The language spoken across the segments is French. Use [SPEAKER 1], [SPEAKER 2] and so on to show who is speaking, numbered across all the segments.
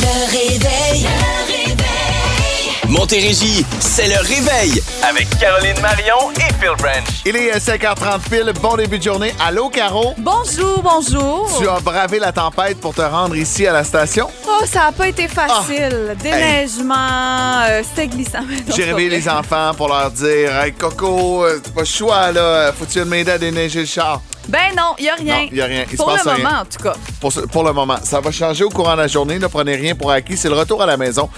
[SPEAKER 1] Le réveil. Le réveil.
[SPEAKER 2] Montérégie, c'est le réveil avec Caroline Marion et Phil Branch.
[SPEAKER 3] Il est 5h30 pile. Bon début de journée. Allô, Caro?
[SPEAKER 4] Bonjour, bonjour.
[SPEAKER 3] Tu as bravé la tempête pour te rendre ici à la station?
[SPEAKER 4] Oh, ça n'a pas été facile. Déneigement, euh, c'était glissant.
[SPEAKER 3] J'ai réveillé les enfants pour leur dire Hey, Coco, euh, t'as pas le choix, là. Faut-tu m'aider à déneiger le char?
[SPEAKER 4] Ben non, il n'y a rien.
[SPEAKER 3] Non, y a rien. Il se
[SPEAKER 4] Pour le
[SPEAKER 3] passe rien.
[SPEAKER 4] moment, en tout cas.
[SPEAKER 3] Pour, ce- pour le moment. Ça va changer au courant de la journée. Ne prenez rien pour acquis. C'est le retour à la maison.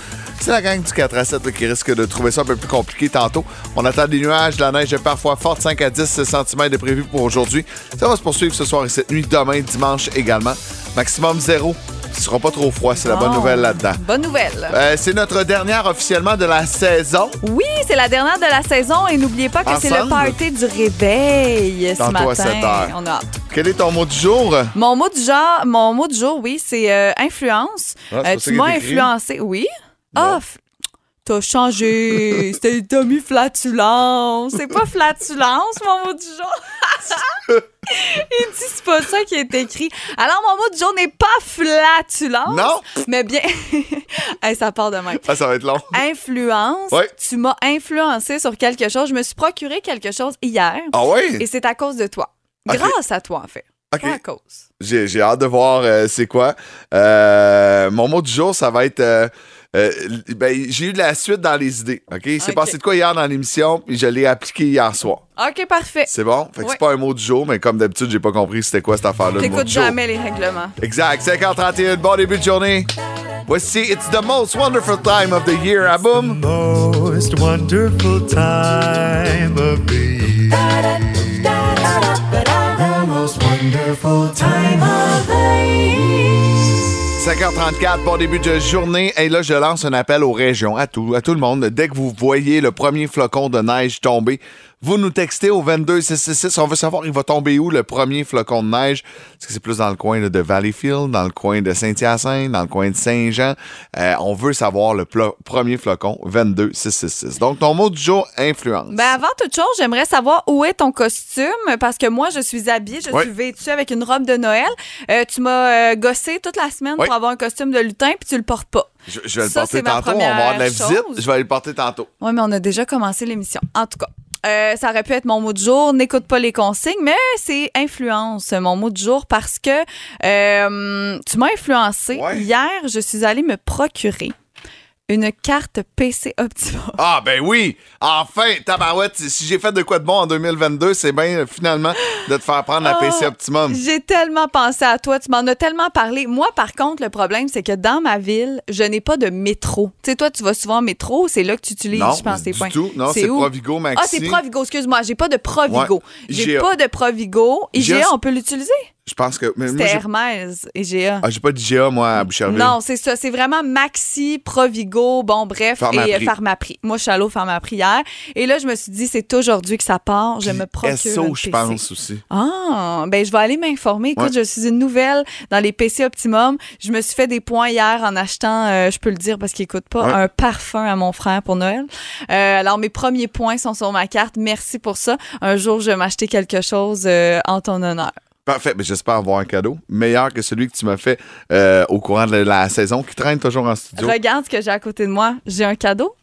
[SPEAKER 3] C'est la gang du 4 à 7 là, qui risque de trouver ça un peu plus compliqué tantôt. On attend des nuages, de la neige parfois forte, 5 à 10 cm de prévu pour aujourd'hui. Ça va se poursuivre ce soir et cette nuit, demain, dimanche également. Maximum zéro. Ce sera pas trop froid, c'est la bonne
[SPEAKER 4] Bon.
[SPEAKER 3] nouvelle là-dedans.
[SPEAKER 4] Bonne nouvelle.
[SPEAKER 3] Euh, c'est notre dernière officiellement de la saison.
[SPEAKER 4] Oui, c'est la dernière de la saison et n'oubliez pas que c'est le party du réveil ce
[SPEAKER 3] Tantôt à
[SPEAKER 4] matin.
[SPEAKER 3] 7 heures.
[SPEAKER 4] On a hâte.
[SPEAKER 3] Quel est ton mot du jour?
[SPEAKER 4] Mon mot du genre, mon mot du jour, oui, c'est euh, influence.
[SPEAKER 3] Ah,
[SPEAKER 4] Euh, tu m'as influencé, oui. Ah, t'as changé. C'était demi flatulence. C'est pas flatulence, mon mot du jour. Il dit c'est pas ça qui est écrit. Alors mon mot du jour n'est pas flatulence.
[SPEAKER 3] Non?
[SPEAKER 4] Mais bien, Hey, ça part de même.
[SPEAKER 3] Ah, ça va être long.
[SPEAKER 4] Influence.
[SPEAKER 3] Ouais.
[SPEAKER 4] Tu m'as influencé sur quelque chose. Je me suis procuré quelque chose hier.
[SPEAKER 3] Ah oui?
[SPEAKER 4] Et c'est à cause de toi. Grâce à toi, en fait. Pas à cause.
[SPEAKER 3] J'ai, j'ai hâte de voir euh, c'est quoi. Euh, mon mot du jour, ça va être. euh, euh, ben, j'ai eu de la suite dans les idées. OK? C'est
[SPEAKER 4] OK.
[SPEAKER 3] passé de quoi hier dans l'émission, puis je l'ai appliqué hier soir.
[SPEAKER 4] OK, parfait.
[SPEAKER 3] C'est bon? Fait que
[SPEAKER 4] Ouais.
[SPEAKER 3] c'est pas un mot du jour, mais comme d'habitude, j'ai pas compris c'était quoi cette affaire-là.
[SPEAKER 4] T'écoutes
[SPEAKER 3] du jour.
[SPEAKER 4] jamais les règlements.
[SPEAKER 3] Exact. 5h31, bon début de journée. Voici It's the most wonderful time of the year, à boum.
[SPEAKER 5] most wonderful time of the year. The most wonderful time of the year.
[SPEAKER 3] 5h34, bon début de journée. Et là, je lance un appel aux régions, à tout, à tout le monde. Dès que vous voyez le premier flocon de neige tomber, vous nous textez au 22666. On veut savoir, il va tomber où le premier flocon de neige? Est-ce que c'est plus dans le coin de Valleyfield, dans le coin de Saint-Hyacinthe, dans le coin de Saint-Jean? Euh, on veut savoir le premier flocon, 22666. Donc, ton mot du jour, influence.
[SPEAKER 4] Ben avant toute chose, j'aimerais savoir où est ton costume parce que moi je suis habillée, je suis vêtue avec une robe de Noël. Euh, tu m'as euh, gossé toute la semaine pour avoir un costume de lutin puis tu le portes pas.
[SPEAKER 3] je, je vais le porter tantôt. On va avoir de la visite. Je vais le porter tantôt.
[SPEAKER 4] Ouais, mais on a déjà commencé l'émission. En tout cas, euh, ça aurait pu être mon mot du jour. N'écoute pas les consignes, mais c'est influence, mon mot du jour, parce que euh, tu m'as influencé.
[SPEAKER 3] Ouais.
[SPEAKER 4] Hier, je suis allée me procurer une carte PC Optimum.
[SPEAKER 3] Ah, ben oui! Enfin, tabarouette, si j'ai fait de quoi de bon en 2022, c'est bien euh, finalement de te faire prendre la
[SPEAKER 4] Oh,
[SPEAKER 3] PC Optimum.
[SPEAKER 4] J'ai tellement pensé à toi, tu m'en as tellement parlé. Moi, par contre, le problème, c'est que dans ma ville, je n'ai pas de métro. Tu sais, toi, tu vas souvent au métro, c'est là que tu utilises,
[SPEAKER 3] Non,
[SPEAKER 4] je pense, tes
[SPEAKER 3] du
[SPEAKER 4] points.
[SPEAKER 3] tout. Non, c'est? Provigo Maxi.
[SPEAKER 4] Ah, c'est Provigo, excuse-moi, j'ai pas de Provigo.
[SPEAKER 3] Ouais.
[SPEAKER 4] J'ai pas de Provigo. IGA, on peut l'utiliser?
[SPEAKER 3] Je pense que.
[SPEAKER 4] C'était Hermès, IGA.
[SPEAKER 3] Ah, j'ai pas d'IGA, moi, à Boucherville.
[SPEAKER 4] Non, c'est ça. C'est vraiment Maxi, Provigo, bon, bref,
[SPEAKER 3] Pharmaprix.
[SPEAKER 4] et euh, Pharmaprix. Moi, je suis allée au Pharmaprix hier. Et là, je me suis dit, c'est aujourd'hui que ça part. Je me procure
[SPEAKER 3] SO, je pense aussi.
[SPEAKER 4] Ah, ben je vais aller m'informer. Écoute,
[SPEAKER 3] Ouais.
[SPEAKER 4] je suis une nouvelle dans les PC Optimum. Je me suis fait des points hier en achetant, euh, je peux le dire parce qu'il écoute pas,
[SPEAKER 3] Ouais.
[SPEAKER 4] un parfum à mon frère pour Noël. Euh, alors mes premiers points sont sur ma carte. Merci pour ça. Un jour, je vais m'acheter quelque chose euh, en ton honneur.
[SPEAKER 3] Parfait, mais j'espère avoir un cadeau meilleur que celui que tu m'as fait euh, au courant de la saison, qui traîne toujours en studio.
[SPEAKER 4] Regarde ce que j'ai à côté de moi. J'ai un cadeau.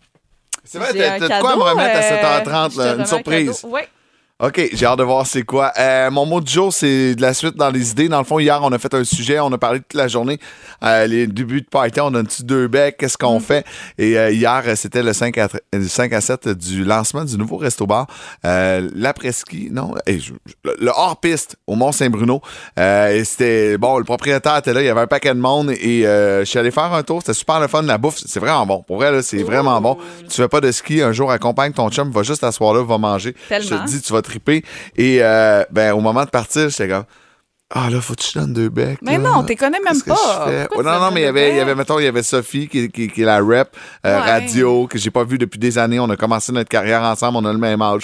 [SPEAKER 3] C'est vrai, t'as de quoi à me remettre à
[SPEAKER 4] euh,
[SPEAKER 3] 7h30,
[SPEAKER 4] je te
[SPEAKER 3] là, une
[SPEAKER 4] un
[SPEAKER 3] surprise.
[SPEAKER 4] Oui.
[SPEAKER 3] OK, j'ai hâte de voir c'est quoi. Euh, mon mot du jour, c'est de la suite dans les idées. Dans le fond, hier, on a fait un sujet, on a parlé toute la journée. Euh, les débuts de party, on donne-tu deux becs, qu'est-ce
[SPEAKER 4] Mm.
[SPEAKER 3] qu'on fait? Et euh, hier, c'était le 5 à, le 5 à 7 du lancement du nouveau resto-bar. Euh, L'après-ski, non, je- je- le hors-piste au Mont-Saint-Bruno. Et c'était, bon, le propriétaire était là, il y avait un paquet de monde et je suis allé faire un tour. C'était super le fun, la bouffe, c'est vraiment bon. Pour vrai, là, c'est vraiment bon. Tu fais pas de ski, un jour, accompagne ton chum, va juste t'asseoir là, va manger. Je
[SPEAKER 4] Tellement.
[SPEAKER 3] te dis, tu vas Et euh, ben, au moment de partir, j'étais comme. Ah là, faut que je donne deux becs.
[SPEAKER 4] Mais
[SPEAKER 3] là.
[SPEAKER 4] non, t'es connais même pas.
[SPEAKER 3] non, non, mais il y avait, il y avait, mettons, il y avait Sophie qui, qui, qui est la rep euh,
[SPEAKER 4] Ouais.
[SPEAKER 3] radio, que j'ai pas vue depuis des années. On a commencé notre carrière ensemble, on a le même âge.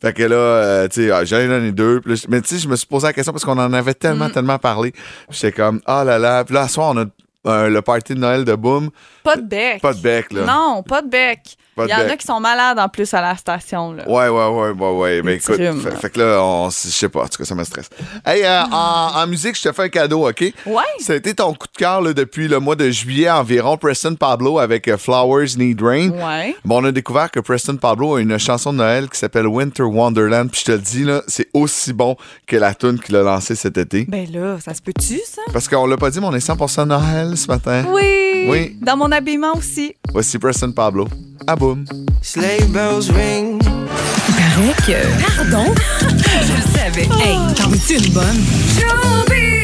[SPEAKER 3] Fait que là, euh, tu sais, ah, j'en ai donné deux. Là, mais tu sais, je me suis posé la question parce qu'on en avait tellement,
[SPEAKER 4] Mm.
[SPEAKER 3] tellement parlé. J'étais comme, ah là là. Puis là, ce soir, on a euh, le party de Noël de Boom.
[SPEAKER 4] Pas de bec.
[SPEAKER 3] Pas de bec, là.
[SPEAKER 4] Non, pas de bec. Il y en a qui sont malades en plus à la station. Là.
[SPEAKER 3] Ouais, ouais, ouais, ouais, ouais.
[SPEAKER 4] Des
[SPEAKER 3] écoute, fait, que là, on, je sais pas, en tout cas, ça me stresse. Hey, euh, en, en musique, je te fais un cadeau, OK?
[SPEAKER 4] Ouais.
[SPEAKER 3] Ça a été ton coup de cœur là, depuis le mois de juillet environ, Preston Pablo avec euh, Flowers Need Rain.
[SPEAKER 4] Ouais.
[SPEAKER 3] Bon, on a découvert que Preston Pablo a une chanson de Noël qui s'appelle Winter Wonderland. Puis je te le dis, là, c'est aussi bon que la tune qu'il a lancée cet été.
[SPEAKER 4] Ben là, ça se peut-tu, ça?
[SPEAKER 3] Parce qu'on l'a pas dit, mais on est 100% Noël ce matin.
[SPEAKER 4] Oui.
[SPEAKER 3] Oui.
[SPEAKER 4] Dans mon habillement aussi.
[SPEAKER 3] Voici Preston Pablo. Ah boum.
[SPEAKER 6] Sleigh bells ring.
[SPEAKER 1] Paraît que. Pardon? Je le savais. Hey, t'en es une bonne?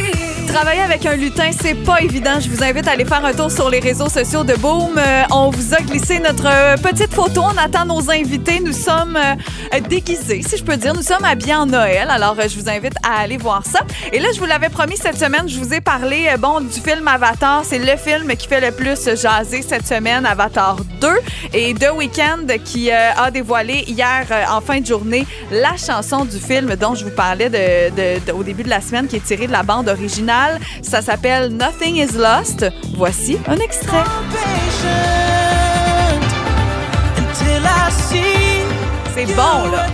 [SPEAKER 4] Travailler avec un lutin, c'est pas évident. Je vous invite à aller faire un tour sur les réseaux sociaux de Boom. Euh, on vous a glissé notre euh, petite photo. On attend nos invités. Nous sommes euh, déguisés, si je peux dire. Nous sommes habillés en Noël. Alors, je vous invite à aller voir ça. Et là, je vous l'avais promis cette semaine, je vous ai parlé bon du film Avatar. C'est le film qui fait le plus jaser cette semaine, Avatar 2. Et The Weeknd qui a dévoilé hier en fin de journée la chanson du film dont je vous parlais au début de la semaine, qui est tirée de la bande originale. Ça s'appelle Nothing is Lost. Voici un extrait. C'est bon, là.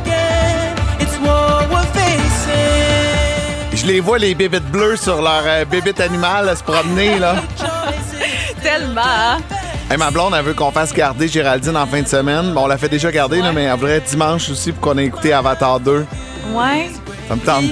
[SPEAKER 3] Je les vois, les bébites bleues, sur leur euh, bébite animale à se promener, là.
[SPEAKER 4] Tellement. hein?
[SPEAKER 3] Hey, ma blonde, elle veut qu'on fasse garder Géraldine en fin de semaine. Bon, on l'a fait déjà garder, là, mais elle voudrait dimanche aussi pour qu'on ait écouté Avatar 2.
[SPEAKER 4] Ouais.
[SPEAKER 3] Ça me tente.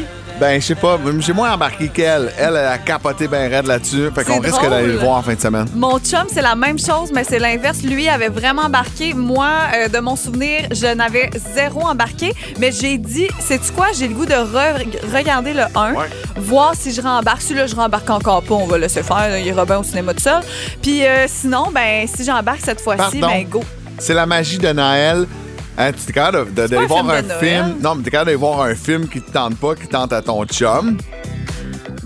[SPEAKER 3] Ben, je sais pas, j'ai moins embarqué qu'elle. Elle, elle a capoté ben raide là-dessus. Fait qu'on risque d'aller le voir en fin de semaine.
[SPEAKER 4] Mon chum, c'est la même chose, mais c'est l'inverse. Lui avait vraiment embarqué. Moi, euh, de mon souvenir, je n'avais zéro embarqué. Mais j'ai dit, sais-tu quoi? J'ai le goût de re- regarder le 1,
[SPEAKER 3] Ouais.
[SPEAKER 4] voir si je rembarque. Si là, je rembarque encore pas, on va laisser faire. là. Il ira bien au cinéma tout seul. Puis euh, sinon, ben, si j'embarque cette fois-ci, ben go.
[SPEAKER 3] C'est la magie de Noël. Hein, tu es capable de- de- d'aller
[SPEAKER 4] un
[SPEAKER 3] voir
[SPEAKER 4] film
[SPEAKER 3] un
[SPEAKER 4] de
[SPEAKER 3] film? Non, mais t'es capable d'aller voir un film qui te tente pas, qui tente à ton chum?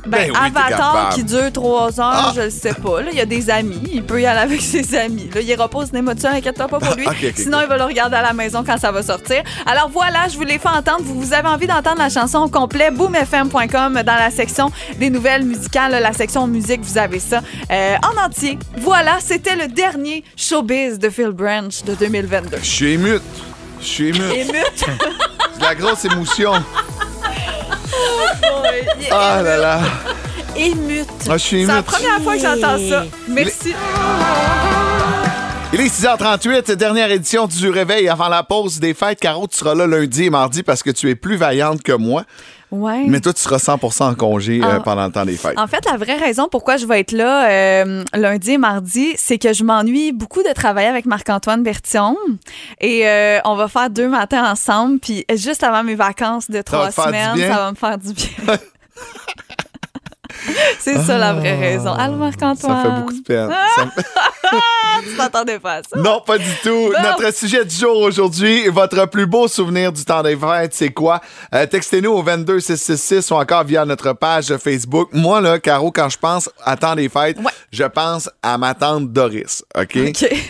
[SPEAKER 4] Ben,
[SPEAKER 3] Ben oui, t'es
[SPEAKER 4] Avatar qui dure trois heures,
[SPEAKER 3] Ah.
[SPEAKER 4] je le sais pas. Là, il y a des amis, il peut y aller avec ses amis. Là, il cinéma tout seul, inquiète-toi pas pour lui.
[SPEAKER 3] Ah, ok,
[SPEAKER 4] Sinon, il va le regarder à la maison quand ça va sortir. Alors voilà, je vous l'ai fait entendre. Vous, vous avez envie d'entendre la chanson au complet, boomfm.com dans la section des nouvelles musicales, la section musique, vous avez ça euh, en entier. Voilà, c'était le dernier showbiz de Phil Branch de 2022.
[SPEAKER 3] Je suis émute. Je suis émute.
[SPEAKER 4] Émute.
[SPEAKER 3] C'est de la grosse émotion.
[SPEAKER 4] Est
[SPEAKER 3] Ah là là.
[SPEAKER 4] Émute.
[SPEAKER 3] Ah, je suis
[SPEAKER 4] C'est la
[SPEAKER 3] émute.
[SPEAKER 4] première fois que j'entends ça. Merci.
[SPEAKER 3] Il est 6h38, dernière édition du Réveil avant la pause des fêtes. Caro, tu seras là lundi et mardi parce que tu es plus vaillante que moi.
[SPEAKER 4] Ouais.
[SPEAKER 3] Mais toi, tu seras 100% en congé euh,
[SPEAKER 4] Ah.
[SPEAKER 3] pendant le temps des fêtes.
[SPEAKER 4] En fait, la vraie raison pourquoi je vais être là euh, lundi et mardi, c'est que je m'ennuie beaucoup de travailler avec Marc-Antoine Bertillon. Et euh, on va faire deux matins ensemble. Puis juste avant mes vacances de trois semaines, ça va me faire du bien. c'est ça la vraie raison. Allô, Marc-Antoine?
[SPEAKER 3] Ah. Ça fait beaucoup de peine. Ça me-
[SPEAKER 4] Tu t'attendais pas à ça?
[SPEAKER 3] Non, pas du tout. Notre sujet du jour aujourd'hui, votre plus beau souvenir du temps des fêtes, c'est quoi? Euh, Textez-nous au 22666 ou encore via notre page Facebook. Moi, là, Caro, quand je pense à temps des fêtes,
[SPEAKER 4] Ouais.
[SPEAKER 3] je pense à ma tante Doris, OK?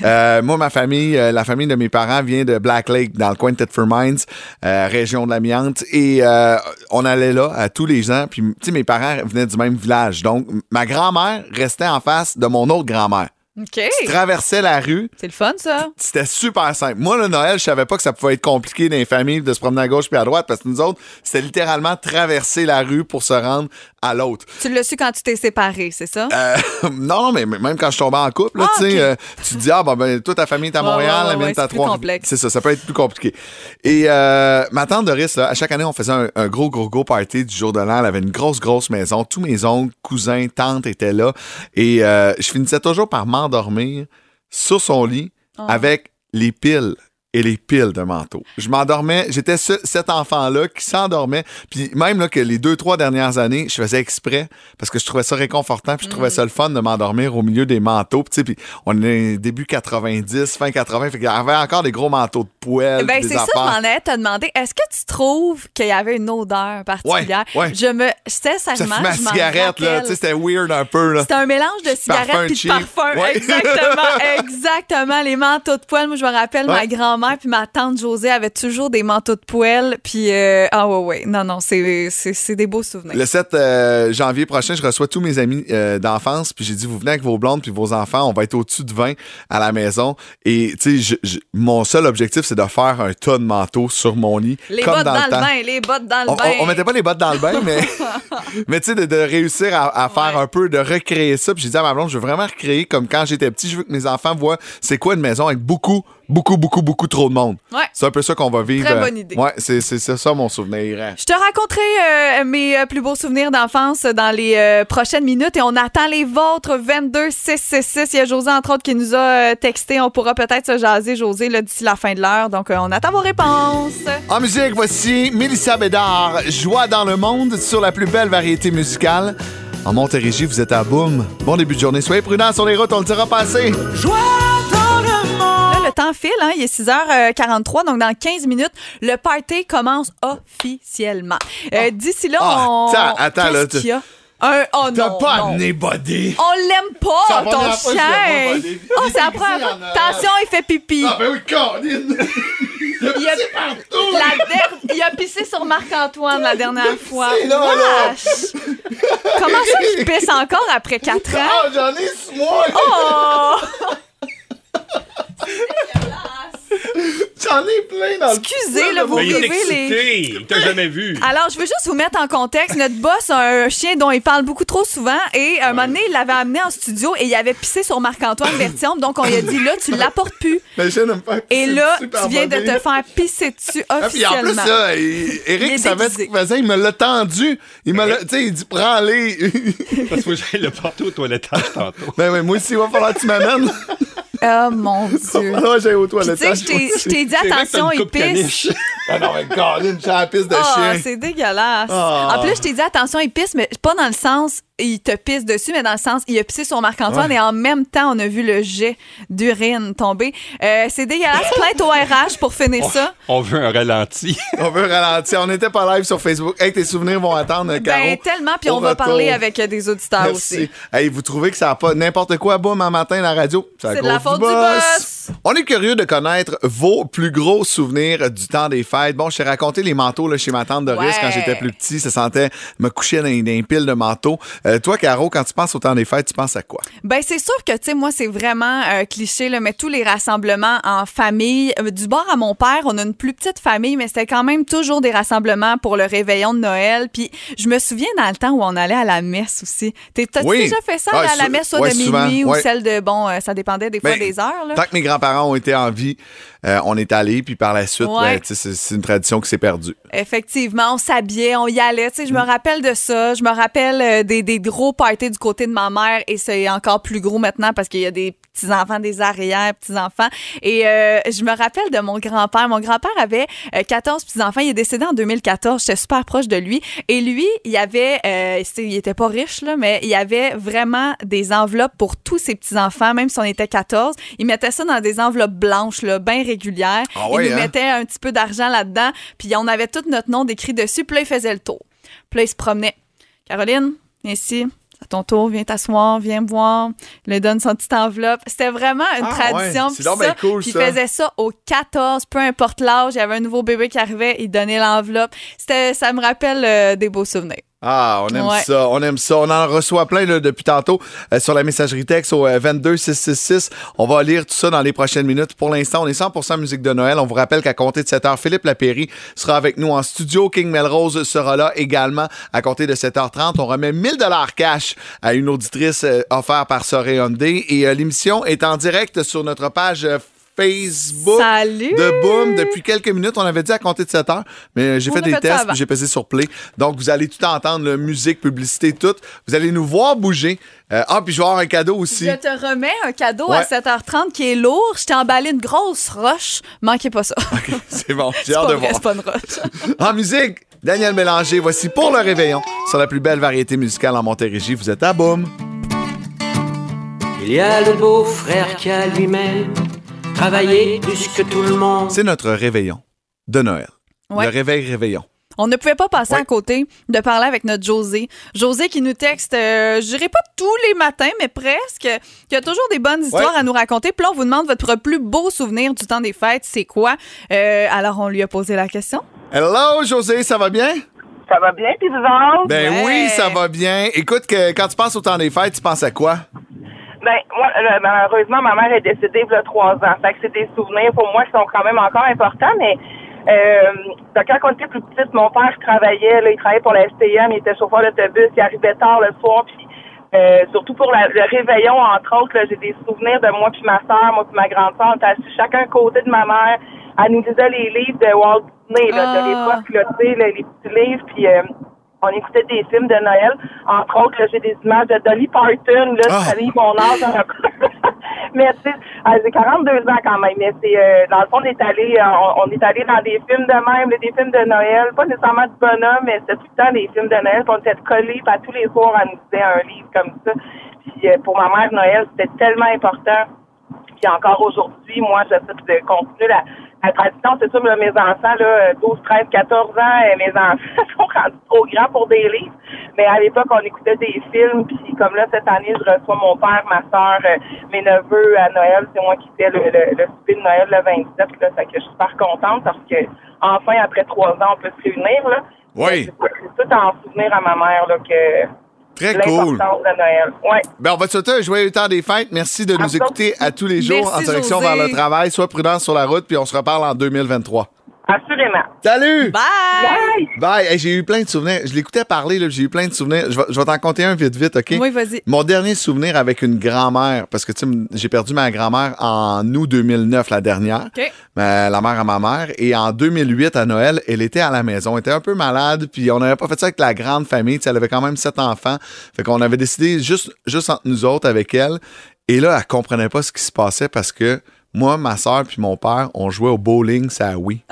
[SPEAKER 3] Euh, moi, ma famille, euh, la famille de mes parents vient de Black Lake, dans le coin de Thetford Mines, région de l'Amiante. Et on allait là à tous les ans. Puis, tu sais, mes parents venaient du même Donc, ma grand-mère restait en face de mon autre grand-mère.
[SPEAKER 4] OK.
[SPEAKER 3] Tu traversais la rue,
[SPEAKER 4] C'est le fun, ça.
[SPEAKER 3] c'était super simple. Moi, le Noël, je savais pas que ça pouvait être compliqué dans les familles de se promener à gauche puis à droite parce que nous autres, c'était littéralement traverser la rue pour se rendre à l'autre.
[SPEAKER 4] Tu l'as su quand tu t'es séparé, c'est ça?
[SPEAKER 3] Euh, non, non, mais même quand je tombais en couple, là,
[SPEAKER 4] Ah,
[SPEAKER 3] tu euh, tu te dis, ah, bon, ben, toute ta famille est à
[SPEAKER 4] Ouais,
[SPEAKER 3] Montréal,
[SPEAKER 4] ouais,
[SPEAKER 3] la
[SPEAKER 4] ouais,
[SPEAKER 3] mienne
[SPEAKER 4] ouais,
[SPEAKER 3] est à
[SPEAKER 4] c'est
[SPEAKER 3] Trois.
[SPEAKER 4] complexe.
[SPEAKER 3] C'est ça, ça peut être plus compliqué. Et euh, ma tante Doris, là, à chaque année, on faisait un, un gros, gros, gros party du jour de l'an. Elle avait une grosse, grosse maison. Tous mes oncles, cousins, tantes étaient là. Et euh, je finissais toujours par m'endormir sur son lit
[SPEAKER 4] Ah.
[SPEAKER 3] avec les piles et les piles de manteaux. Je m'endormais, j'étais ce- cet enfant-là qui s'endormait. Puis même là, que les deux, trois dernières années, je faisais exprès parce que je trouvais ça réconfortant, puis je
[SPEAKER 4] Mm.
[SPEAKER 3] trouvais ça le fun de m'endormir au milieu des manteaux. Puis puis on est début 90, fin 80, fait qu'il y avait encore des gros manteaux de poêle,
[SPEAKER 4] Ben, c'est ça, je m'en allais te demander. Est-ce que tu trouves qu'il y avait une odeur particulière?
[SPEAKER 3] Ouais, ouais.
[SPEAKER 4] Je me.
[SPEAKER 3] Ça
[SPEAKER 4] Sincèrement, je m'en
[SPEAKER 3] cigarette, là.
[SPEAKER 4] rappelle.
[SPEAKER 3] Tu sais, c'était weird un peu, là.
[SPEAKER 4] C'était un mélange de cigarettes puis de parfum.
[SPEAKER 3] Ouais.
[SPEAKER 4] Exactement, exactement. Les manteaux de poêle. Moi, je me rappelle, ma
[SPEAKER 3] Ouais.
[SPEAKER 4] Puis ma tante Josée avaient toujours des manteaux de poêle. Puis, euh, ah ouais, ouais. Non, non, c'est c'est- c'est des beaux souvenirs.
[SPEAKER 3] Le 7 euh, janvier prochain, je reçois tous mes amis euh, d'enfance, puis j'ai dit, vous venez avec vos blondes puis vos enfants, on va être au-dessus de 20 à la maison. Et, tu sais, mon seul objectif, c'est de faire un tas de manteaux sur mon lit.
[SPEAKER 4] Les
[SPEAKER 3] comme
[SPEAKER 4] bottes
[SPEAKER 3] dans,
[SPEAKER 4] dans,
[SPEAKER 3] le
[SPEAKER 4] le
[SPEAKER 3] temps.
[SPEAKER 4] bain, les bottes dans le
[SPEAKER 3] On,
[SPEAKER 4] bain.
[SPEAKER 3] on, on mettait pas les bottes dans le bain, mais, mais tu sais, de, de réussir à, à faire
[SPEAKER 4] Ouais.
[SPEAKER 3] un peu, de recréer ça. Puis j'ai dit à ma blonde, je veux vraiment recréer comme quand j'étais petit. Je veux que mes enfants voient c'est quoi une maison avec beaucoup, beaucoup, beaucoup, beaucoup trop de monde.
[SPEAKER 4] Ouais.
[SPEAKER 3] C'est un peu ça qu'on va vivre.
[SPEAKER 4] Très
[SPEAKER 3] euh,
[SPEAKER 4] bonne idée.
[SPEAKER 3] Ouais, c'est c'est ça, ça mon souvenir.
[SPEAKER 4] Je te raconterai euh, mes euh, plus beaux souvenirs d'enfance dans les euh, prochaines minutes et on attend les vôtres 22 666. Il y a José entre autres qui nous a texté. On pourra peut-être se jaser José là, d'ici la fin de l'heure. Donc euh, on attend vos réponses.
[SPEAKER 3] En musique, voici Mélissa Bédard, Joie dans le monde sur la plus belle variété musicale. En Montérégie, vous êtes à boum. Bon début de journée. Soyez prudents sur les routes, on le dira pas assez.
[SPEAKER 6] Joie le
[SPEAKER 4] temps file, hein, il est 6h43, donc dans 15 minutes, le party commence officiellement. Euh, D'ici là,
[SPEAKER 3] Ah,
[SPEAKER 4] on.
[SPEAKER 3] attends, attends, là, tu-?
[SPEAKER 4] Un, oh
[SPEAKER 3] T'as
[SPEAKER 4] non,
[SPEAKER 3] pas
[SPEAKER 4] non.
[SPEAKER 3] amené.
[SPEAKER 4] On l'aime
[SPEAKER 3] C'est
[SPEAKER 4] pas, ton
[SPEAKER 3] première fois que je le vois,
[SPEAKER 4] chien. Oh, c'est la première
[SPEAKER 3] en.
[SPEAKER 4] Attention, il fait pipi.
[SPEAKER 3] Ah ben oui, Caroline!
[SPEAKER 4] Il y a,
[SPEAKER 3] partout!
[SPEAKER 4] la der- il a pissé sur Marc-Antoine la dernière fois.
[SPEAKER 3] C'est là, là.
[SPEAKER 4] Wesh. Comment ça qu'il pisse encore après 4 ans?
[SPEAKER 3] Ah, j'en ai six mois!
[SPEAKER 4] Oh!
[SPEAKER 3] J'en ai plein dans le
[SPEAKER 4] Excusez, là, vous vivez les...
[SPEAKER 7] Il t'a jamais vu.
[SPEAKER 4] Alors, je veux juste vous mettre en contexte. Notre boss a un chien dont il parle beaucoup trop souvent et un moment donné, il l'avait amené en studio et il avait pissé sur Marc-Antoine Berthiaume. Donc, on lui a dit, là, tu l'apportes plus.
[SPEAKER 3] Mais je me faire
[SPEAKER 4] Et là, tu viens de te faire pisser dessus
[SPEAKER 3] Ah, puis en plus,
[SPEAKER 4] officiellement.
[SPEAKER 3] il- Eric savait ce qu'il faisait, il me l'a tendu. Il me l'a, tu sais, il dit, prends-les.
[SPEAKER 7] Parce que moi, j'allais le porter au toilettage tantôt.
[SPEAKER 3] ben, ouais, moi aussi, il va falloir que tu m'amènes.
[SPEAKER 4] Oh mon Dieu.
[SPEAKER 3] Ah, j'ai au
[SPEAKER 4] Puis, tu sais,
[SPEAKER 3] toilettage.
[SPEAKER 4] je t'ai- dit attention,
[SPEAKER 7] une
[SPEAKER 4] il pisse.
[SPEAKER 3] Ah non, mais Caroline, j'ai la piste de
[SPEAKER 4] Ah,
[SPEAKER 3] chien.
[SPEAKER 4] c'est dégueulasse.
[SPEAKER 3] Ah.
[SPEAKER 4] En plus, je t'ai dit attention, il pisse, mais pas dans le sens il te pisse dessus, mais dans le sens il a pissé sur Marc-Antoine
[SPEAKER 3] Ouais.
[SPEAKER 4] et en même temps, on a vu le jet d'urine tomber. Euh, c'est dégueulasse. Plainte au RH pour finir ça.
[SPEAKER 7] On veut un ralenti.
[SPEAKER 3] On veut ralentir. On n'était pas live sur Facebook. Hey, tes souvenirs vont attendre, Caro.
[SPEAKER 4] Ben, tellement. Puis on va
[SPEAKER 3] retour.
[SPEAKER 4] parler avec euh, des auditeurs
[SPEAKER 3] Merci.
[SPEAKER 4] aussi.
[SPEAKER 3] Hey, vous trouvez que ça n'a pas n'importe quoi, boum, un matin, la radio?
[SPEAKER 4] C'est de la faute du boss.
[SPEAKER 3] On est curieux de connaître vos plus gros souvenirs du temps des fêtes. Bon, je t'ai raconté les manteaux là, chez ma tante Doris
[SPEAKER 4] Ouais.
[SPEAKER 3] quand j'étais plus petit. Ça sentait me coucher dans, dans une pile de manteaux. Euh, toi, Caro, quand tu penses au temps des fêtes, tu penses à quoi?
[SPEAKER 4] Ben c'est sûr que tu sais moi c'est vraiment un cliché là, mais tous les rassemblements en famille euh, du bord à mon père, on a une plus petite famille mais c'était quand même toujours des rassemblements pour le réveillon de Noël puis je me souviens dans le temps où on allait à la messe aussi. T'as-tu
[SPEAKER 3] Oui.
[SPEAKER 4] déjà fait ça
[SPEAKER 3] Ah,
[SPEAKER 4] à la messe soit
[SPEAKER 3] ouais,
[SPEAKER 4] de minuit
[SPEAKER 3] ouais.
[SPEAKER 4] ou celle de bon euh, ça dépendait des fois
[SPEAKER 3] Ben,
[SPEAKER 4] des heures là?
[SPEAKER 3] Tant que mes grands-parents ont été en vie, euh, on est allés, puis par la suite,
[SPEAKER 4] Ouais.
[SPEAKER 3] ben, sais, c'est une tradition qui s'est perdue.
[SPEAKER 4] Effectivement, on s'habillait, on y allait. Je
[SPEAKER 3] Mm.
[SPEAKER 4] me rappelle de ça. Je me rappelle euh, des, des gros parties du côté de ma mère et c'est encore plus gros maintenant parce qu'il y a des petits-enfants, des arrières, petits-enfants. Et euh, je me rappelle de mon grand-père. Mon grand-père avait euh, 14 petits-enfants. Il est décédé en 2014. J'étais super proche de lui. Et lui, il avait, euh, il était pas riche, là, mais il avait vraiment des enveloppes pour tous ses petits-enfants, même si on était 14. Il mettait ça dans des enveloppes blanches, là, bien régulières.
[SPEAKER 3] Ah
[SPEAKER 4] il nous
[SPEAKER 3] hein?
[SPEAKER 4] mettait un petit peu d'argent là-dedans. Puis on avait tout notre nom décrit dessus. Puis là, il faisait le tour. Puis là, il se promenait. Caroline, ici. À ton tour, viens t'asseoir, viens me voir. Lui donne son petite enveloppe. C'était vraiment une
[SPEAKER 3] Ah,
[SPEAKER 4] tradition.
[SPEAKER 3] ouais.
[SPEAKER 4] Puis ça,
[SPEAKER 3] cool, ça.
[SPEAKER 4] faisait ça aux 14, peu importe l'âge. Il y avait un nouveau bébé qui arrivait, il donnait l'enveloppe. C'était, ça me rappelle euh, des beaux souvenirs.
[SPEAKER 3] Ah, on aime
[SPEAKER 4] Ouais.
[SPEAKER 3] ça, on aime ça. On en reçoit plein là, depuis tantôt euh, sur la messagerie texte au euh, 22666. On va lire tout ça dans les prochaines minutes. Pour l'instant, on est 100% musique de Noël. On vous rappelle qu'à compter de 7 heures, Philippe Lapéry sera avec nous en studio. King Melrose sera là également à compter de 7h30. On remet 1000 dollars cash à une auditrice euh, offerte par Soré Hyundai. Et euh, l'émission est en direct sur notre page Facebook
[SPEAKER 4] Salut!
[SPEAKER 3] de Boom depuis quelques minutes. On avait dit à compter de 7 heures, mais j'ai fait des
[SPEAKER 4] fait
[SPEAKER 3] tests j'ai pesé sur Play. Donc, vous allez tout entendre, là, musique, publicité, tout. Vous allez nous voir bouger. Euh, ah, puis je vais avoir un cadeau aussi.
[SPEAKER 4] Je te remets un cadeau
[SPEAKER 3] Ouais.
[SPEAKER 4] à 7h30 qui est lourd. Je t'ai emballé une grosse roche. Manquez pas ça.
[SPEAKER 3] C'est bon, j'ai
[SPEAKER 4] C'est
[SPEAKER 3] hâte
[SPEAKER 4] pas
[SPEAKER 3] de
[SPEAKER 4] vrai,
[SPEAKER 3] voir.
[SPEAKER 4] c'est pas une roche.
[SPEAKER 3] En musique, Daniel Mélanger, voici pour le réveillon sur la plus belle variété musicale en Montérégie. Vous êtes à Boom.
[SPEAKER 8] Il y a le beau-frère qui a lui-même travaillé plus que tout le monde.
[SPEAKER 3] C'est notre réveillon de Noël.
[SPEAKER 4] Ouais.
[SPEAKER 3] Le réveil réveillon.
[SPEAKER 4] On ne pouvait pas passer
[SPEAKER 3] Ouais.
[SPEAKER 4] à côté de parler avec notre José. José qui nous texte, euh, je dirais pas tous les matins, mais presque, qui a toujours des bonnes histoires
[SPEAKER 3] Ouais.
[SPEAKER 4] à nous raconter. Puis là, on vous demande votre plus beau souvenir du temps des fêtes, c'est quoi? Euh, alors, on lui a posé la question.
[SPEAKER 3] Hello, José, ça va bien?
[SPEAKER 9] Ça va bien, puis vous autres?
[SPEAKER 3] Ben
[SPEAKER 4] Ouais.
[SPEAKER 3] oui, ça va bien. Écoute, que, quand tu penses au temps des fêtes, tu penses à quoi?
[SPEAKER 9] Ben, moi, euh, malheureusement, ma mère est décédée il y a trois ans. Fait que c'est des souvenirs pour moi qui sont quand même encore importants, mais euh, donc, quand on était plus petite, mon père travaillait, là, il travaillait pour la STM, il était chauffeur d'autobus, il arrivait tard le soir, puis euh, surtout pour la- le réveillon, entre autres, j'ai des souvenirs de moi puis ma soeur, moi puis ma grande soeur, on était assis chacun à côté de ma mère, elle nous lisait les livres de Walt Disney, là, de
[SPEAKER 4] Ah.
[SPEAKER 9] l'époque, là, tu sais, les petits livres, puis euh, on écoutait des films de Noël. Entre autres, j'ai des images de Dolly Parton, là, ça livre mon âge peu. mais tu sais, elle, j'ai 42 ans quand même. Mais c'est euh, dans le fond, on est allé, euh, on, on est allé dans des films de même, des films de Noël, pas nécessairement du bonhomme, mais c'était tout le temps des films de Noël. Puis on était collés, puis à tous les soirs, elle nous disait un livre comme ça. Puis euh, pour ma mère, Noël, c'était tellement important. Puis encore aujourd'hui, moi, j'essaie de continuer la, la tradition. C'est sûr, là, mes enfants, là, 12, 13, 14 ans, euh, mes enfants sont rendus trop grands pour des livres. Mais à l'époque, on écoutait des films. Puis comme là, cette année, je reçois mon père, ma soeur, euh, mes neveux à Noël. C'est moi qui fais le, le, le souper de Noël le 27. Là, fait que je suis super contente parce que enfin, après trois ans, on peut se réunir. Là.
[SPEAKER 3] Oui.
[SPEAKER 9] C'est c'est tout en souvenir à ma mère là, que
[SPEAKER 3] Très cool.
[SPEAKER 9] de Noël. Ouais.
[SPEAKER 3] Ben, on va te souhaiter un joyeux temps des fêtes. Merci de nous
[SPEAKER 9] À
[SPEAKER 3] écouter à tous les jours
[SPEAKER 4] Merci,
[SPEAKER 3] en direction
[SPEAKER 4] José.
[SPEAKER 3] vers le travail. Sois prudent sur la route, puis on se reparle en 2023.
[SPEAKER 9] Assurément.
[SPEAKER 3] Salut!
[SPEAKER 4] Bye!
[SPEAKER 9] Bye!
[SPEAKER 3] Bye! Hey, j'ai eu plein de souvenirs. Je l'écoutais parler, là, j'ai eu plein de souvenirs. Je vais, je vais t'en compter un vite, vite, OK?
[SPEAKER 4] Oui, vas-y.
[SPEAKER 3] Mon dernier souvenir avec une grand-mère, parce que tu sais, j'ai perdu ma grand-mère en août 2009, la dernière, la mère à ma mère, et en 2008, à Noël, elle était à la maison, elle était un peu malade, puis on n'avait pas fait ça avec la grande famille, tu sais, elle avait quand même sept enfants, fait qu'on avait décidé juste, juste entre nous autres avec elle, et là, elle comprenait pas ce qui se passait parce que moi, ma soeur puis mon père, on jouait au bowling, ça oui.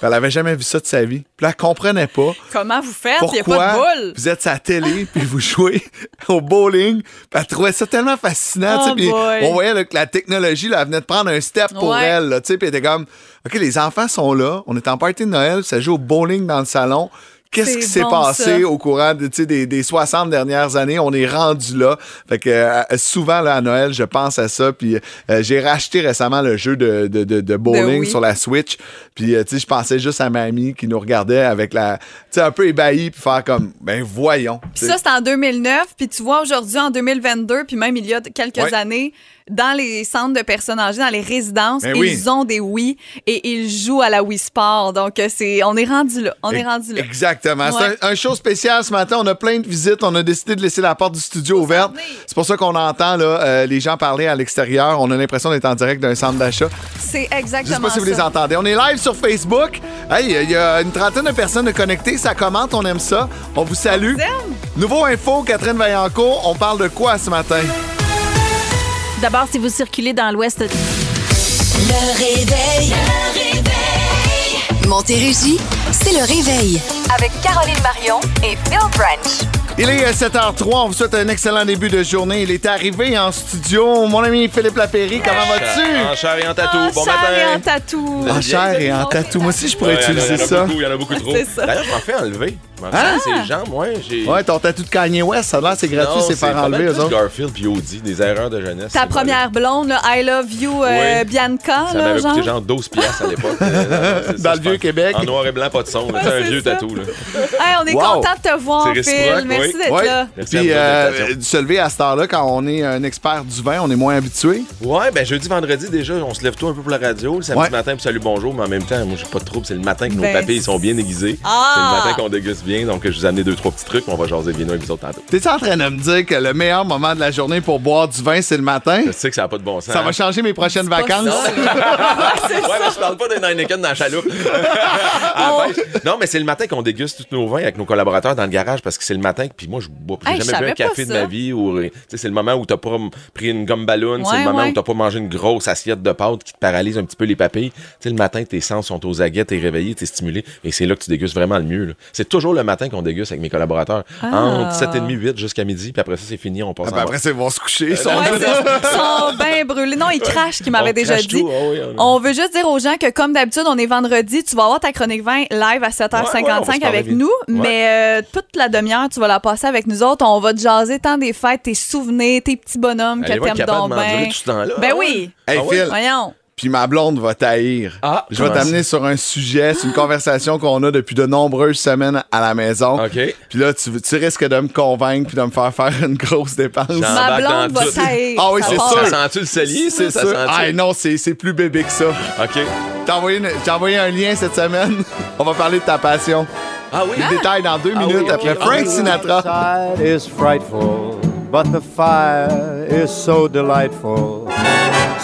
[SPEAKER 3] Elle avait jamais vu ça de sa vie. Puis là, elle comprenait pas
[SPEAKER 4] Comment vous faites? Il n'y a
[SPEAKER 3] pourquoi
[SPEAKER 4] pas de boule.
[SPEAKER 3] vous êtes à la télé puis vous jouez au bowling. Puis elle trouvait ça tellement fascinant.
[SPEAKER 4] Oh
[SPEAKER 3] puis on voyait là, que la technologie là, elle venait de prendre un step pour
[SPEAKER 4] Ouais.
[SPEAKER 3] elle. là, Puis elle était comme, OK, les enfants sont là. On est en party de Noël. Ça joue au bowling dans le salon. Qu'est-ce
[SPEAKER 4] C'est
[SPEAKER 3] qui s'est
[SPEAKER 4] bon,
[SPEAKER 3] passé
[SPEAKER 4] ça.
[SPEAKER 3] au courant de, des, des 60 dernières années? On est rendu là. Fait que euh, souvent, là, à Noël, je pense à ça. Puis euh, j'ai racheté récemment le jeu de, de, de, de bowling
[SPEAKER 4] oui.
[SPEAKER 3] sur la Switch. Puis, euh, tu sais, je pensais juste à ma amie qui nous regardait avec la... Tu sais, un peu ébahi, puis faire comme, ben voyons.
[SPEAKER 4] Puis ça, c'était en 2009. Puis tu vois, aujourd'hui, en 2022, puis même il y a quelques
[SPEAKER 3] Ouais.
[SPEAKER 4] années, dans les centres de personnes âgées, dans les résidences,
[SPEAKER 3] Ben
[SPEAKER 4] ils
[SPEAKER 3] oui.
[SPEAKER 4] ont des Wii et ils jouent à la Wii Sport. Donc, euh, c'est, on est rendu là. On est rendu là.
[SPEAKER 3] Exactement.
[SPEAKER 4] Ouais.
[SPEAKER 3] C'est un, un show spécial ce matin. On a plein de visites. On a décidé de laisser la porte du studio ouverte. C'est pour ça qu'on entend là, euh, les gens parler à l'extérieur. On a l'impression d'être en direct d'un centre d'achat.
[SPEAKER 4] C'est
[SPEAKER 3] Je
[SPEAKER 4] exactement
[SPEAKER 3] sais pas si vous les
[SPEAKER 4] ça.
[SPEAKER 3] entendez. On est live sur Facebook. Hey, il y a une trentaine de personnes connectées. Ça commente. On aime ça. On vous salue. Nouveau info, Catherine Vaillancourt. On parle de quoi ce matin?
[SPEAKER 10] D'abord, si vous circulez dans l'ouest,
[SPEAKER 1] Le réveil. Le réveil. Montérégie, c'est le réveil.
[SPEAKER 11] Avec Caroline Marion et Phil Branch.
[SPEAKER 3] Il est euh, 7h03. On vous souhaite un excellent début de journée. Il est arrivé en studio. Mon ami Philippe Lapéry, comment vas-tu?
[SPEAKER 7] En chair et en tatou.
[SPEAKER 4] En
[SPEAKER 7] bon
[SPEAKER 4] chair et en
[SPEAKER 7] matin.
[SPEAKER 4] tatou.
[SPEAKER 3] En chair et en tatou. Moi aussi, je pourrais
[SPEAKER 7] Ouais,
[SPEAKER 3] utiliser
[SPEAKER 7] il y en a
[SPEAKER 3] ça.
[SPEAKER 7] beaucoup, Il y en a beaucoup trop.
[SPEAKER 4] C'est ça.
[SPEAKER 7] D'ailleurs, je m'en fais enlever. Enlever ses jambes, ouais. j'ai-
[SPEAKER 3] Ouais, ton tatou de Kanye West, ça a l'air, c'est gratuit, c'est faire enlever, eux autres.
[SPEAKER 7] Garfield puis Audi, des erreurs de jeunesse.
[SPEAKER 4] Ta première blonde, là, I love you, euh,
[SPEAKER 7] Oui.
[SPEAKER 4] Bianca,
[SPEAKER 7] Ça
[SPEAKER 4] là,
[SPEAKER 7] m'avait
[SPEAKER 4] genre.
[SPEAKER 7] coûté genre? 12 piastres à l'époque. Euh, ça,
[SPEAKER 3] Dans le vieux. Québec.
[SPEAKER 7] En noir et blanc, pas pas de son. là. C'est un vieux tatou. Là.
[SPEAKER 4] Hey, on est
[SPEAKER 3] Wow.
[SPEAKER 4] content de te voir,
[SPEAKER 7] C'est
[SPEAKER 4] Phil.
[SPEAKER 7] réciproque,
[SPEAKER 4] Merci
[SPEAKER 7] oui.
[SPEAKER 4] d'être
[SPEAKER 3] Ouais.
[SPEAKER 4] là.
[SPEAKER 7] Merci à
[SPEAKER 3] Puis
[SPEAKER 7] vous de
[SPEAKER 3] euh, se lever à cette heure-là, quand on est un expert du vin, on est moins habitué.
[SPEAKER 7] Ouais, ben jeudi, vendredi, déjà, on se lève tôt un peu pour la radio. Le samedi
[SPEAKER 3] Ouais.
[SPEAKER 7] matin, puis salut, bonjour, mais en même temps, moi, j'ai pas de trouble. C'est le matin que nos
[SPEAKER 4] Ben,
[SPEAKER 7] papilles sont bien aiguisées.
[SPEAKER 4] Ah!
[SPEAKER 7] C'est le matin qu'on déguste bien. Donc, je vous ai amené deux, trois petits trucs. On va jaser bien avec vous autres tantôt.
[SPEAKER 3] T'es en train de me dire que le meilleur moment de la journée pour boire du vin, c'est le matin?
[SPEAKER 7] Je sais que ça n'a pas de bon sens.
[SPEAKER 3] Ça va changer mes prochaines vacances?
[SPEAKER 4] ça.
[SPEAKER 7] ouais, mais je parle pas d'un Heineken dans la chaloupe. À la pêche. non, mais c'est le matin qu'on déguste tous nos vins avec nos collaborateurs dans le garage parce que c'est le matin que puis moi je bois
[SPEAKER 4] Hey,
[SPEAKER 7] jamais bu un café de ma vie ou tu sais, c'est le moment où t'as pas pris une gomme ballon, c'est le moment
[SPEAKER 4] ouais.
[SPEAKER 7] où t'as pas mangé une grosse assiette de pâtes qui te paralyse un petit peu les papilles. Tu sais le matin tes sens sont aux aguets, t'es réveillé, t'es stimulé et c'est là que tu dégustes vraiment le mieux. là. C'est toujours le matin qu'on déguste avec mes collaborateurs
[SPEAKER 4] Ah.
[SPEAKER 7] entre 7h30 8 jusqu'à midi puis après ça c'est fini, on passe
[SPEAKER 3] Ah,
[SPEAKER 7] en
[SPEAKER 3] ben après, ça, ils vont se coucher. Ils sont
[SPEAKER 4] Ouais, c'est bien brûlés. Non, ils crachent, ce qu'il m'avait déjà dit.
[SPEAKER 7] tout, ah oui, on-
[SPEAKER 4] On veut juste dire aux gens que, comme d'habitude, on est vendredi. Tu vas avoir ta chronique 20 live à 7h55
[SPEAKER 7] Ouais, ouais, on va se parler
[SPEAKER 4] avec nous.
[SPEAKER 7] Ouais.
[SPEAKER 4] Mais euh, toute la demi-heure, tu vas la passer avec nous autres. On va te jaser tant des fêtes, tes souvenirs, tes petits bonhommes que
[SPEAKER 7] Allez voir
[SPEAKER 4] t'aimes donc bien.
[SPEAKER 7] tout ce temps-là.
[SPEAKER 4] Ben
[SPEAKER 7] Ah
[SPEAKER 4] oui.
[SPEAKER 3] Hey,
[SPEAKER 7] Ah?
[SPEAKER 3] Phil,
[SPEAKER 4] Voyons.
[SPEAKER 3] Puis ma blonde va t'haïr.
[SPEAKER 7] Ah,
[SPEAKER 3] Je vais t'amener sur un sujet, c'est une conversation qu'on a depuis de nombreuses semaines à la maison.
[SPEAKER 7] OK.
[SPEAKER 3] Puis là, tu, tu risques de me convaincre puis de me faire faire une grosse dépense.
[SPEAKER 4] Ma blonde
[SPEAKER 7] dans
[SPEAKER 4] va t'haïr.
[SPEAKER 3] Ah oui,
[SPEAKER 4] Ça
[SPEAKER 3] c'est sûr.
[SPEAKER 7] Ça sent-tu le cellier?
[SPEAKER 3] C'est
[SPEAKER 7] ça?
[SPEAKER 3] Ah non, c'est c'est plus bébé que ça.
[SPEAKER 7] OK.
[SPEAKER 3] T'as envoyé, une- j'ai envoyé un lien cette semaine. On va parler de ta passion.
[SPEAKER 7] Ah oui?
[SPEAKER 3] Les détails dans deux
[SPEAKER 7] Ah
[SPEAKER 3] minutes après Frank
[SPEAKER 7] oui.
[SPEAKER 3] Sinatra.
[SPEAKER 12] outside is frightful, but the fire is so delightful.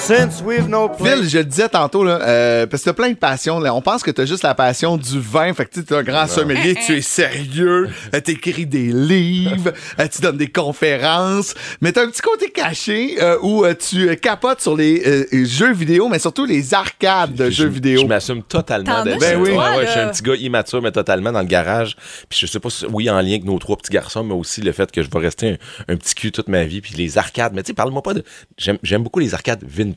[SPEAKER 12] Since we've no place.
[SPEAKER 3] Phil, je le disais tantôt, là, euh, parce que t'as plein de passions. Là. On pense que t'as juste la passion du vin. Fait que tu es un grand sommelier, tu es sérieux, euh, t'écris des livres, euh, tu donnes des conférences. Mais t'as un petit côté caché euh, où euh, tu capotes sur les euh, jeux vidéo, mais surtout les arcades de
[SPEAKER 7] Je-
[SPEAKER 3] jeux vidéo.
[SPEAKER 7] Je m'assume totalement d'être
[SPEAKER 3] toi,
[SPEAKER 7] Ouais, ouais,
[SPEAKER 4] là.
[SPEAKER 7] je suis un petit gars immature, mais totalement dans le garage. Puis je sais pas si, oui, en lien avec nos trois petits garçons, mais aussi le fait que je vais rester un, un petit cul toute ma vie. Puis les arcades, mais tu sais, parle-moi pas de. J'aime j'aime beaucoup les arcades vintage.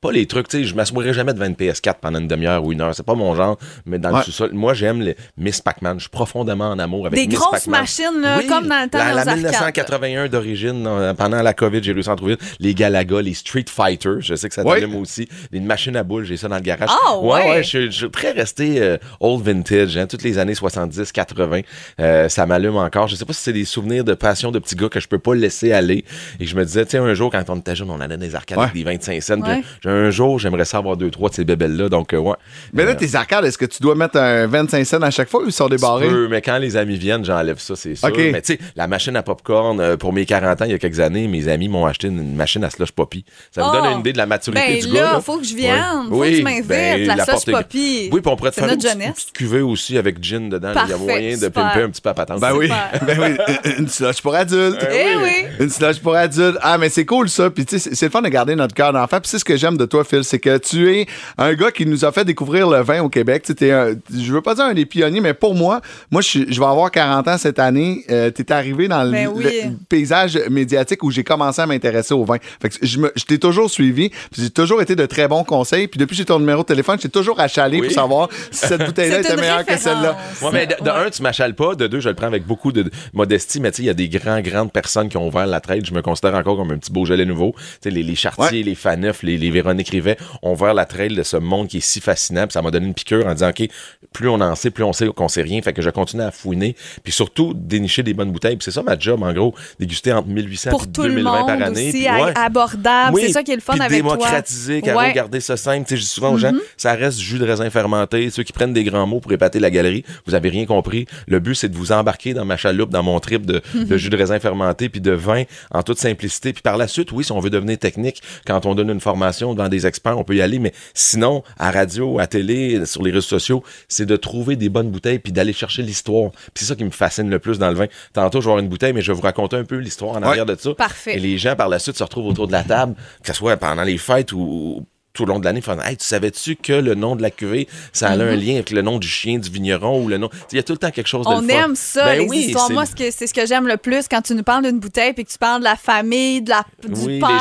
[SPEAKER 7] Pas les trucs, tu sais, je m'assoirais jamais devant une PS4 pendant une demi-heure ou une heure. C'est pas mon genre, mais dans
[SPEAKER 3] Ouais.
[SPEAKER 7] le sous-sol. Moi, j'aime les Miss Pac-Man. Je suis profondément en amour avec
[SPEAKER 4] Des
[SPEAKER 7] Miss
[SPEAKER 4] grosses
[SPEAKER 7] Pac-Man.
[SPEAKER 4] machines, là,
[SPEAKER 7] Oui,
[SPEAKER 4] comme dans le temps
[SPEAKER 7] la,
[SPEAKER 4] dans
[SPEAKER 7] la
[SPEAKER 4] les arcades.
[SPEAKER 7] 1981 d'origine, pendant la COVID, j'ai réussi à en trouver une. Les Galaga, les Street Fighter, je sais que ça
[SPEAKER 3] Ouais.
[SPEAKER 7] t'allume aussi. Les machines à boules, j'ai ça dans le garage.
[SPEAKER 4] Ah, ouais.
[SPEAKER 7] ouais, je suis- je suis très resté euh, old vintage, hein, toutes les années 70, 80. Euh, ça m'allume encore. Je sais pas si c'est des souvenirs de passion de petit gars que je peux pas laisser aller. Et je me disais, tu sais, un jour, quand on était jeune, on allait dans les arcades
[SPEAKER 3] Ouais.
[SPEAKER 7] avec des 25 cents.
[SPEAKER 4] Ouais.
[SPEAKER 7] Puis, Un jour, j'aimerais ça avoir deux, trois de ces bébelles-là. Donc, euh, ouais.
[SPEAKER 3] Mais là,
[SPEAKER 7] Euh,
[SPEAKER 3] tes arcades, est-ce que tu dois mettre un 25 cents à chaque fois ou ils sont débarrés?
[SPEAKER 7] tu peux, mais quand les amis viennent, j'enlève ça, c'est sûr.
[SPEAKER 3] OK.
[SPEAKER 7] Mais tu sais, la machine à popcorn, euh, pour mes 40 ans, il y a quelques années, mes amis m'ont acheté une machine à slush poppy. Ça vous
[SPEAKER 4] Oh!
[SPEAKER 7] donne une idée de la maturité
[SPEAKER 4] Ben
[SPEAKER 7] du
[SPEAKER 4] là,
[SPEAKER 7] gars. là.
[SPEAKER 4] faut que je vienne. Faut
[SPEAKER 7] Oui.
[SPEAKER 4] que tu m'invites.
[SPEAKER 7] Ben,
[SPEAKER 4] la
[SPEAKER 7] est-
[SPEAKER 4] poppy.
[SPEAKER 7] Oui, puis on pourrait te faire une
[SPEAKER 4] notre
[SPEAKER 7] petite, cuvée aussi avec gin dedans. Il y a moyen de pimper un petit peu à patente.
[SPEAKER 3] Ben oui, ben oui, une- slush pour adultes.
[SPEAKER 4] Eh oui.
[SPEAKER 3] Une slush pour adultes. Ah, mais c'est cool ça. Puis tu sais, c'est- c'est le fun de garder notre cœur d'enfant. Puis c'est ce que j'aime de toi, Phil, c'est que tu es un gars qui nous a fait découvrir le vin au Québec. Tu un- je veux pas dire un des pionniers, mais pour moi, moi, je, vais avoir 40 ans cette année. Euh, T'es arrivé dans le,
[SPEAKER 4] Ben oui.
[SPEAKER 3] le paysage médiatique où j'ai commencé à m'intéresser au vin. Fait que je, me- je t'ai toujours suivi. Puis j'ai toujours été de très bons conseils. Puis depuis que j'ai ton numéro de téléphone, j'ai toujours achalé
[SPEAKER 7] Oui.
[SPEAKER 3] pour savoir si cette bouteille-là était meilleure que celle-là.
[SPEAKER 7] Ouais, mais de, de
[SPEAKER 4] Ouais.
[SPEAKER 7] un, tu m'achales pas. De deux, je le prends avec beaucoup de modestie. Mais tu sais, il y a des grands, grandes personnes qui ont ouvert la trade. Je me considère encore comme un petit Beaujolais nouveau. Tu sais, les, les Chartier,
[SPEAKER 3] Ouais.
[SPEAKER 7] les Les, les Véronique Rivet ont ouvert la trail de ce monde qui est si fascinant. Puis ça m'a donné une piqûre en disant, OK, plus on en sait, plus on sait qu'on sait rien. Fait que je continue à fouiner. Puis surtout, dénicher des bonnes bouteilles. Puis c'est ça ma job, en gros, déguster entre 1800
[SPEAKER 4] Pour
[SPEAKER 7] et
[SPEAKER 4] tout le
[SPEAKER 7] 2020
[SPEAKER 4] monde
[SPEAKER 7] par année.
[SPEAKER 4] aussi,
[SPEAKER 7] Puis, ouais.
[SPEAKER 4] abordable.
[SPEAKER 7] Oui,
[SPEAKER 4] c'est ça qui est le fun avec toi.
[SPEAKER 7] démocratiser, Caro,
[SPEAKER 4] Ouais.
[SPEAKER 7] garder ça simple. Tu sais, je dis souvent aux gens,
[SPEAKER 4] Mhm.
[SPEAKER 7] ça reste jus de raisin fermenté. Ceux qui prennent des grands mots pour épater la galerie, vous avez rien compris. Le but, c'est de vous embarquer dans ma chaloupe, dans mon trip de, de jus de raisin fermenté, puis de vin en toute simplicité. Puis par la suite, oui, si on veut devenir technique, quand on donne une formation devant des experts, on peut y aller. Mais sinon, à radio, à télé, sur les réseaux sociaux, c'est de trouver des bonnes bouteilles, puis d'aller chercher l'histoire. Puis c'est ça qui me fascine le plus dans le vin. Tantôt, je vais avoir une bouteille, mais je vais vous raconter un peu l'histoire en arrière de ça.
[SPEAKER 4] Parfait.
[SPEAKER 7] Et les gens, par la suite, se retrouvent autour de la table, que ce soit pendant les fêtes ou tout le long de l'année, font Hey, tu savais-tu que le nom de la cuvée, ça a
[SPEAKER 4] Mhm.
[SPEAKER 7] un lien avec le nom du chien du vigneron ou le nom. Il y a tout le temps quelque chose de
[SPEAKER 4] On
[SPEAKER 7] le fun.
[SPEAKER 4] aime ça,
[SPEAKER 7] Ben
[SPEAKER 4] les
[SPEAKER 7] oui,
[SPEAKER 4] histoires.
[SPEAKER 7] c'est-
[SPEAKER 4] Moi, ce que- c'est ce que j'aime le plus quand tu nous parles d'une bouteille puis que tu parles de la famille, de la, du
[SPEAKER 7] Oui, les
[SPEAKER 4] père qui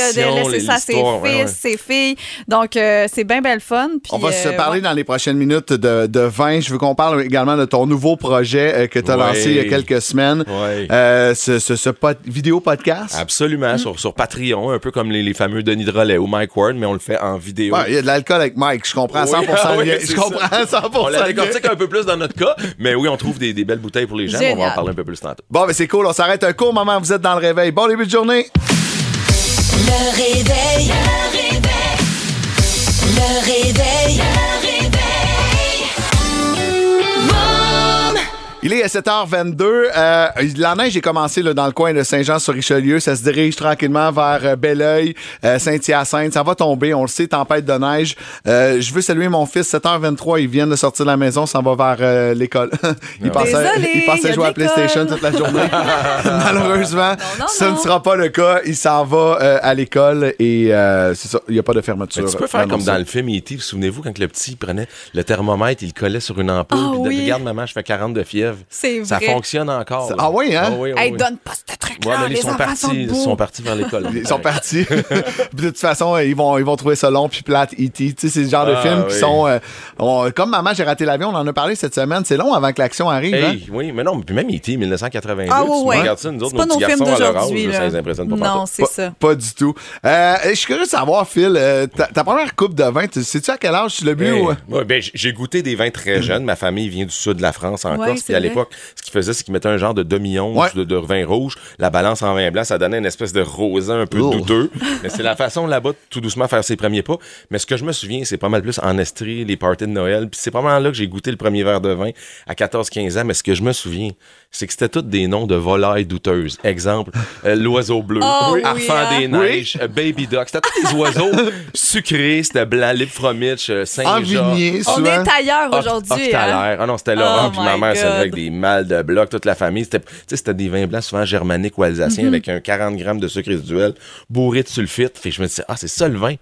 [SPEAKER 4] a
[SPEAKER 7] générations,
[SPEAKER 4] laissé ça à ses fils,
[SPEAKER 7] ouais, ouais.
[SPEAKER 4] ses filles. Donc, euh, c'est bien belle fun. Puis,
[SPEAKER 3] On va se
[SPEAKER 4] euh,
[SPEAKER 3] parler
[SPEAKER 4] ouais.
[SPEAKER 3] dans les prochaines minutes de, de vin. Je veux qu'on parle également de ton nouveau projet euh, que tu as
[SPEAKER 7] Ouais.
[SPEAKER 3] lancé il y a quelques semaines.
[SPEAKER 7] Ouais.
[SPEAKER 3] Euh, ce ce- ce pod- vidéo podcast.
[SPEAKER 7] Absolument, sur, sur Patreon, un peu comme les, les fameux Denis Drolet ou Mike Ward, mais on le fait en vidéo.
[SPEAKER 3] Ouais, il y a de l'alcool avec Mike, je comprends à 100%.
[SPEAKER 7] Oui, ah oui,
[SPEAKER 3] je comprends à 100%.
[SPEAKER 7] On la décortique un peu plus dans notre cas, mais oui, on trouve des, des belles bouteilles pour les gens. mais On va en parler un peu plus tantôt.
[SPEAKER 3] Bon, mais c'est cool, on s'arrête un court moment, vous êtes dans le réveil. Bon début de journée.
[SPEAKER 6] Le réveil.
[SPEAKER 3] Il est 7h22. Euh, la neige est commencé là, dans le coin de Saint-Jean-sur-Richelieu. Ça se dirige tranquillement vers euh, Belleuil, euh, Saint-Hyacinthe. Ça va tomber, on le sait, tempête de neige. Euh, je veux saluer mon fils, 7h23. Il vient de sortir de la maison, s'en va vers euh, l'école. il, passait,
[SPEAKER 4] Désolé,
[SPEAKER 3] il passait jouer à. PlayStation toute la journée. Malheureusement,
[SPEAKER 4] non,
[SPEAKER 3] ce
[SPEAKER 4] non.
[SPEAKER 3] ne sera pas le cas. Il s'en va euh, à l'école et euh, c'est ça, il n'y a pas de fermeture.
[SPEAKER 7] Mais tu peux faire comme dans le film E.T. Vous souvenez-vous quand le petit prenait le thermomètre, il le collait sur une ampoule,
[SPEAKER 4] Ah
[SPEAKER 7] puis
[SPEAKER 4] oui.
[SPEAKER 7] regarde maman, je fais 40 de fièvre.
[SPEAKER 4] C'est
[SPEAKER 7] Ça fonctionne encore.
[SPEAKER 3] Ah oui, hein?
[SPEAKER 7] oui, oui,
[SPEAKER 4] Hey,
[SPEAKER 7] oui.
[SPEAKER 4] donne pas ce truc-là.
[SPEAKER 7] Ouais, mais
[SPEAKER 4] les
[SPEAKER 7] ils sont
[SPEAKER 4] enfants
[SPEAKER 7] partis,
[SPEAKER 4] sont
[SPEAKER 7] ils sont partis vers l'école.
[SPEAKER 3] Ils sont partis. De toute façon, ils vont, ils vont trouver ça long puis plate E.T. Tu sais, c'est le genre de
[SPEAKER 7] Ah,
[SPEAKER 3] films qui sont... euh, on- comme Maman, j'ai raté l'avion, on en a parlé cette semaine. C'est long avant que l'action arrive. hein?
[SPEAKER 7] Hey, oui, mais non, puis même E.T. 1982,
[SPEAKER 4] Ah, ouais, ouais.
[SPEAKER 7] regardes ça, nous autres,
[SPEAKER 4] C'est pas
[SPEAKER 7] nos petits
[SPEAKER 4] films
[SPEAKER 7] garçons à leur
[SPEAKER 4] d'aujourd'hui,
[SPEAKER 7] âge,
[SPEAKER 4] là.
[SPEAKER 7] ça les impressionne pas
[SPEAKER 4] Non, c'est ça.
[SPEAKER 3] pas du tout. Euh, je suis curieux de savoir, Phil, euh, ta, première coupe de vin, tu- sais-tu à quel âge tu l'as bu?
[SPEAKER 7] Ben, j'ai goûté des vins très jeunes. Ma famille vient du sud de la France, en
[SPEAKER 4] Ouais,
[SPEAKER 7] Corse.
[SPEAKER 4] C'est
[SPEAKER 7] à l'époque, ce qu'ils faisaient, c'est qu'ils mettaient un genre de demi-once
[SPEAKER 3] Ouais.
[SPEAKER 7] de, de vin rouge. La balance en vin blanc, ça donnait une espèce de rosin un peu
[SPEAKER 3] Oh.
[SPEAKER 7] douteux. Mais c'est la façon là-bas de tout doucement faire ses premiers pas. Mais ce que je me souviens, c'est pas mal plus en Estrie, les parties de Noël. Puis c'est pas mal là que j'ai goûté le premier verre de vin à 14-15 ans. Mais ce que je me souviens, c'est que c'était tous des noms de volailles douteuses. Exemple, euh, l'oiseau bleu,
[SPEAKER 4] Oh, oui,
[SPEAKER 7] Arfan
[SPEAKER 4] hein?
[SPEAKER 7] des neiges, euh, Baby Duck. C'était tous des oiseaux sucrés. C'était blanc, Lipfromitch, euh, Saint-Jean.
[SPEAKER 3] Envigné,
[SPEAKER 4] On est ailleurs aujourd'hui. hein?
[SPEAKER 7] Ah non, c'était Laurent,
[SPEAKER 4] Oh
[SPEAKER 7] puis ma mère,
[SPEAKER 4] God.
[SPEAKER 7] Avec des mâles de bloc, toute la famille. C'était, des vins blancs souvent germaniques ou alsaciens
[SPEAKER 4] Mhm.
[SPEAKER 7] avec un 40 grammes de sucre résiduel bourré de sulfite. Fait que je me disais, ah, c'est ça le vin.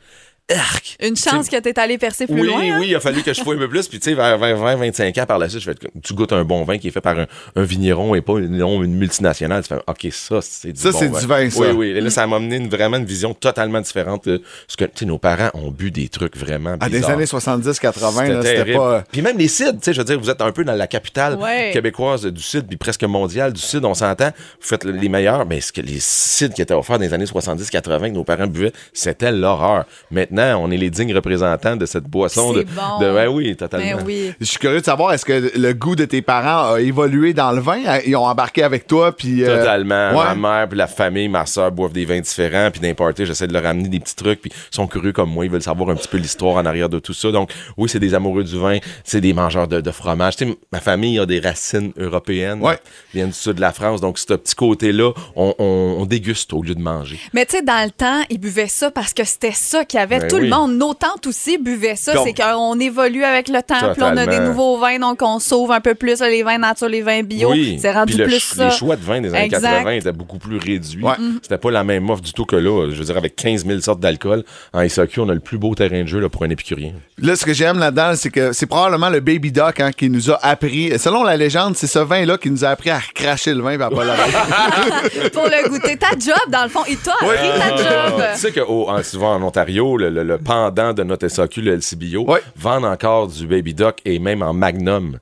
[SPEAKER 7] Arc!
[SPEAKER 4] Une chance que t'es allé percer plus
[SPEAKER 7] Oui,
[SPEAKER 4] loin. hein?
[SPEAKER 7] oui, il a fallu que je fouille un peu plus. Puis, tu sais, vers 20-25 ans par la suite, je fais, tu goûtes un bon vin qui est fait par un, un vigneron et pas une, multinationale. Tu fais, OK, ça, c'est du
[SPEAKER 3] Ça,
[SPEAKER 7] bon
[SPEAKER 3] c'est du vin, ça.
[SPEAKER 7] Oui, oui. Et là, ça m'a amené une, vraiment une vision totalement différente. de ce que, tu sais, nos parents ont bu des trucs vraiment
[SPEAKER 3] À des années 70-80, là,
[SPEAKER 7] C'était
[SPEAKER 3] pas...
[SPEAKER 7] Puis même les cides, tu sais, je veux dire, vous êtes un peu dans la capitale
[SPEAKER 4] Ouais.
[SPEAKER 7] québécoise du Cid, puis presque mondiale du Cid, on s'entend. Vous faites les meilleurs, mais ce que les cides qui étaient offerts dans les années 70-80 que nos parents buvaient, c'était l'horreur. Maintenant, on est les dignes représentants de cette boisson.
[SPEAKER 4] C'est
[SPEAKER 7] de,
[SPEAKER 4] bon.
[SPEAKER 7] de- ouais, oui, totalement.
[SPEAKER 4] Ben oui.
[SPEAKER 3] Je suis curieux de savoir, est-ce que le goût de tes parents a évolué dans le vin? Ils ont embarqué avec toi, puis... euh,
[SPEAKER 7] Totalement.
[SPEAKER 3] ouais.
[SPEAKER 7] Ma mère, puis la famille, ma soeur boivent des vins différents, puis d'importer, j'essaie de leur amener des petits trucs, puis ils sont curieux comme moi, ils veulent savoir un petit peu l'histoire en arrière de tout ça. Donc, oui, c'est des amoureux du vin, c'est des mangeurs de, de fromage. Tu sais, ma famille a des racines européennes,
[SPEAKER 3] Ouais.
[SPEAKER 7] Ils viennent du sud de la France, donc ce petit côté-là, on, on- on déguste au lieu de manger.
[SPEAKER 4] Mais tu sais, dans le temps, ils buvaient ça parce que c'était ça qu'il y avait.
[SPEAKER 7] Ben
[SPEAKER 4] Tout
[SPEAKER 7] oui.
[SPEAKER 4] le monde, nos tantes aussi buvaient ça. C'est qu'on évolue avec le temps. Puis on a des nouveaux vins, donc on sauve un peu plus là, les vins nature, les vins bio.
[SPEAKER 7] Oui.
[SPEAKER 4] C'est rendu plus
[SPEAKER 7] ch-
[SPEAKER 4] ça.
[SPEAKER 7] Les choix de vin des années
[SPEAKER 4] Exact.
[SPEAKER 7] 80 étaient beaucoup plus réduits.
[SPEAKER 3] Ouais.
[SPEAKER 7] C'était pas la même offre du tout que là. Je veux dire, avec 15 000 sortes d'alcool, en SAQ, on a le plus beau terrain de jeu là, pour un épicurien.
[SPEAKER 3] Là, ce que j'aime là-dedans, c'est que c'est probablement le Baby Duck hein, qui nous a appris... Selon la légende, c'est ce vin-là qui nous a appris à cracher le vin et à pas.
[SPEAKER 4] Pour le goûter. Ta job, dans le fond, il t'a appris ta job.
[SPEAKER 7] Tu sais que souvent en Ontario, le, le- le pendant de notre SAQ, le LCBO,
[SPEAKER 3] Ouais.
[SPEAKER 7] vendent encore du Baby Duck et même en Magnum.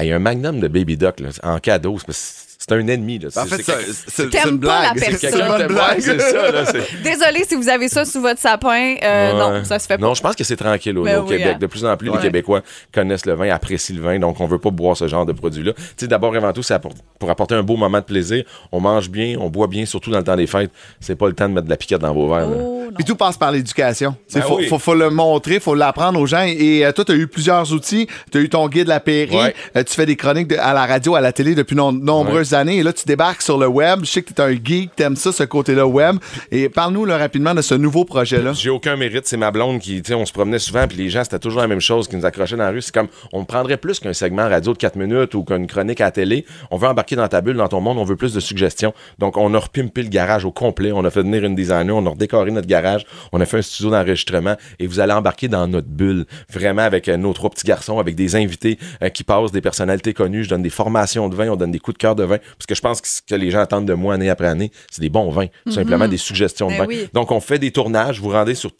[SPEAKER 7] Il y a un Magnum de Baby Duck là, en cadeau. c'est C'est un ennemi. Là.
[SPEAKER 3] en
[SPEAKER 7] C'est-
[SPEAKER 3] fait,
[SPEAKER 7] c'est-
[SPEAKER 3] une
[SPEAKER 4] pas la
[SPEAKER 3] blague. C'est
[SPEAKER 7] quelqu'un c'est ça. Là,
[SPEAKER 4] Désolée si vous avez ça sous votre sapin. Euh,
[SPEAKER 7] Ouais.
[SPEAKER 4] Non, ça se fait pas.
[SPEAKER 7] Non, je pense que c'est tranquille au,
[SPEAKER 4] Ben
[SPEAKER 7] au
[SPEAKER 4] oui,
[SPEAKER 7] Québec.
[SPEAKER 4] hein.
[SPEAKER 7] De plus en plus,
[SPEAKER 4] Ouais.
[SPEAKER 7] les Québécois connaissent le vin, apprécient le vin, donc on veut pas boire ce genre de produit-là. Tu sais, d'abord et avant tout, c'est pour apporter un beau moment de plaisir. On mange bien, on boit bien, surtout dans le temps des fêtes. C'est pas le temps de mettre de la piquette dans vos verres.
[SPEAKER 4] Oh.
[SPEAKER 3] Puis tout passe par l'éducation. Il
[SPEAKER 7] Ben
[SPEAKER 3] faut,
[SPEAKER 7] oui.
[SPEAKER 3] faut, faut le montrer, faut l'apprendre aux gens. Et euh, toi, tu as eu plusieurs outils. Tu as eu ton guide La Pairie.
[SPEAKER 7] Ouais.
[SPEAKER 3] Euh, tu fais des chroniques de- à la radio, à la télé depuis non- nombreuses années. Et là, tu débarques sur le web. Je sais que tu es un geek, tu aimes ça, ce côté-là web. Et parle-nous là, rapidement de ce nouveau projet-là.
[SPEAKER 7] J'ai aucun mérite, c'est ma blonde qui, tu sais, on se promenait souvent, puis les gens, c'était toujours la même chose qui nous accrochait dans la rue. C'est comme, on prendrait plus qu'un segment radio de 4 minutes ou qu'une chronique à télé. On veut embarquer dans ta bulle, dans ton monde, on veut plus de suggestions. Donc, on a repimpé le garage au complet. On a fait venir une designer, on a redécoré notre garage, on a fait un studio d'enregistrement et vous allez embarquer dans notre bulle. Vraiment avec euh, nos trois petits garçons, avec des invités euh, qui passent, des personnalités connues. Je donne des formations de vin, on donne des coups de cœur de vin. Parce que je pense que ce que les gens attendent de moi année après année, c'est des bons vins, tout
[SPEAKER 4] Mhm.
[SPEAKER 7] simplement des suggestions de
[SPEAKER 4] Ben
[SPEAKER 7] vins.
[SPEAKER 4] oui.
[SPEAKER 7] Donc, on fait des tournages, vous rendez sur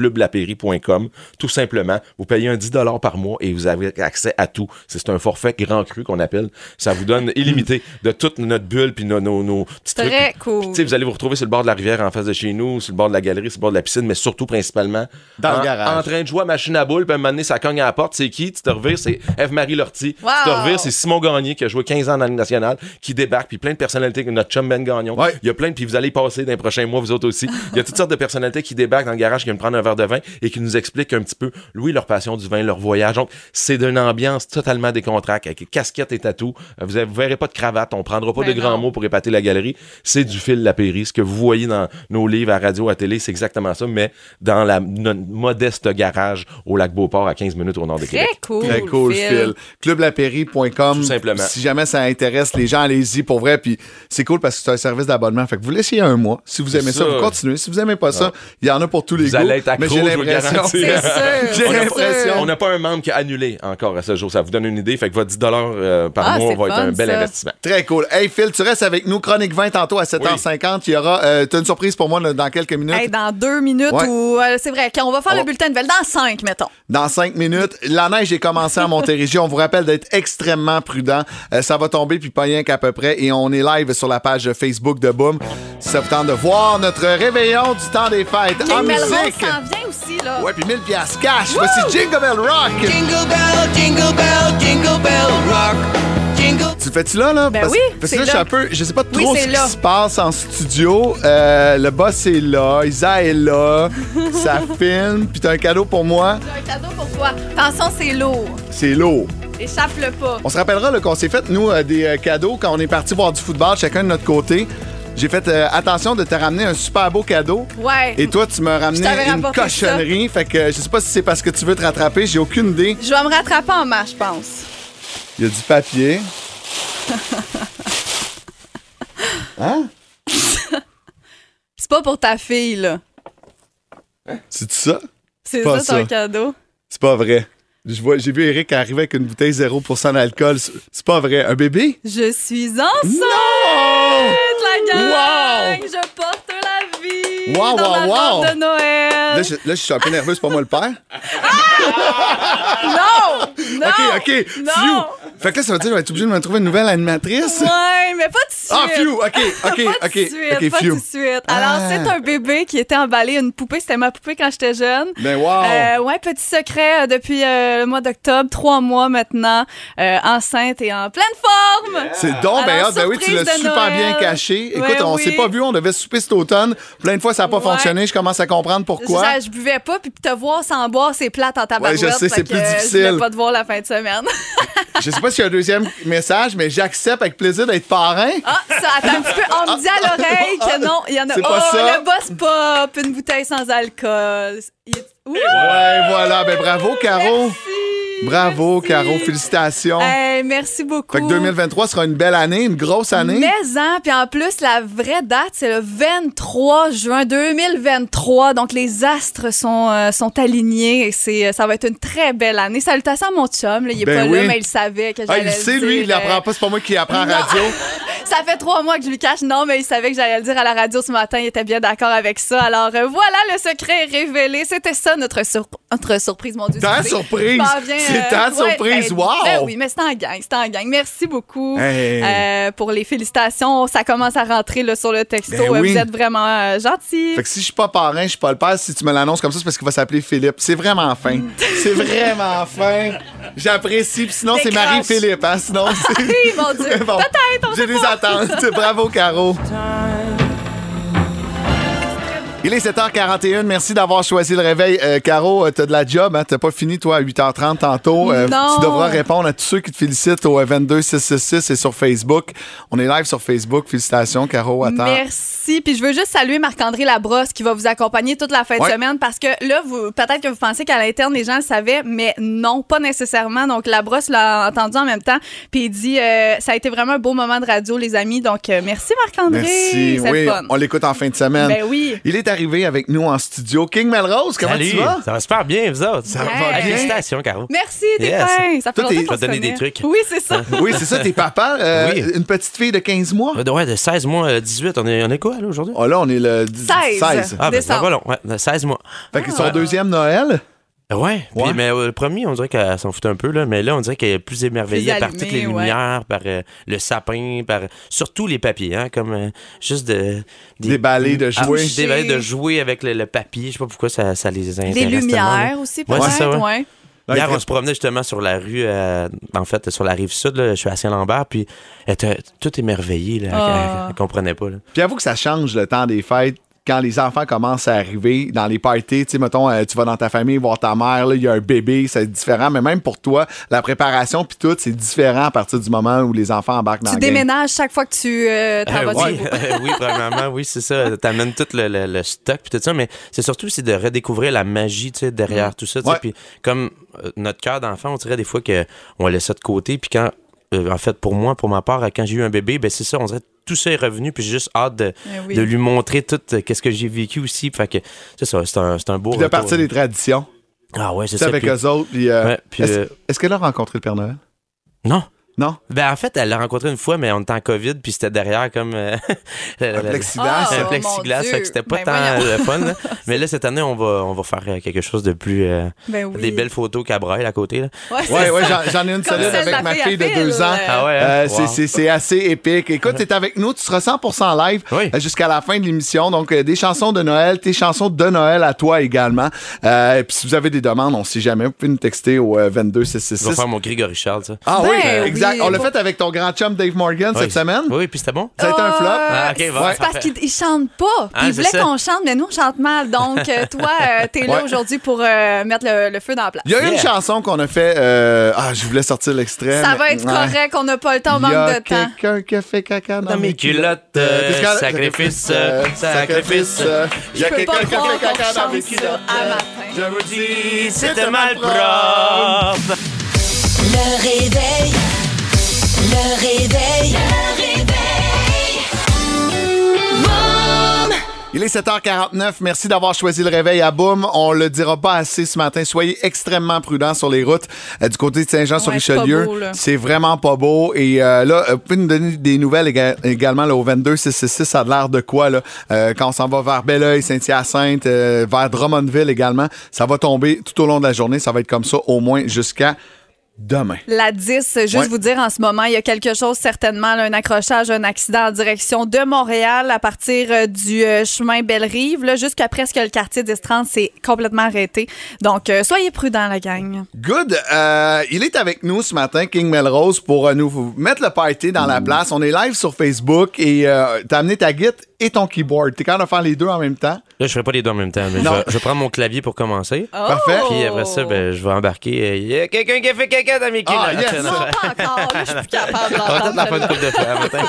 [SPEAKER 7] www.clublapéry.com, tout simplement, vous payez un 10 par mois et vous avez accès à tout. C'est un forfait grand cru qu'on appelle. Ça vous donne illimité de toute notre bulle puis nos, nos, nos petits trucs.
[SPEAKER 4] Très cool.
[SPEAKER 7] Tu sais, vous allez vous retrouver sur le bord de la rivière en face de chez nous, sur le bord de la galerie, sur le bord de la piscine, mais surtout principalement
[SPEAKER 3] Dans le
[SPEAKER 7] en,
[SPEAKER 3] garage.
[SPEAKER 7] en train de jouer à machine à boules, puis à un moment donné, ça cogne à la porte. C'est qui? Tu te revires, c'est Eve-Marie Lortie.
[SPEAKER 4] Wow.
[SPEAKER 7] Tu te revires, c'est Simon Gagné qui a joué 15 ans dans la Ligue nationale, qui débarque, puis plein de personnalités, notre chum Ben Gagnon. Il y a plein, de- puis vous allez passer dans les prochains mois, vous autres aussi. Il y a toutes sortes de personnalités qui débarquent dans le garage, qui viennent prendre un verre de vin et qui nous expliquent un petit peu, Louis, leur passion du vin, leur voyage. Donc, c'est d'une ambiance totalement décontractée, avec casquettes et tatou. Vous ne verrez pas de cravate, on prendra pas
[SPEAKER 4] Ben
[SPEAKER 7] de grands
[SPEAKER 4] non.
[SPEAKER 7] mots pour épater la galerie. C'est du fil Lapéry. Ce que vous voyez dans nos livres à radio, à télé, c'est exactement ça, mais dans la, notre modeste garage au lac Beauport à 15 minutes au nord de
[SPEAKER 4] Très
[SPEAKER 7] Québec.
[SPEAKER 4] cool.
[SPEAKER 3] Très cool,
[SPEAKER 4] Phil.
[SPEAKER 3] Phil. Clublapéry.com.
[SPEAKER 7] Tout simplement.
[SPEAKER 3] Si jamais ça intéresse les gens, allez-y pour vrai. Puis c'est cool parce que c'est un service d'abonnement. Fait que vous laissez un mois. Si vous aimez ça,
[SPEAKER 7] ça.
[SPEAKER 3] vous continuez. Si vous aimez pas ça, il y en a pour tous les
[SPEAKER 7] Vous
[SPEAKER 3] goûts.
[SPEAKER 7] allez être
[SPEAKER 3] Mais j'ai l'impression. J'ai
[SPEAKER 7] On n'a
[SPEAKER 3] l'impression.
[SPEAKER 7] on n'a pas un membre qui a annulé encore à ce jour. Ça vous donne une idée. Fait que votre 10 euh, par
[SPEAKER 4] Ah,
[SPEAKER 7] mois va être un bel
[SPEAKER 4] ça.
[SPEAKER 7] investissement.
[SPEAKER 3] Très cool. Hey Phil, tu restes avec nous. Chronique 20 tantôt à 7h50. Il y aura. Euh, T'as une surprise pour moi là, dans quelques minutes.
[SPEAKER 4] Hey, dans deux minutes
[SPEAKER 3] Ouais.
[SPEAKER 4] ou euh, c'est vrai qu'on va faire
[SPEAKER 3] On
[SPEAKER 4] le bulletin de nouvelles dans cinq mettons.
[SPEAKER 3] Dans cinq minutes. La neige est commencée à Montérégie. On vous rappelle d'être extrêmement prudent. Euh, ça va tomber, puis pas rien qu'à peu près. Et on est live sur la page Facebook de Boom. Si ça vous tente de voir notre réveillon du temps des fêtes en
[SPEAKER 4] Jake Melrose
[SPEAKER 3] musique.
[SPEAKER 4] s'en vient aussi là.
[SPEAKER 3] Ouais, puis 1000 piastres cash. Voici Jingle Bell Rock.
[SPEAKER 6] Jingle bell, jingle bell, jingle bell rock. Jingle.
[SPEAKER 3] Tu le fais-tu là, là?
[SPEAKER 4] Ben
[SPEAKER 3] parce,
[SPEAKER 4] oui,
[SPEAKER 3] Parce que
[SPEAKER 4] c'est
[SPEAKER 3] là, je suis
[SPEAKER 4] là.
[SPEAKER 3] un peu. Je sais pas trop ce
[SPEAKER 4] là.
[SPEAKER 3] qui se passe en studio. Euh, le boss est là. Isa est là. ça filme. Puis t'as un cadeau pour moi.
[SPEAKER 4] J'ai un cadeau pour toi. Attention, c'est lourd.
[SPEAKER 3] C'est lourd.
[SPEAKER 4] Échappe-le pas.
[SPEAKER 3] On se rappellera qu'on s'est fait, nous, euh, des euh, cadeaux quand on est parti voir du football, chacun de notre côté. J'ai fait euh, attention de te ramener un super beau cadeau.
[SPEAKER 4] Ouais.
[SPEAKER 3] Et toi, tu m'as ramené
[SPEAKER 4] Je t'avais
[SPEAKER 3] une cochonnerie. Fait que je sais pas si c'est parce que tu veux te rattraper, j'ai aucune idée.
[SPEAKER 4] Je vais me rattraper en marche, je pense.
[SPEAKER 3] Il y a du papier. Hein?
[SPEAKER 4] C'est pas pour ta fille, là.
[SPEAKER 3] C'est ça?
[SPEAKER 4] C'est ça ton
[SPEAKER 3] ça.
[SPEAKER 4] cadeau.
[SPEAKER 3] C'est pas vrai. Je vois- J'ai vu Eric arriver avec une bouteille 0% d'alcool. C'est pas vrai. Un bébé?
[SPEAKER 4] Je suis enceinte!
[SPEAKER 3] Non!
[SPEAKER 4] La gang!
[SPEAKER 3] Wow!
[SPEAKER 4] Je porte la!
[SPEAKER 3] Wow,
[SPEAKER 4] dans
[SPEAKER 3] wow,
[SPEAKER 4] ma
[SPEAKER 3] wow!
[SPEAKER 4] de Noël!
[SPEAKER 3] Là, je, là, je suis un peu nerveux, c'est pas moi le père.
[SPEAKER 4] Non! Non!
[SPEAKER 3] OK, OK.
[SPEAKER 4] Non!
[SPEAKER 3] Phew. Fait que là, ça veut dire que je vais être obligé de me trouver une nouvelle animatrice.
[SPEAKER 4] Ouais, mais pas tout de suite.
[SPEAKER 3] Ah, phew, OK, OK,
[SPEAKER 4] pas
[SPEAKER 3] OK,
[SPEAKER 4] tout de suite,
[SPEAKER 3] OK,
[SPEAKER 4] pas
[SPEAKER 3] phew.
[SPEAKER 4] de suite. Alors,
[SPEAKER 3] Ah.
[SPEAKER 4] c'est un bébé qui était emballé, une poupée. C'était ma poupée quand j'étais jeune.
[SPEAKER 3] Ben, wow.
[SPEAKER 4] Euh, ouais, petit secret euh, depuis euh, le mois d'octobre, trois mois maintenant, euh, enceinte et en pleine forme.
[SPEAKER 3] C'est donc, ben, hâte. ben oui, tu l'as super bien caché. Écoute,
[SPEAKER 4] Ouais,
[SPEAKER 3] on
[SPEAKER 4] oui.
[SPEAKER 3] s'est pas vu, on devait souper cet automne. Plein de fois, ça n'a pas
[SPEAKER 4] Ouais.
[SPEAKER 3] fonctionné. Je commence à comprendre pourquoi.
[SPEAKER 4] Je, je buvais pas, puis te voir sans boire, c'est plate en tabarouette.
[SPEAKER 3] Ouais, je sais, c'est plus
[SPEAKER 4] Je
[SPEAKER 3] difficile.
[SPEAKER 4] voulais pas te voir la fin de semaine.
[SPEAKER 3] Je sais pas s'il y a un deuxième message, mais j'accepte avec plaisir d'être parrain.
[SPEAKER 4] Ah, ça, attends un petit peu. On me dit à l'oreille que non, il y en a.
[SPEAKER 3] C'est
[SPEAKER 4] oh,
[SPEAKER 3] pas ça.
[SPEAKER 4] le boss pop, une bouteille sans alcool. Il est-!
[SPEAKER 3] Ouais, voilà. Ben, bravo, Caro.
[SPEAKER 4] Merci.
[SPEAKER 3] Bravo,
[SPEAKER 4] merci.
[SPEAKER 3] Caro. Félicitations.
[SPEAKER 4] Hey, merci beaucoup.
[SPEAKER 3] Fait que 2023 sera une belle année, une grosse année.
[SPEAKER 4] Mais hein, puis en plus, la vraie date, c'est le 23 juin 2023. Donc, les astres sont, euh, sont alignés et c'est, ça va être une très belle année. Salutations à mon chum. Là, il est
[SPEAKER 3] Ben
[SPEAKER 4] pas
[SPEAKER 3] oui.
[SPEAKER 4] là, mais il savait que
[SPEAKER 3] Ah,
[SPEAKER 4] j'allais
[SPEAKER 3] il
[SPEAKER 4] le
[SPEAKER 3] sait, lui, il l'apprend
[SPEAKER 4] euh,
[SPEAKER 3] pas. C'est pas moi qui apprend en
[SPEAKER 4] non.
[SPEAKER 3] radio.
[SPEAKER 4] Ça fait trois mois que je lui cache. Non, mais il savait que j'allais le dire à la radio ce matin. Il était bien d'accord avec ça. Alors euh, voilà, le secret est révélé. C'était ça notre, sur- notre surprise, mon Dieu.
[SPEAKER 3] Ta surprise! C'est ta
[SPEAKER 4] ouais,
[SPEAKER 3] surprise!
[SPEAKER 4] ben,
[SPEAKER 3] Wow!
[SPEAKER 4] ben oui, mais c'est en gang, c'est en gang. Merci beaucoup
[SPEAKER 3] Hey.
[SPEAKER 4] euh, pour les félicitations. Ça commence à rentrer là, sur le texto.
[SPEAKER 3] Ben
[SPEAKER 4] Euh,
[SPEAKER 3] oui.
[SPEAKER 4] Vous êtes vraiment euh, gentils.
[SPEAKER 3] Fait que si je suis pas parrain, je suis pas le père. Si tu me l'annonces comme ça, c'est parce qu'il va s'appeler Philippe. C'est vraiment fin. c'est vraiment fin. J'apprécie. Sinon, c'est. Marie-Philippe. Hein? Sinon, c'est.
[SPEAKER 4] Oui, mon Dieu.
[SPEAKER 3] Bon,
[SPEAKER 4] Peut-être,
[SPEAKER 3] J'ai des attentes. Bravo, Caro. Il est 7h41. Merci d'avoir choisi le réveil. Euh, Caro, euh, t'as de la job. Hein? T'as pas fini, toi, à 8h30 tantôt. Euh,
[SPEAKER 4] Non.
[SPEAKER 3] tu devras répondre à tous ceux qui te félicitent au 22666 et sur Facebook. On est live sur Facebook. Félicitations, Caro. Attends.
[SPEAKER 4] Merci. Puis je veux juste saluer Marc-André Labrosse qui va vous accompagner toute la fin de semaine parce que là, vous peut-être que vous pensez qu'à l'interne, les gens le savaient, mais non, pas nécessairement. Donc Labrosse l'a entendu en même temps. Puis il dit euh, ça a été vraiment un beau moment de radio, les amis. Donc euh, merci Marc-André.
[SPEAKER 3] Merci. Oui,
[SPEAKER 4] fun.
[SPEAKER 3] on l'écoute en fin de semaine.
[SPEAKER 4] Ben oui.
[SPEAKER 3] Il est arrivé avec nous en studio. King Melrose, comment
[SPEAKER 13] Salut,
[SPEAKER 3] tu vas?
[SPEAKER 13] Ça va super bien, vous autres.
[SPEAKER 3] Ça va bien.
[SPEAKER 13] Félicitations, Caro.
[SPEAKER 4] Merci, t'es
[SPEAKER 13] Yes.
[SPEAKER 4] fin. Ça fait longtemps
[SPEAKER 13] Je
[SPEAKER 4] qu'on
[SPEAKER 13] vais te donner des trucs.
[SPEAKER 4] Oui, c'est ça.
[SPEAKER 3] Oui, c'est ça, t'es papa. euh,
[SPEAKER 13] Oui.
[SPEAKER 3] Une petite fille de 15 mois?
[SPEAKER 13] Euh, Ouais, de 16 mois, euh, 18. On est, on est quoi, là, aujourd'hui?
[SPEAKER 3] Oh, là, on est le 10
[SPEAKER 4] 16.
[SPEAKER 3] 16.
[SPEAKER 13] Ah, ben, ça va long. Ouais, de 16 mois.
[SPEAKER 3] Fait que son deuxième Noël?
[SPEAKER 13] Ouais. Puis,
[SPEAKER 3] Ouais.
[SPEAKER 13] mais euh, le premier, on dirait qu'elle s'en fout un peu, là. Mais là, on dirait qu'elle est plus émerveillée
[SPEAKER 4] Plus
[SPEAKER 13] par toutes les
[SPEAKER 4] ouais.
[SPEAKER 13] lumières, par euh, le sapin, par surtout les papiers, hein, comme euh, juste de.
[SPEAKER 3] Déballer, de
[SPEAKER 13] Ah,
[SPEAKER 3] jouer.
[SPEAKER 13] déballer, de jouer avec le, le papier. Je sais pas pourquoi ça, ça les intéresse. Là.
[SPEAKER 4] lumières aussi,
[SPEAKER 13] ça,
[SPEAKER 4] peut-être. ouais.
[SPEAKER 3] Ouais,
[SPEAKER 13] Hier,
[SPEAKER 3] très-
[SPEAKER 13] on se promenait justement sur la rue, euh, en fait, sur la rive sud, là, je suis à Saint-Lambert, puis elle était toute émerveillée, là, elle-
[SPEAKER 4] Ah.
[SPEAKER 13] elle, elle comprenait pas. Là.
[SPEAKER 3] Puis avoue que ça change le temps des fêtes. Quand les enfants commencent à arriver dans les parties, tu sais, mettons, euh, tu vas dans ta famille voir ta mère, il y a un bébé, c'est différent. Mais même pour toi, la préparation puis tout, c'est différent à partir du moment où les enfants embarquent dans
[SPEAKER 4] Tu
[SPEAKER 3] game.
[SPEAKER 4] déménages chaque fois que tu euh, t'en
[SPEAKER 13] Euh,
[SPEAKER 4] vas
[SPEAKER 13] oui, euh, oui, premièrement, oui, c'est ça. T'amènes tout le, le- le stock puis tout ça, mais c'est surtout c'est de redécouvrir la magie, tu sais, derrière tout ça. tu. Puis comme euh, notre cœur d'enfant, on dirait des fois que on laisse ça de côté, puis quand, euh, en fait, pour moi, pour ma part, quand j'ai eu un bébé, ben c'est ça, on dirait tout ça est revenu, puis j'ai juste hâte de,
[SPEAKER 4] Eh oui.
[SPEAKER 13] de lui montrer tout euh, qu'est-ce que j'ai vécu aussi. Fait que c'est ça, c'est un, c'est un beau
[SPEAKER 3] Puis de
[SPEAKER 13] retour.
[SPEAKER 3] partir des traditions.
[SPEAKER 13] Ah ouais, c'est ça.
[SPEAKER 3] avec
[SPEAKER 13] puis-
[SPEAKER 3] eux autres. Puis, euh,
[SPEAKER 13] Ouais, puis,
[SPEAKER 3] est-ce,
[SPEAKER 13] euh,
[SPEAKER 3] est-ce qu'elle a rencontré le Père Noël?
[SPEAKER 13] Non.
[SPEAKER 3] Non?
[SPEAKER 13] Ben, en fait, elle l'a rencontré une fois, mais on était en COVID, puis c'était derrière comme. euh, le-
[SPEAKER 3] Un
[SPEAKER 13] le-
[SPEAKER 3] plexiglas.
[SPEAKER 4] Oh,
[SPEAKER 13] un
[SPEAKER 4] mon
[SPEAKER 13] plexiglas, fait que c'était pas
[SPEAKER 4] Ben
[SPEAKER 13] tant
[SPEAKER 4] voyons.
[SPEAKER 13] le fun. là. Mais là, cette année, on va, on va faire euh, quelque chose de plus. euh,
[SPEAKER 4] Ben oui.
[SPEAKER 13] Des belles photos Cabrel à côté. Là.
[SPEAKER 4] Ouais,
[SPEAKER 3] Ouais, j'en, ai une solide
[SPEAKER 4] celle
[SPEAKER 3] avec ma
[SPEAKER 4] fille
[SPEAKER 3] de deux ans.
[SPEAKER 4] euh.
[SPEAKER 13] Ah ouais, hein?
[SPEAKER 3] Euh,
[SPEAKER 13] Wow.
[SPEAKER 3] c'est, c'est- c'est assez épique. Écoute, t'es avec nous, tu seras 100% live
[SPEAKER 13] Oui.
[SPEAKER 3] euh, jusqu'à la fin de l'émission. Donc, euh, des chansons de Noël, tes chansons de Noël à toi également. Euh, et puis, si vous avez des demandes, on sait jamais, vous pouvez nous texter au euh,
[SPEAKER 13] Je vais
[SPEAKER 3] 22666.
[SPEAKER 13] faire mon Grégory Charles, ça.
[SPEAKER 3] Ah
[SPEAKER 4] Ben
[SPEAKER 3] oui,
[SPEAKER 4] oui.
[SPEAKER 3] Exact. On l'a fait avec ton grand chum Dave Morgan cette semaine.
[SPEAKER 13] Oui, puis c'était bon.
[SPEAKER 3] Ça a été un flop.
[SPEAKER 13] Ah,
[SPEAKER 4] c'est parce qu'il il chante pas.
[SPEAKER 13] Ah,
[SPEAKER 4] il voulait qu'on chante, mais nous, on chante mal. Donc, euh, toi, euh, t'es là
[SPEAKER 3] Ouais.
[SPEAKER 4] aujourd'hui pour euh, mettre le, le feu dans la place.
[SPEAKER 3] Il y a une chanson qu'on a fait. euh, Ah, je voulais sortir l'extrait.
[SPEAKER 4] Ça
[SPEAKER 3] mais-
[SPEAKER 4] va être
[SPEAKER 3] Ouais.
[SPEAKER 4] correct, on n'a pas le temps, on
[SPEAKER 3] Il
[SPEAKER 4] manque
[SPEAKER 3] y a
[SPEAKER 4] de temps.
[SPEAKER 3] quelqu'un qui a fait caca dans,
[SPEAKER 13] Dans mes culottes, sacrifice, sacrifice.
[SPEAKER 3] Il y a quelqu'un qui a fait caca dans mes culottes. Je vous dis,
[SPEAKER 13] C'était mal propre.
[SPEAKER 14] Le réveil. Le réveil. Le réveil.
[SPEAKER 3] Il est 7h49. Merci d'avoir choisi le réveil à Boom. On le dira pas assez ce matin. Soyez extrêmement prudents sur les routes euh, du côté de Saint-Jean-sur-Richelieu. c'est vraiment pas beau. Et euh, là, euh, vous pouvez nous donner des nouvelles éga- également là, au 22 666. Ça a l'air de quoi là? Euh, quand on s'en va vers Belleuil, Saint-Hyacinthe, euh, vers Drummondville également. Ça va tomber tout au long de la journée. Ça va être comme ça au moins jusqu'à demain.
[SPEAKER 4] La 10, juste
[SPEAKER 3] Ouais.
[SPEAKER 4] vous dire en ce moment, il y a quelque chose certainement, là, un accrochage, un accident en direction de Montréal à partir euh, du euh, chemin Belle-Rive, là, jusqu'à presque le quartier d'Estrande, c'est complètement arrêté. Donc, euh, soyez prudents, la gang.
[SPEAKER 3] Good. Euh, il est avec nous ce matin, King Melrose, pour euh, nous mettre le party dans la place. On est live sur Facebook et euh, t'as amené ta guitare et ton keyboard. T'es capable de faire les deux en même temps?
[SPEAKER 13] Là, je ferai pas les deux en même temps. Mais je,
[SPEAKER 3] Non.
[SPEAKER 13] vais, je vais prendre mon clavier pour commencer.
[SPEAKER 3] Parfait.
[SPEAKER 13] Puis après ça, ben, je vais embarquer. euh, Il y a quelqu'un qui a fait caca dans mes
[SPEAKER 3] Ah, yes.
[SPEAKER 4] Non, pas encore. Là, je suis plus capable
[SPEAKER 13] On va faire une de fois.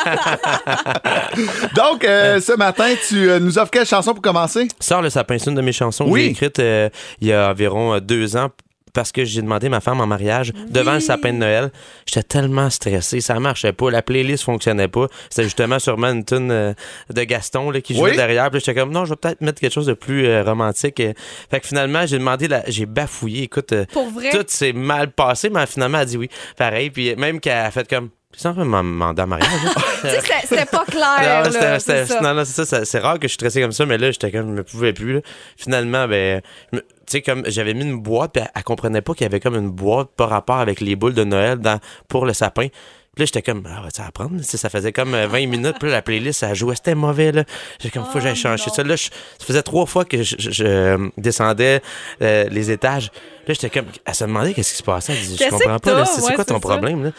[SPEAKER 3] Donc, euh, ce matin, tu euh, nous offres quelle chanson pour commencer?
[SPEAKER 13] Sors le sapin, c'est une de mes chansons que j'ai écrite euh, il y a environ euh, deux ans parce que j'ai demandé ma femme en mariage devant le sapin de Noël. J'étais tellement stressé, ça marchait pas, la playlist fonctionnait pas. C'était justement sûrement une tune euh, de Gaston là, qui jouait
[SPEAKER 3] Oui.
[SPEAKER 13] derrière. Puis j'étais comme non, je vais peut-être mettre quelque chose de plus euh, romantique. Fait que finalement, j'ai demandé, la... j'ai bafouillé. Écoute, euh,
[SPEAKER 4] Pour vrai?
[SPEAKER 13] tout s'est mal passé, mais finalement, elle a dit oui. Pareil, puis même qu'elle a fait comme. C'est un mandat en mariage. hein?
[SPEAKER 4] C'était- pas clair.
[SPEAKER 13] Non,
[SPEAKER 4] là, c'est ça.
[SPEAKER 13] non, non, c'est ça, ça- c'est rare que je suis stressé comme ça, mais là, j'étais comme, je me pouvais plus. là. Finalement, ben, je me- tu sais, comme j'avais mis une boîte, puis elle, elle comprenait pas qu'il y avait comme une boîte par rapport avec les boules de Noël dans, pour le sapin. Puis là, j'étais comme, ah, vas-tu apprendre? Tu sais, ça faisait comme euh, 20 minutes, puis là, la playlist, ça jouait, c'était mauvais, là. J'ai comme, faut que j'aille changer ça. Là, je- ça faisait trois fois que je, je- je, euh, descendais euh, les étages. Là, j'étais comme, elle se demandait qu'est-ce qui se passait. Elle je comprends pas, là, c'est
[SPEAKER 4] Ouais,
[SPEAKER 13] quoi ton
[SPEAKER 4] ça.
[SPEAKER 13] problème, là?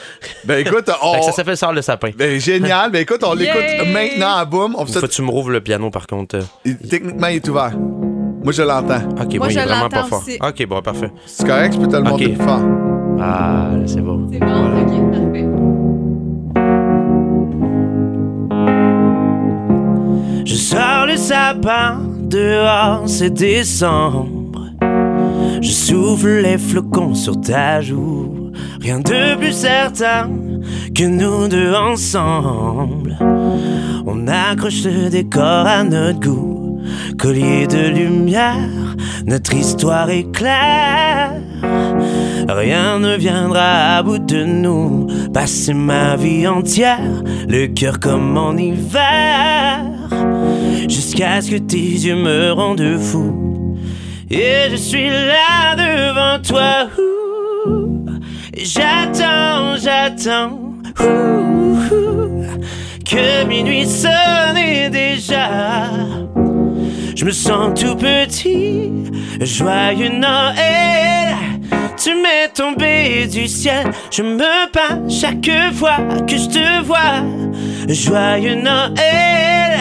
[SPEAKER 3] Ben écoute,
[SPEAKER 13] Fait
[SPEAKER 3] on...
[SPEAKER 13] ça s'appelle Sors le sapin.
[SPEAKER 3] Ben, génial. Ben écoute, on l'écoute maintenant à Boom. On fait ça-
[SPEAKER 13] Faut que tu me rouvres le piano, par contre. euh.
[SPEAKER 3] Il- Techniquement, il est ouvert. Moi, je l'entends.
[SPEAKER 13] Ok,
[SPEAKER 4] Moi,
[SPEAKER 13] bon, il est vraiment pas fort.
[SPEAKER 4] aussi.
[SPEAKER 13] Ok, bon, parfait.
[SPEAKER 3] C'est correct, je peux te le monter
[SPEAKER 13] Ok.
[SPEAKER 3] plus fort.
[SPEAKER 13] Ah, là, c'est bon.
[SPEAKER 4] C'est bon, ok, parfait.
[SPEAKER 13] Je sors le sapin, dehors c'est décembre. Je souffle les flocons sur ta joue. Rien de plus certain que nous deux ensemble. On accroche le décor à notre goût. Collier de lumière, notre histoire est claire. Rien ne viendra à bout de nous. Passer ma vie entière, le cœur comme en hiver. Jusqu'à ce que tes yeux me rendent fou. Et je suis là devant toi. J'attends, j'attends. Que minuit sonne déjà. Je me sens tout petit. Joyeux Noël. Tu m'es tombé du ciel. Je me bats chaque fois que je te vois. Joyeux Noël.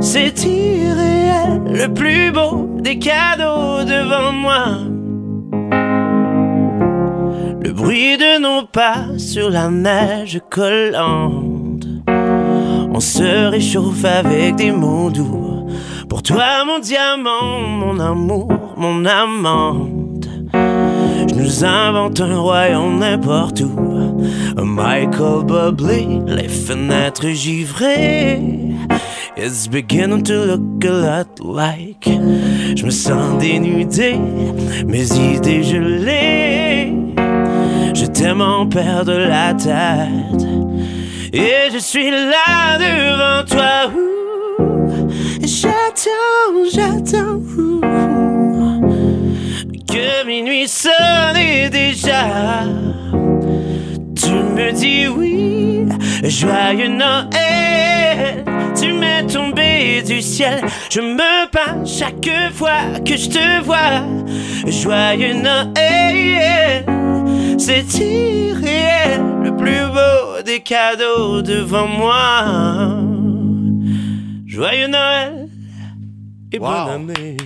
[SPEAKER 13] C'est irréel. Le plus beau des cadeaux devant moi. Le bruit de nos pas sur la neige collante. On se réchauffe avec des mots doux. Pour toi, mon diamant, mon amour, mon amante. Je nous invente un royaume n'importe où. Michael Bublé, les fenêtres givrées. It's beginning to look a lot like. Je me sens dénudé, mes idées gelées. Je t'aime en perdre la tête. Et je suis là devant toi. J'attends, j'attends. Que minuit sonne déjà. Tu me dis oui, joyeux Noël. Tu m'es tombé du ciel. Je me bats chaque fois que je te vois. Joyeux Noël. C'est irréel, le plus beau des cadeaux devant moi. Joyeux Noël et bonne année.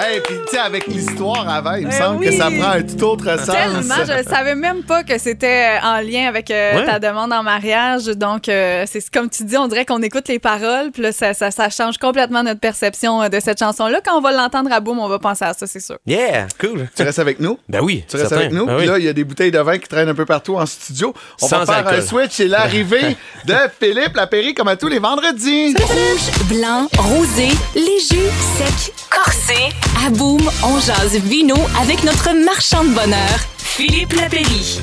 [SPEAKER 3] Hey, puis tu sais, avec l'histoire avant, il me
[SPEAKER 4] Eh
[SPEAKER 3] semble
[SPEAKER 4] oui.
[SPEAKER 3] que ça prend un tout autre sens.
[SPEAKER 4] Tellement, je savais même pas que c'était euh, en lien avec euh,
[SPEAKER 3] Ouais.
[SPEAKER 4] ta demande en mariage. Donc, euh, c'est comme tu dis, on dirait qu'on écoute les paroles, puis là, ça, ça, ça change complètement notre perception euh, de cette chanson-là. Quand on va l'entendre à boum, on va penser à ça, c'est sûr.
[SPEAKER 13] Yeah, cool.
[SPEAKER 3] Tu restes avec nous?
[SPEAKER 13] Ben oui.
[SPEAKER 3] Tu restes
[SPEAKER 13] certain.
[SPEAKER 3] avec nous?
[SPEAKER 13] Ben
[SPEAKER 3] Puis là, il y a des bouteilles de vin qui traînent un peu partout en studio. On
[SPEAKER 13] Sans
[SPEAKER 3] va faire un
[SPEAKER 13] alcool.
[SPEAKER 3] switch et l'arrivée de Philippe Lapéry comme à tous les vendredis.
[SPEAKER 1] Rouge, blanc, rosé, léger, sec, corsé. À boum, on jase vino avec notre marchand de bonheur, Philippe Lapéry.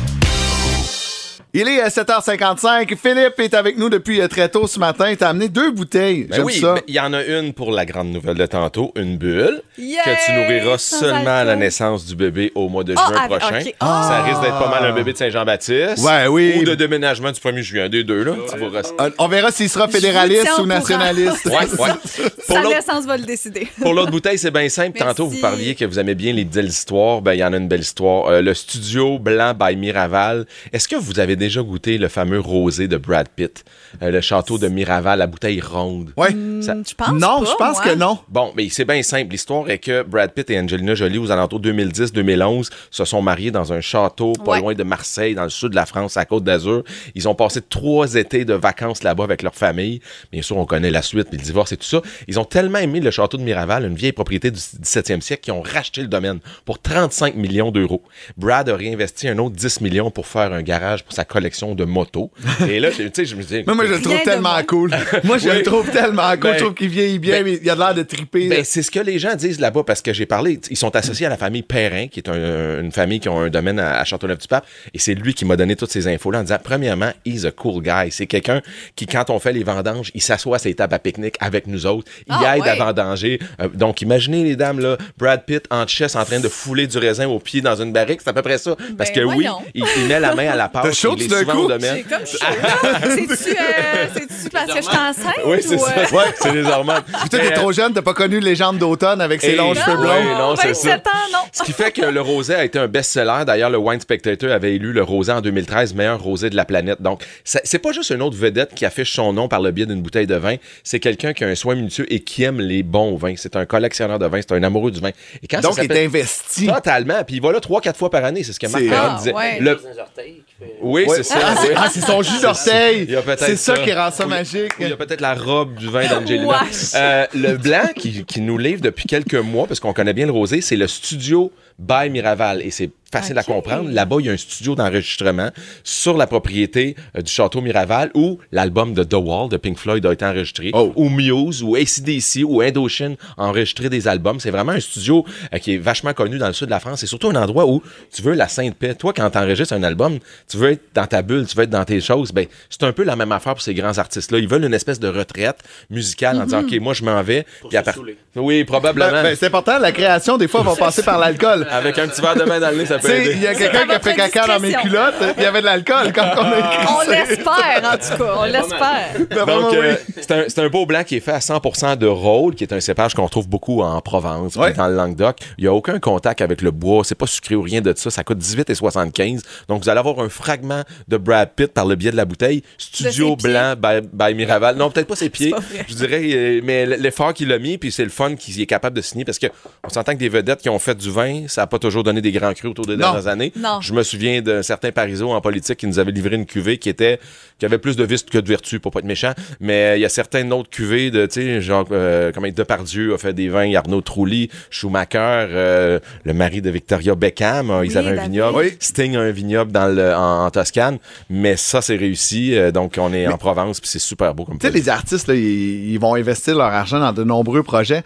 [SPEAKER 3] Il est à 7h55. Philippe est avec nous depuis euh, très tôt ce matin. Il t'a amené deux bouteilles.
[SPEAKER 7] Ben
[SPEAKER 3] J'aime
[SPEAKER 7] oui,
[SPEAKER 3] ça.
[SPEAKER 7] ben, il y en a une pour la grande nouvelle de tantôt, une bulle, que tu nourriras
[SPEAKER 4] Sans
[SPEAKER 7] seulement à la naissance du bébé au mois de
[SPEAKER 4] Ah,
[SPEAKER 7] juin
[SPEAKER 4] ah,
[SPEAKER 7] prochain.
[SPEAKER 4] ok.
[SPEAKER 7] Ça risque d'être pas mal un bébé de Saint-Jean-Baptiste.
[SPEAKER 3] Ouais, oui.
[SPEAKER 7] Ou de déménagement du 1er juin, des deux, là. Tu
[SPEAKER 3] Euh, On verra s'il sera fédéraliste ou nationaliste.
[SPEAKER 7] Ouais, ouais. Pour
[SPEAKER 4] Sa
[SPEAKER 7] l'autre-
[SPEAKER 4] naissance va le décider.
[SPEAKER 7] Pour l'autre bouteille, c'est bien simple.
[SPEAKER 4] Merci.
[SPEAKER 7] Tantôt, vous parliez que vous aimez bien les belles histoires. Ben, il y en a une belle histoire. Euh, le studio blanc by Miraval. Est-ce que vous avez déjà goûté le fameux rosé de Brad Pitt? Euh, le château de Miraval, la bouteille ronde.
[SPEAKER 3] Ouais.
[SPEAKER 7] Ça-
[SPEAKER 4] Hmm, Je pense
[SPEAKER 3] Non,
[SPEAKER 4] pas,
[SPEAKER 3] je pense
[SPEAKER 4] moi.
[SPEAKER 3] que non.
[SPEAKER 7] Bon, mais c'est bien simple. L'histoire est que Brad Pitt et Angelina Jolie, aux alentours 2010-2011, se sont mariés dans un château pas
[SPEAKER 4] Ouais.
[SPEAKER 7] loin de Marseille, dans le sud de la France, à Côte d'Azur. Ils ont passé trois étés de vacances là-bas avec leur famille. Bien sûr, on connaît la suite, puis le divorce et tout ça. Ils ont tellement aimé le château de Miraval, une vieille propriété du 17e siècle, qu'ils ont racheté le domaine pour 35 millions d'euros. Brad a réinvesti un autre 10 millions pour faire un garage pour sa collection de motos. et là, tu sais, je me dis...
[SPEAKER 3] Moi, moi, je le trouve tellement cool. Moi, je
[SPEAKER 7] Oui.
[SPEAKER 3] le trouve tellement cool.
[SPEAKER 7] Ben,
[SPEAKER 3] je trouve qu'il vieillit bien,
[SPEAKER 7] ben,
[SPEAKER 3] mais il a l'air de triper.
[SPEAKER 7] Ben, c'est ce que les gens disent là-bas parce que j'ai parlé. Ils sont associés à la famille Perrin, qui est un- une famille qui a un domaine à, à Châteauneuf-du-Pape. Et c'est lui qui m'a donné toutes ces infos-là en disant premièrement, he's a cool guy. C'est quelqu'un qui, quand on fait les vendanges, il s'assoit à ses tables à pique-nique avec nous autres. Il
[SPEAKER 4] Ah,
[SPEAKER 7] aide à vendanger. Euh, donc, imaginez les dames, là, Brad Pitt en chess en train de fouler du raisin au pied dans une barrique. C'est à peu près ça. Parce
[SPEAKER 4] Ben,
[SPEAKER 7] que oui, il, il met la main à la pâte.
[SPEAKER 3] T'as chaud tout d'un coup?
[SPEAKER 4] J'ai comme. C'est-tu euh, c'est-tu parce que je suis enceinte?
[SPEAKER 7] Oui, c'est
[SPEAKER 4] euh,
[SPEAKER 7] ça. Ouais, c'est les hormones.
[SPEAKER 3] Toi, t'es trop jeune, t'as pas connu Légende d'automne avec ses longs cheveux blonds.
[SPEAKER 7] Non, c'est ça.
[SPEAKER 4] 27 ans, non.
[SPEAKER 7] Ce qui fait que le rosé a été un best-seller. D'ailleurs, le Wine Spectator avait élu le rosé en 2013 meilleur rosé de la planète. Donc, c'est pas juste une autre vedette qui affiche son nom par le biais d'une bouteille de vin. C'est quelqu'un qui a un soin minutieux et qui aime les bons vins. C'est un collectionneur de vin. C'est un amoureux du vin. Et quand
[SPEAKER 3] Donc,
[SPEAKER 7] ça
[SPEAKER 3] il est investi.
[SPEAKER 7] Totalement. Puis il va là trois, quatre fois par année. C'est ce que Marc
[SPEAKER 3] C'est-
[SPEAKER 7] Perron
[SPEAKER 4] Ah,
[SPEAKER 7] disait.
[SPEAKER 4] ouais.
[SPEAKER 7] Le- Oui,
[SPEAKER 3] Ouais.
[SPEAKER 7] c'est ça.
[SPEAKER 3] Ah, c'est-
[SPEAKER 7] oui.
[SPEAKER 3] ah, c'est son jus d'orteil. C'est ça
[SPEAKER 7] ça.
[SPEAKER 3] qui rend ça magique.
[SPEAKER 7] Il y a peut-être la robe du vin d'Angelina. Euh, le blanc qui, qui nous livre depuis quelques mois, parce qu'on connaît bien le rosé, c'est le studio by Miraval. Et c'est facile à comprendre. Là-bas, il y a un studio d'enregistrement sur la propriété euh, du château Miraval où l'album de The Wall de Pink Floyd a été enregistré, ou Muse, ou ACDC, ou Indochine a enregistré des albums. C'est vraiment un studio euh, qui est vachement connu dans le sud de la France. C'est surtout un endroit où tu veux la sainte paix. Toi, quand tu enregistres un album, tu veux être dans ta bulle, tu veux être dans tes choses. Ben, c'est un peu la même affaire pour ces grands artistes-là. Ils veulent une espèce de retraite musicale en disant,
[SPEAKER 3] Mhm.
[SPEAKER 7] OK, moi, je m'en vais. Puis à part- Oui, probablement.
[SPEAKER 3] Ben, ben, c'est important, la création, des fois, va passer par l'alcool.
[SPEAKER 7] Avec un petit verre de vin dans le nez, ça peut aider.
[SPEAKER 3] il y a quelqu'un qui a fait caca dans mes culottes, il y avait de l'alcool quand on a écrit
[SPEAKER 4] On l'espère, en tout cas. On l'espère.
[SPEAKER 7] Donc, euh, c'est un, c'est un beau blanc qui est fait à 100% de rôle, qui est un cépage qu'on retrouve beaucoup en Provence, dans le Languedoc. Il n'y a aucun contact avec le bois, c'est pas sucré ou rien de ça. Ça coûte 18,75. Donc, vous allez avoir un fragment de Brad Pitt par le biais de la bouteille. Studio blanc by, by Miraval. Non, peut-être pas ses pieds.
[SPEAKER 4] pas.
[SPEAKER 7] Je dirais, euh, mais l'effort qu'il a mis, puis c'est le fun qu'il est capable de signer, parce que on s'entend que des vedettes qui ont fait du vin, ça n'a pas toujours donné des grands crus autour des
[SPEAKER 3] Non.
[SPEAKER 7] dernières années.
[SPEAKER 4] Non.
[SPEAKER 7] Je me souviens d'un certain Parizeau en politique qui nous avait livré une cuvée qui était qui avait plus de vices que de vertu, pour pas être méchant. Mais il y a certaines autres cuvées de, tu sais, genre, euh, comme Depardieu a fait des vins, Arnaud Trulli, Schumacher, euh, le mari de Victoria Beckham, euh, ils
[SPEAKER 4] Oui,
[SPEAKER 7] avaient un vignoble.
[SPEAKER 3] Oui.
[SPEAKER 7] Sting a un vignoble dans le, en, en Toscane. Mais ça, c'est réussi. Euh, donc, on est en Provence, puis c'est super beau comme
[SPEAKER 3] Tu sais, les artistes, là, ils, ils vont investir leur argent dans de nombreux projets.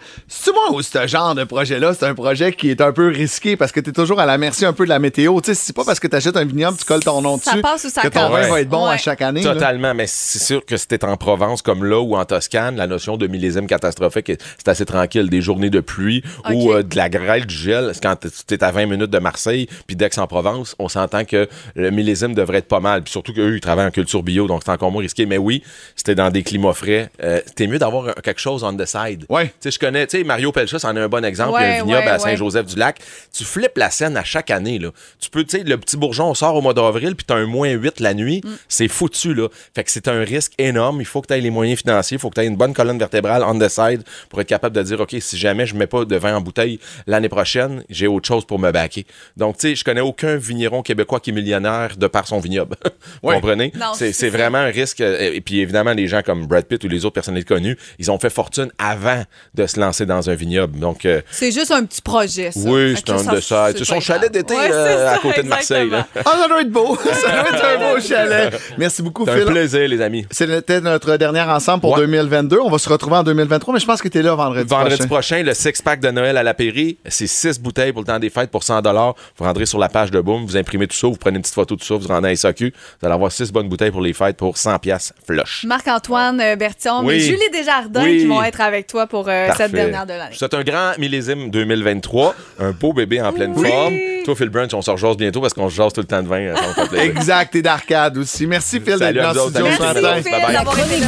[SPEAKER 3] Ou ce genre de projet-là, c'est un projet qui est un peu risqué parce que tu es toujours à la merci un peu de la météo. Tu sais, c'est pas parce que tu achètes un vignoble, tu colles ton nom
[SPEAKER 4] Ça
[SPEAKER 3] dessus
[SPEAKER 4] passe ou ça
[SPEAKER 3] que ton vin va être bon
[SPEAKER 4] Ouais.
[SPEAKER 3] à chaque année. là.
[SPEAKER 7] Totalement, mais c'est sûr que c'était en Provence comme là ou en Toscane, la notion de millésime catastrophique, c'est assez tranquille. Des journées de pluie ou euh, de la grêle, du gel. C'est quand tu es à 20 minutes de Marseille, puis d'Aix-en-Provence, on s'entend que le millésime devrait être pas mal. Puis surtout qu'eux, ils travaillent en culture bio, donc c'est encore moins risqué. Mais oui, c'était dans des climats frais. Euh, C'était mieux d'avoir un- quelque chose on the side.
[SPEAKER 3] Ouais.
[SPEAKER 7] Tu sais, je connais, tu sais, Mario Pelcha, c'en est un bon exemple. il y a un vignoble
[SPEAKER 4] ouais,
[SPEAKER 7] à. Saint-Joseph-du-Lac. Tu flippes la scène à chaque année, là. Tu peux, tu sais, le petit bourgeon, on sort au mois d'avril, puis t'as un moins 8 la nuit. C'est foutu, là. Fait que c'est un risque énorme. Il faut que tu aies les moyens financiers. Il faut que tu aies une bonne colonne vertébrale on the side pour être capable de dire, OK, si jamais je mets pas de vin en bouteille l'année prochaine, j'ai autre chose pour me baquer. Donc, tu sais, je connais aucun vigneron québécois qui est millionnaire de par son vignoble. Vous comprenez?
[SPEAKER 4] Non,
[SPEAKER 7] C'est vraiment un risque. euh, Et puis, évidemment, les gens comme Brad Pitt ou les autres personnalités connues, ils ont fait fortune avant de se lancer dans un vignoble. Donc, euh,
[SPEAKER 4] C'est juste un petit projet, ça.
[SPEAKER 7] oui, un
[SPEAKER 4] ça,
[SPEAKER 7] de ça. C'est son chalet d'été
[SPEAKER 4] Ouais, c'est
[SPEAKER 7] à
[SPEAKER 4] ça,
[SPEAKER 7] côté de Marseille. là.
[SPEAKER 3] Ah, ça doit être beau. ça doit être un beau chalet. Merci beaucoup,
[SPEAKER 7] C'est un
[SPEAKER 3] Phil.
[SPEAKER 7] plaisir, les amis.
[SPEAKER 3] C'était notre dernière ensemble pour
[SPEAKER 7] Ouais.
[SPEAKER 3] 2022. On va se retrouver en 2023, mais je pense que tu es là vendredi,
[SPEAKER 7] Vendredi
[SPEAKER 3] prochain.
[SPEAKER 7] prochain, le six-pack de Noël à la Pairie, c'est six bouteilles pour le temps des fêtes pour 100 Vous rendrez sur la page de Boom, vous imprimez tout ça, vous prenez une petite photo de tout ça, vous rendez à SAQ. Vous allez avoir six bonnes bouteilles pour les fêtes pour 100 pièces flush.
[SPEAKER 4] Marc-Antoine euh, Bertillon
[SPEAKER 7] Oui.
[SPEAKER 4] et Julie Desjardins
[SPEAKER 7] Oui.
[SPEAKER 4] qui vont être avec toi pour euh, cette dernière de l'année.
[SPEAKER 7] Souhaite un grand millésime 2023, un beau bébé en pleine
[SPEAKER 4] Oui.
[SPEAKER 7] forme. Toi, Phil Brunch, on se rejase bientôt parce qu'on se jase tout le temps de vin. euh.
[SPEAKER 3] Exact, et d'arcade aussi. Merci, Phil,
[SPEAKER 7] Salut
[SPEAKER 3] d'être
[SPEAKER 7] à
[SPEAKER 3] dans le studio ce matin.
[SPEAKER 7] Bye bye.
[SPEAKER 14] Le réveil.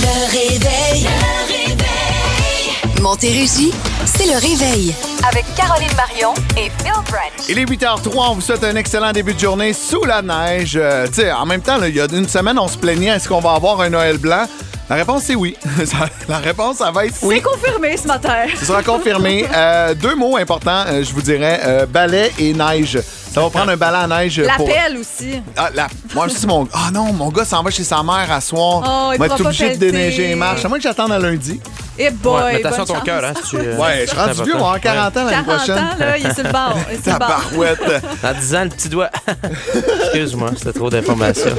[SPEAKER 14] Le réveil.
[SPEAKER 1] Montérégie, c'est le réveil.
[SPEAKER 11] Avec Caroline Marion et Phil Branch.
[SPEAKER 3] Il est 8h03, on vous souhaite un excellent début de journée sous la neige. Euh, tu sais, en même temps, il y a une semaine, on se plaignait, est-ce qu'on va avoir un Noël blanc? La réponse, c'est oui. La réponse, ça va être
[SPEAKER 4] C'est
[SPEAKER 3] oui.
[SPEAKER 4] confirmé ce matin.
[SPEAKER 3] Ce sera confirmé. Euh, deux mots importants, euh, je vous dirais, euh, balai et neige. Ça va prendre un balai à neige
[SPEAKER 4] La
[SPEAKER 3] pour...
[SPEAKER 4] pelle aussi.
[SPEAKER 3] Ah, la... Moi aussi, mon... Ah non, mon gars s'en va chez sa mère à soir.
[SPEAKER 4] Oh, il
[SPEAKER 3] va être
[SPEAKER 4] pas
[SPEAKER 3] obligé de déneiger les marches. À moins que j'attende à lundi.
[SPEAKER 4] Et boy,
[SPEAKER 13] Ouais, mais attention à
[SPEAKER 4] bonne
[SPEAKER 13] ton cœur, hein, si tu- euh,
[SPEAKER 3] Ouais, je suis rendu vieux, on va avoir 40 ans l'année
[SPEAKER 4] 40
[SPEAKER 3] prochaine.
[SPEAKER 4] ans, là, il est sur le bord. il est sur le bord.
[SPEAKER 3] Tabarouette.
[SPEAKER 13] En disant le petit doigt. Excuse-moi, c'était trop d'informations.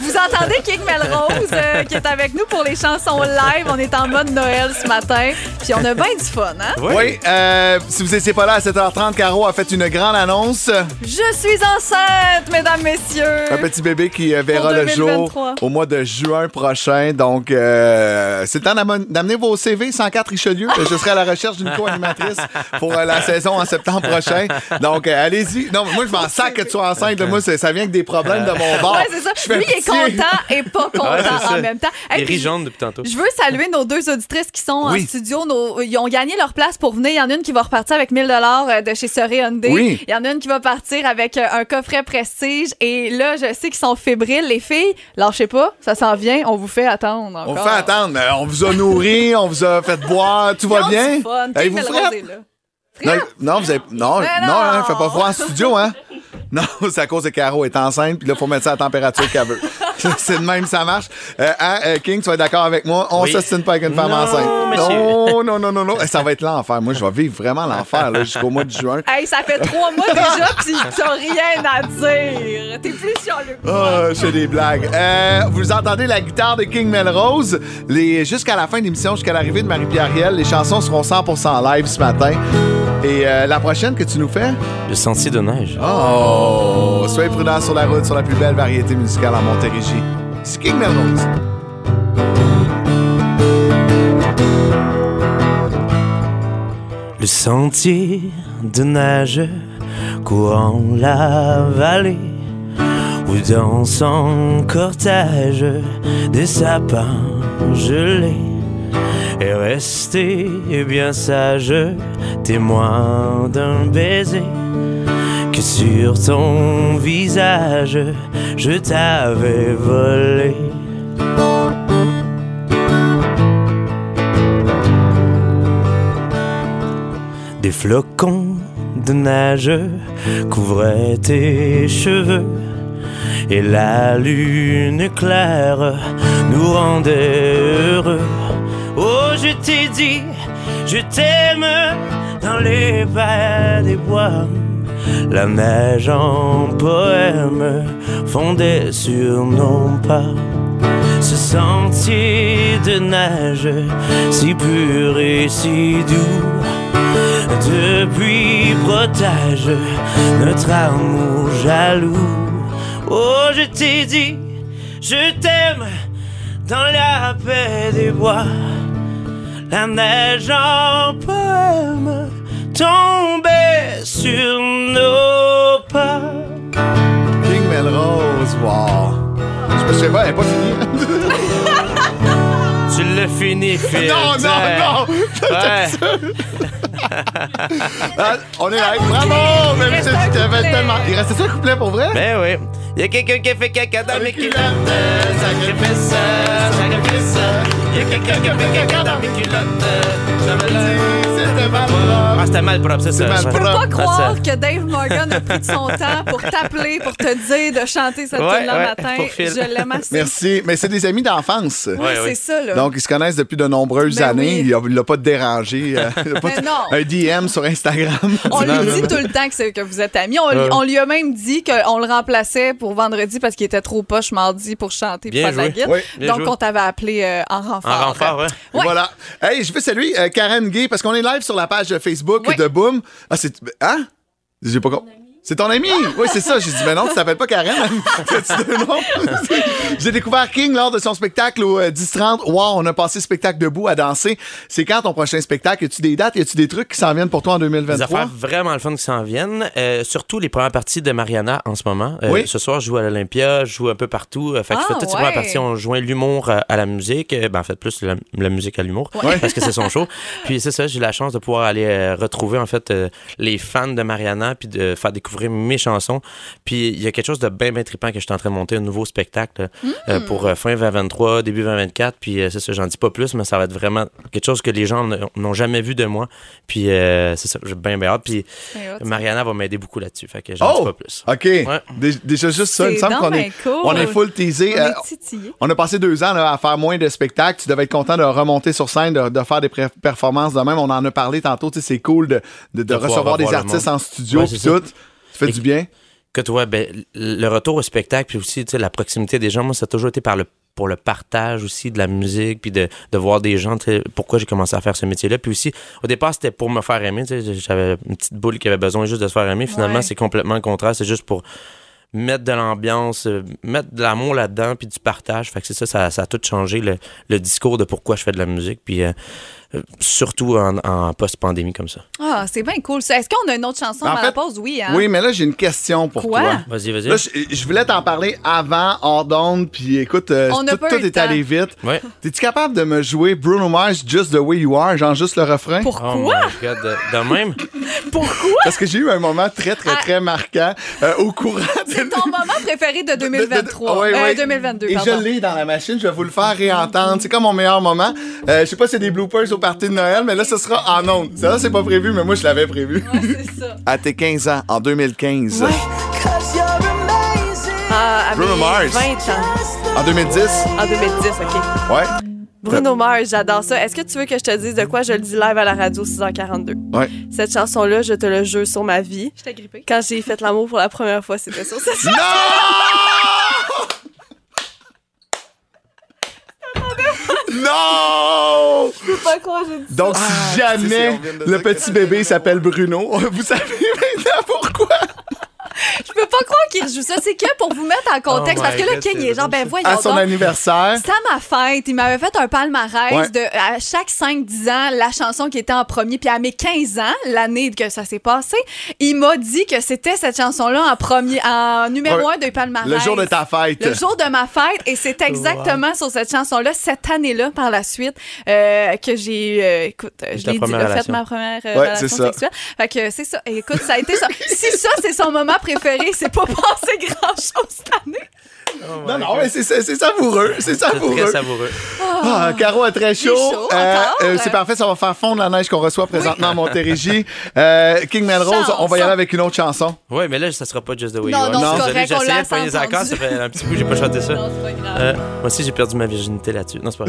[SPEAKER 4] Vous entendez King Melrose euh, qui est avec nous pour les chansons live. On est en mode Noël ce matin. Puis on a bien du fun, hein?
[SPEAKER 3] Oui, euh, si vous n'étiez pas là à 7h30, Caro a fait une grande annonce.
[SPEAKER 4] Je suis enceinte, mesdames, messieurs.
[SPEAKER 3] Un petit bébé qui euh, verra
[SPEAKER 4] Pour
[SPEAKER 3] le jour
[SPEAKER 4] 2023.
[SPEAKER 3] au mois de juin prochain. Donc, euh, c'est le temps d'amo- d'amener vos CV 104 Richelieu. Je serai à la recherche d'une co-animatrice pour euh, la saison en septembre prochain. Donc, euh, allez-y. Non, moi, je m'en sac que tu sois enceinte. Moi, ça vient avec des problèmes de mon bord.
[SPEAKER 4] Ouais, c'est ça. Lui, il est content et pas content
[SPEAKER 13] Ouais,
[SPEAKER 4] en même temps. Hey,
[SPEAKER 13] Il
[SPEAKER 4] puis
[SPEAKER 13] rit jaune depuis tantôt.
[SPEAKER 4] Je veux saluer nos deux auditrices qui sont
[SPEAKER 3] Oui.
[SPEAKER 4] en studio. Nos- ils ont gagné leur place pour venir. Il y en a une qui va repartir avec 1000 dollars de chez Soré Hyundai.
[SPEAKER 3] Oui.
[SPEAKER 4] Il y en a une qui va partir avec euh, un coffret prestige. Et là, je sais qu'ils sont fébriles. Les filles, lâchez pas, ça s'en vient. On vous fait attendre
[SPEAKER 3] On
[SPEAKER 4] encore.
[SPEAKER 3] vous fait attendre, mais on vous a nourri, on vous a fait boire, tout va bien?
[SPEAKER 4] fun. King
[SPEAKER 3] vous frette? Non, non, vous avez. Non,
[SPEAKER 4] Mais
[SPEAKER 3] non,
[SPEAKER 4] non.
[SPEAKER 3] hein, fait pas froid en studio, hein? Non, c'est à cause de Caro est enceinte, puis là, faut mettre ça à la température qu'elle veut. C'est de même, ça marche. Euh, hein, euh, King, tu vas être d'accord avec moi. On
[SPEAKER 13] Oui.
[SPEAKER 3] pas avec une femme
[SPEAKER 13] Non,
[SPEAKER 3] enceinte.
[SPEAKER 13] monsieur.
[SPEAKER 3] Non, non, non, non, non. Ça va être l'enfer. Moi, je vais vivre vraiment l'enfer là, jusqu'au mois de juin.
[SPEAKER 4] Hey, ça fait trois mois déjà, pis t'as rien à dire. T'es plus sur le
[SPEAKER 3] Oh, je fais des blagues. Euh, vous entendez la guitare de King Melrose. Les, jusqu'à la fin de l'émission, jusqu'à l'arrivée de Marie-Pierre Riel, les chansons seront 100% live ce matin. Et euh, la prochaine que tu nous fais?
[SPEAKER 13] Le sentier de neige.
[SPEAKER 3] Oh! Soyez prudents sur la route, sur la plus belle variété musicale en Montérégie.
[SPEAKER 13] Le sentier de neige courant la vallée où danse en cortège des sapins gelés est resté bien sage témoin d'un baiser sur ton visage je t'avais volé. Des flocons de neige couvraient tes cheveux et la lune claire nous rendait heureux. Oh, je t'ai dit, je t'aime dans les bas des bois. La neige en poème fondait sur nos pas. Ce sentier de neige si pur et si doux depuis protège notre amour jaloux. Oh, je t'ai dit, je t'aime dans la paix des bois. La neige en poème tombait sur nos pas.
[SPEAKER 3] King Melrose, wow. Je sais pas, elle est pas finie.
[SPEAKER 13] Tu l'as fini, Phil.
[SPEAKER 3] Non, non, non!
[SPEAKER 13] Ouais.
[SPEAKER 3] Ah, on est live. Bravo! Mais t'avais
[SPEAKER 4] couplet.
[SPEAKER 3] tellement. Il restait ça couplet pour vrai?
[SPEAKER 13] Ben oui. Il y a quelqu'un qui a fait caca dans mes culottes. Sacrifice, sacrifice. Il y a quelqu'un qui a fait caca dans mes culottes.
[SPEAKER 3] C'était mal
[SPEAKER 13] Ah, c'était mal propre, c'est ça.
[SPEAKER 3] mal
[SPEAKER 4] Je peux
[SPEAKER 3] propre.
[SPEAKER 4] pas croire que Dave Morgan a pris de son temps pour t'appeler, pour te dire de chanter cette
[SPEAKER 13] Ouais,
[SPEAKER 4] tune-là
[SPEAKER 13] ouais,
[SPEAKER 4] matin. Je l'aime assez.
[SPEAKER 3] Merci. Mais c'est des amis d'enfance.
[SPEAKER 4] Oui, c'est ça, là.
[SPEAKER 3] Donc, ils se connaissent depuis de nombreuses
[SPEAKER 4] Ben
[SPEAKER 3] années.
[SPEAKER 4] oui.
[SPEAKER 3] Il l'a pas dérangé. euh, il a pas
[SPEAKER 4] Mais non.
[SPEAKER 3] un DM sur Instagram.
[SPEAKER 4] On lui dit tout le temps que, vous êtes amis. On, lui-
[SPEAKER 3] Ouais.
[SPEAKER 4] on lui a même dit qu'on le remplaçait pour vendredi parce qu'il était trop poche mardi pour chanter faire la.
[SPEAKER 13] Bien
[SPEAKER 4] Donc,
[SPEAKER 13] joué.
[SPEAKER 4] on t'avait appelé euh, en renfort.
[SPEAKER 13] En renfort, ouais.
[SPEAKER 3] Et Voilà. Hey, je veux saluer euh, Karen Gay parce qu'on est live sur la page Facebook
[SPEAKER 4] Oui.
[SPEAKER 3] de Boom. Ah, c'est. Hein? J'ai pas com- C'est ton ami? Oui, c'est ça. J'ai dit, mais non, tu t'appelles pas Karen. J'ai découvert King lors de son spectacle au euh, 10-30. Wow, on a passé spectacle debout à danser. C'est quand ton prochain spectacle? Y a-tu des dates? Y a-tu des trucs qui s'en viennent pour toi en
[SPEAKER 13] Des
[SPEAKER 3] 2023?
[SPEAKER 13] affaires vraiment le fun qui s'en viennent. Euh, surtout les premières parties de Mariana en ce moment. Euh,
[SPEAKER 3] Oui.
[SPEAKER 13] Ce soir, je joue à l'Olympia, je joue un peu partout. Euh, fait que je
[SPEAKER 4] Ah,
[SPEAKER 13] fais toutes ces
[SPEAKER 4] ouais.
[SPEAKER 13] premières parties. On joint l'humour à, la musique. Euh, Ben, en fait, plus la, la musique à l'humour.
[SPEAKER 3] Ouais.
[SPEAKER 13] Parce que c'est son show. Puis c'est ça, j'ai la chance de pouvoir aller euh, retrouver en fait euh, les fans de Mariana puis de faire découvrir mes chansons. Puis il y a quelque chose de bien, bien trippant que je suis en train de monter, un nouveau spectacle euh,
[SPEAKER 4] Mm.
[SPEAKER 13] pour euh, fin 2023, début 2024. Puis euh, c'est ça, j'en dis pas plus, mais ça va être vraiment quelque chose que les gens n'ont jamais vu de moi. Puis euh, c'est ça, j'ai bien, bien hâte. Puis. Mariana va m'aider beaucoup là-dessus. Fait que j'en dis
[SPEAKER 3] Oh!
[SPEAKER 13] pas plus.
[SPEAKER 3] OK. Dé- Déjà, juste ça, il me semble qu'on est,
[SPEAKER 4] cool.
[SPEAKER 3] on est full teasé.
[SPEAKER 4] On
[SPEAKER 3] Euh, a passé deux ans là, à faire moins de spectacles. Tu devais être content de remonter sur scène, de, de faire des performances de même. On en a parlé tantôt. tu sais, C'est cool de, de- de
[SPEAKER 13] De pouvoir
[SPEAKER 3] recevoir des artistes en studio
[SPEAKER 13] Ouais,
[SPEAKER 3] tout. Ça fait
[SPEAKER 13] Et-
[SPEAKER 3] du bien.
[SPEAKER 13] Que toi, ben, le retour au spectacle, puis aussi tu sais, la proximité des gens, moi, ça a toujours été par le pour le partage aussi de la musique, puis de, de voir des gens, pourquoi j'ai commencé à faire ce métier-là. Puis aussi, au départ, c'était pour me faire aimer. tu sais, J'avais une petite boule qui avait besoin juste de se faire aimer. Finalement,
[SPEAKER 4] Ouais.
[SPEAKER 13] c'est complètement le contraire. C'est juste pour mettre de l'ambiance, euh, mettre de l'amour là-dedans, puis du partage. Fait que c'est ça, ça, ça a tout changé, le, le discours de pourquoi je fais de la musique. Puis euh, surtout en, en post-pandémie comme ça.
[SPEAKER 4] Ah, c'est bien cool. ça. Est-ce qu'on a une autre chanson
[SPEAKER 3] En
[SPEAKER 4] dans la
[SPEAKER 3] fait,
[SPEAKER 4] pause? Oui, hein?
[SPEAKER 3] Oui, mais là, j'ai une question pour
[SPEAKER 4] Quoi?
[SPEAKER 3] toi.
[SPEAKER 13] Vas-y, vas-y.
[SPEAKER 3] Là, je, je voulais t'en parler avant, hors d'onde, puis écoute, euh, tout, est allé vite.
[SPEAKER 13] Ouais.
[SPEAKER 3] T'es-tu capable de me jouer Bruno Mars Just the Way You Are, genre juste le refrain?
[SPEAKER 4] Pourquoi?
[SPEAKER 13] Oh my God, de, de même?
[SPEAKER 4] Pourquoi?
[SPEAKER 3] Parce que j'ai eu un moment très, très,
[SPEAKER 4] Ah.
[SPEAKER 3] très marquant euh, au courant de...
[SPEAKER 4] C'est ton moment préféré de 2023.
[SPEAKER 3] Ah, ouais,
[SPEAKER 4] Euh,
[SPEAKER 3] ouais.
[SPEAKER 4] 2022,
[SPEAKER 3] Et
[SPEAKER 4] pardon.
[SPEAKER 3] je l'ai dans la machine, je vais vous le faire réentendre. C'est comme mon meilleur moment. Euh, je sais pas si c'est des bloopers au party de Noël, mais là, ce sera en ondes. Ça, c'est pas prévu, mais moi, je l'avais prévu.
[SPEAKER 4] c'est ça.
[SPEAKER 3] À tes 15 ans, en 2015.
[SPEAKER 4] Ah, à
[SPEAKER 3] Bruno
[SPEAKER 4] mes
[SPEAKER 3] Mars.
[SPEAKER 4] 20 ans.
[SPEAKER 3] En 2010?
[SPEAKER 4] En 2010, OK.
[SPEAKER 3] Ouais.
[SPEAKER 4] Bruno Mars, j'adore ça. Est-ce que tu veux que je te dise de quoi je le dis live à la radio 6h42?
[SPEAKER 3] Ouais.
[SPEAKER 4] Cette chanson-là, je te le jure sur ma vie.
[SPEAKER 10] J'étais grippée.
[SPEAKER 4] Quand j'ai fait l'amour pour la première fois, c'était sur cette chanson.
[SPEAKER 3] Non!
[SPEAKER 4] Je peux pas croire que j'ai dit
[SPEAKER 3] Donc,
[SPEAKER 4] ça.
[SPEAKER 3] si jamais le petit bébé s'appelle Bruno, vous savez maintenant pourquoi?
[SPEAKER 4] Je peux pas croire qu'il rejoue ça. C'est que pour vous mettre en contexte.
[SPEAKER 3] Oh
[SPEAKER 4] parce que là,
[SPEAKER 3] God,
[SPEAKER 4] King,
[SPEAKER 3] c'est
[SPEAKER 4] il est genre, ben voyons
[SPEAKER 3] À son
[SPEAKER 4] donc.
[SPEAKER 3] anniversaire.
[SPEAKER 4] C'est à ma fête. Il m'avait fait un palmarès
[SPEAKER 3] Ouais.
[SPEAKER 4] de à chaque 5-10 ans, la chanson qui était en premier. Puis à mes 15 ans, l'année que ça s'est passé, il m'a dit que c'était cette chanson-là en premier, en numéro
[SPEAKER 3] Ouais.
[SPEAKER 4] 1 de palmarès.
[SPEAKER 3] Le jour de ta fête.
[SPEAKER 4] Le jour de ma fête. Et c'est exactement sur cette chanson-là, cette année-là, par la suite, euh, que j'ai, euh, écoute, je l'ai dit, fait ma première euh,
[SPEAKER 3] Ouais,
[SPEAKER 4] relation
[SPEAKER 3] c'est ça.
[SPEAKER 4] sexuelle. Fait que c'est ça. Et écoute, ça a été ça. si ça, c'est son moment préféré, c'est pas passé grand-chose cette année.
[SPEAKER 3] non, non, mais c'est c'est- c'est savoureux. C'est savoureux.
[SPEAKER 13] Très savoureux.
[SPEAKER 3] Ah, Caro est très chaud. Euh, euh, c'est parfait, ça va faire fondre la neige qu'on reçoit présentement à Montérégie. Euh, King Melrose, on va y aller avec une autre chanson.
[SPEAKER 13] Ouais, mais là, ça sera pas Just the Way
[SPEAKER 4] Non,
[SPEAKER 13] You Are.
[SPEAKER 4] non, c'est
[SPEAKER 13] Désolé,
[SPEAKER 4] correct, on
[SPEAKER 13] j'essayais
[SPEAKER 4] l'a
[SPEAKER 13] de pogner les accords, ça fait un petit coup, j'ai pas chanté ça.
[SPEAKER 4] Non, c'est pas grave.
[SPEAKER 13] Euh, moi aussi, j'ai perdu ma virginité là-dessus. Non, c'est pas.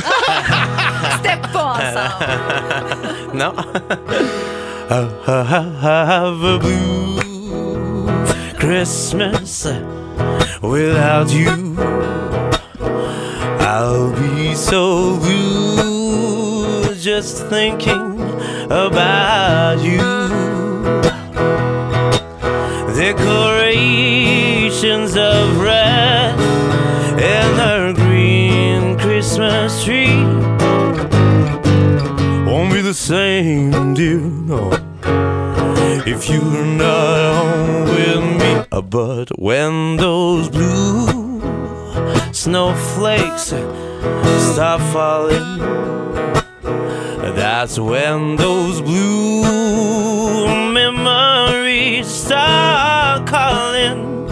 [SPEAKER 4] C'était pas ensemble.
[SPEAKER 13] non. have a blue Christmas without you. I'll be so blue just thinking about you. Decorations of red and a green Christmas tree won't be the same, dear, no. If you're not home with me, but when those blue snowflakes start falling, that's when those blue memories start calling.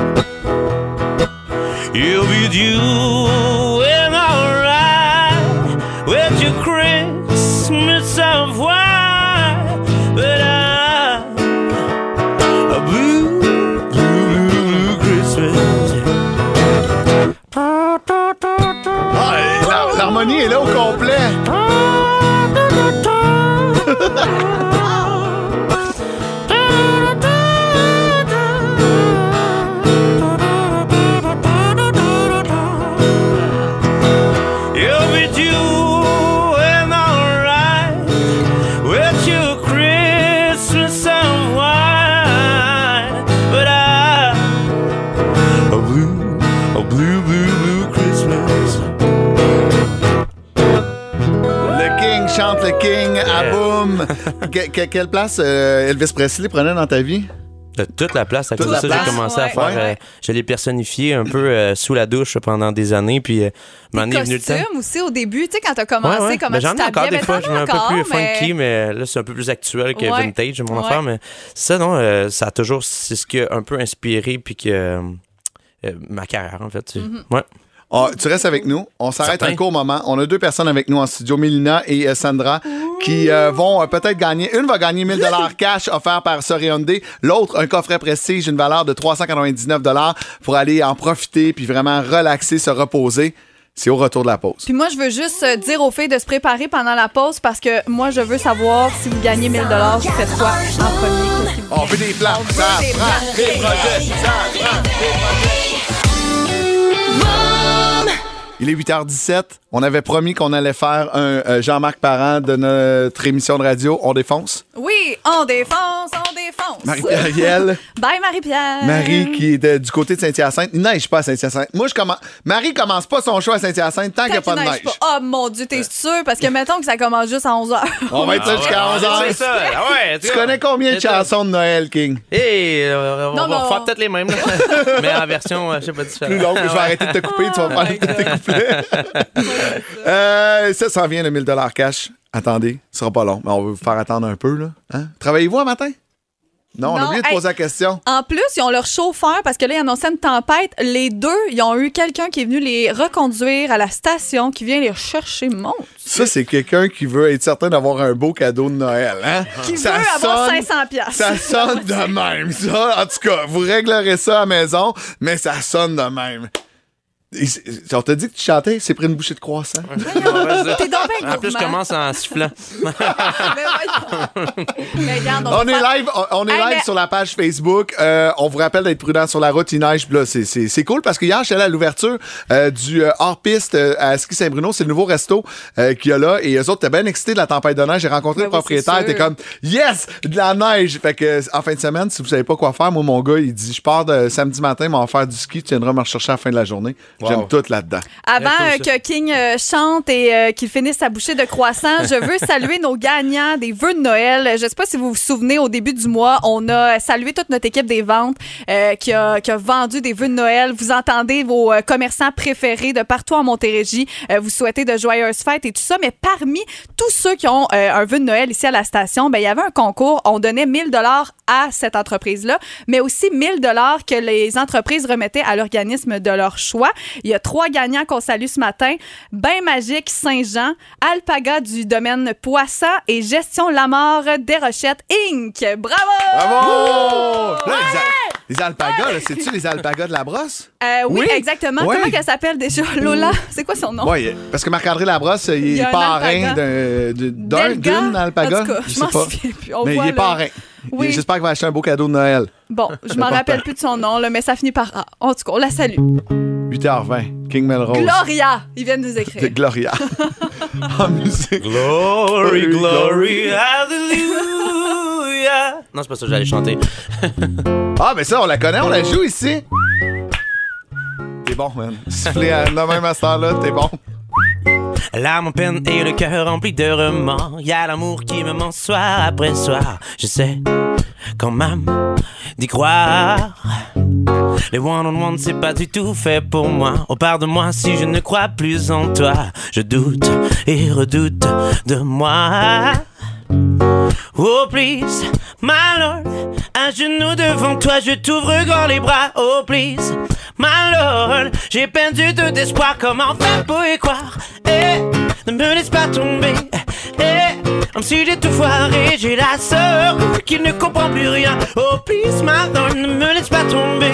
[SPEAKER 13] You'll be due
[SPEAKER 3] L'harmonie est là au complet. King chante le King à boum. Que- que- quelle place euh, Elvis Presley prenait dans ta vie?
[SPEAKER 13] De toute la place, à
[SPEAKER 3] Toute
[SPEAKER 13] cause de
[SPEAKER 3] la
[SPEAKER 13] ça,
[SPEAKER 3] place,
[SPEAKER 13] j'ai commencé à
[SPEAKER 4] ouais.
[SPEAKER 13] faire.
[SPEAKER 3] Ouais.
[SPEAKER 13] euh, je l'ai personnifié un peu euh, sous la douche pendant des années, puis euh, m'en est venu le temps.
[SPEAKER 4] Costume aussi au début, tu sais, quand t'as commencé,
[SPEAKER 13] Ouais, ouais.
[SPEAKER 4] comment
[SPEAKER 13] Ben,
[SPEAKER 4] tu
[SPEAKER 13] J'en ai encore
[SPEAKER 4] t'habillais,
[SPEAKER 13] des fois, je mets un peu plus
[SPEAKER 4] mais-
[SPEAKER 13] funky, mais là, c'est un peu plus actuel que
[SPEAKER 4] Ouais.
[SPEAKER 13] vintage, mon
[SPEAKER 4] Ouais.
[SPEAKER 13] affaire. Mais ça, non, euh, ça a toujours, c'est ce qui a un peu inspiré, puis que euh, euh, ma carrière, en fait. tu sais.
[SPEAKER 4] Mm-hmm.
[SPEAKER 13] Ouais.
[SPEAKER 3] Ah, tu restes avec nous. On s'arrête un court moment. On a deux personnes avec nous en studio, Mélina et euh, Sandra, qui euh, vont euh, peut-être gagner. Une va gagner 1000 dollars cash offert par Hyundai. L'autre, un coffret prestige, une valeur de 399 dollars pour aller en profiter puis vraiment relaxer, se reposer. C'est au retour de la pause.
[SPEAKER 4] Puis moi, je veux juste euh, dire aux filles de se préparer pendant la pause parce que moi, je veux savoir si vous gagnez 1000 vous faites quoi en premier?
[SPEAKER 3] On fait des plans. Ça
[SPEAKER 4] des
[SPEAKER 3] prend
[SPEAKER 4] plans.
[SPEAKER 3] des projets. Ça prend des projets. Il est 8h17. On avait promis qu'on allait faire un euh, Jean-Marc Parent de notre émission de radio. On défonce.
[SPEAKER 4] Oui, on défonce, on défonce.
[SPEAKER 3] Marie-Pierre Riel.
[SPEAKER 4] Bye, Marie-Pierre.
[SPEAKER 3] Marie qui est de- du côté de Saint-Hyacinthe. Il neige pas à Saint-Hyacinthe. Moi, je commence. Marie commence pas son show à Saint-Hyacinthe tant qu'il n'y a
[SPEAKER 4] Tant
[SPEAKER 3] pas de
[SPEAKER 4] qu'il
[SPEAKER 3] neige.
[SPEAKER 4] neige pas. Oh mon Dieu, t'es sûr? Parce que mettons que ça commence juste à 11h.
[SPEAKER 3] On va être là jusqu'à 11h.
[SPEAKER 13] Ah C'est ça. Ah ouais,
[SPEAKER 3] Tu connais combien de chansons de Noël, King?
[SPEAKER 13] Et euh, on
[SPEAKER 4] Non,
[SPEAKER 13] va
[SPEAKER 4] mais on-
[SPEAKER 13] refaire peut-être les mêmes, là. mais en version, euh, je sais pas, différente.
[SPEAKER 3] Plus long, je vais
[SPEAKER 13] Ouais.
[SPEAKER 3] arrêter de te couper, tu vas faire tes couplets. Euh, ça s'en vient, le 1000 cash. Attendez, ce sera pas long, mais on va vous faire attendre un peu. là. Hein? Travaillez-vous un matin? Non, on a oublié de
[SPEAKER 4] hey.
[SPEAKER 3] poser la question.
[SPEAKER 4] En plus, ils ont leur chauffeur parce que là, ils annonçaient une tempête. Les deux, ils ont eu quelqu'un qui est venu les reconduire à la station, qui vient les chercher. Mon
[SPEAKER 3] Ça, c'est quelqu'un qui veut être certain d'avoir un beau cadeau de Noël. Hein?
[SPEAKER 4] Qui
[SPEAKER 3] Ça
[SPEAKER 4] veut avoir
[SPEAKER 3] sonne-
[SPEAKER 4] 500 piastres.
[SPEAKER 3] Ça sonne de même, ça. En tout cas, vous réglerez ça à la maison, mais ça sonne de même. On t'a dit que tu chantais, c'est pris une bouchée de croissant.
[SPEAKER 4] T'es donc bien
[SPEAKER 13] En plus, je commence en sifflant.
[SPEAKER 4] Mais regarde,
[SPEAKER 3] On est live, on, on est live
[SPEAKER 4] mais-
[SPEAKER 3] sur la page Facebook. Euh, on vous rappelle d'être prudent sur la route. Il neige. Là, c'est, c'est, c'est cool parce que hier, j'étais allé à l'ouverture euh, du euh, hors-piste euh, à Ski Saint-Bruno. C'est le nouveau resto euh, qu'il y a là. Et eux autres, t'es bien excités de la tempête de neige. J'ai rencontré le propriétaire. T'es comme, yes, de la neige. Fait que en fin de semaine, si vous savez pas quoi faire, moi, mon gars, il dit, je pars de samedi matin, mais on va faire du ski. Tu viendras me rechercher à la fin de la journée. J'aime tout là-dedans.
[SPEAKER 4] Avant euh, que King euh, chante et euh, qu'il finisse sa bouchée de croissant, je veux saluer nos gagnants des vœux de Noël. Je sais pas si vous vous souvenez, au début du mois, on a salué toute notre équipe des ventes euh, qui, a, qui a vendu des vœux de Noël. Vous entendez vos euh, commerçants préférés de partout en Montérégie. Euh, vous souhaitez de joyeuses fêtes et tout ça. Mais parmi tous ceux qui ont euh, un vœu de Noël ici à la station, ben, il y avait un concours. On donnait 1000 dollars à cette entreprise-là, mais aussi 1000 dollars que les entreprises remettaient à l'organisme de leur choix. Il y a trois gagnants qu'on salue ce matin. Bain Magique Saint-Jean, Alpaga du domaine Poisson et Gestion Lamar des Rochettes Inc. Bravo!
[SPEAKER 3] Bravo! Là, les, al- les alpagas, c'est-tu les alpagas de la brosse?
[SPEAKER 4] Euh, oui,
[SPEAKER 3] Oui.
[SPEAKER 4] exactement.
[SPEAKER 3] Oui.
[SPEAKER 4] Comment qu'elle s'appelle déjà? Lola, c'est quoi son nom?
[SPEAKER 3] Oui, parce que Marc-André Labrosse, il est parrain d'un- d'une alpaga.
[SPEAKER 4] En tout cas, je
[SPEAKER 3] sais
[SPEAKER 4] m'en
[SPEAKER 3] pas.
[SPEAKER 4] souviens plus. On
[SPEAKER 3] mais
[SPEAKER 4] voit,
[SPEAKER 3] il est
[SPEAKER 4] là.
[SPEAKER 3] parrain.
[SPEAKER 4] Oui.
[SPEAKER 3] J'espère qu'il va acheter un beau cadeau de Noël.
[SPEAKER 4] Bon, je m'en rappelle plus de son nom, là, mais ça finit par A. En tout cas, on la salue.
[SPEAKER 3] 8h20, King Melrose.
[SPEAKER 4] Gloria, ils viennent nous
[SPEAKER 3] De
[SPEAKER 4] écrire.
[SPEAKER 3] Gloria. en musique.
[SPEAKER 13] Glory, glory, hallelujah. Non, c'est pas ça que j'allais chanter.
[SPEAKER 3] Ah, ben ça, on la connaît, on la joue ici. T'es bon, man. Siffler à la même à cette heure-là, t'es bon.
[SPEAKER 13] L'âme en peine et le cœur rempli de remords. Y a l'amour qui me ment soir après soir. Je sais quand même d'y croire. Les one-on-one, c'est pas du tout fait pour moi. Oh, pardonne-moi si je ne crois plus en toi. Je doute et redoute de moi. Oh please, my lord, à genoux devant toi, je t'ouvre grand les bras. Oh please, my lord, j'ai perdu tout espoir. Comment faire pour y croire? Eh, ne me laisse pas tomber. Eh, comme si j'ai tout foiré, j'ai la sœur qui ne comprend plus rien. Oh please, my lord, ne me laisse pas tomber.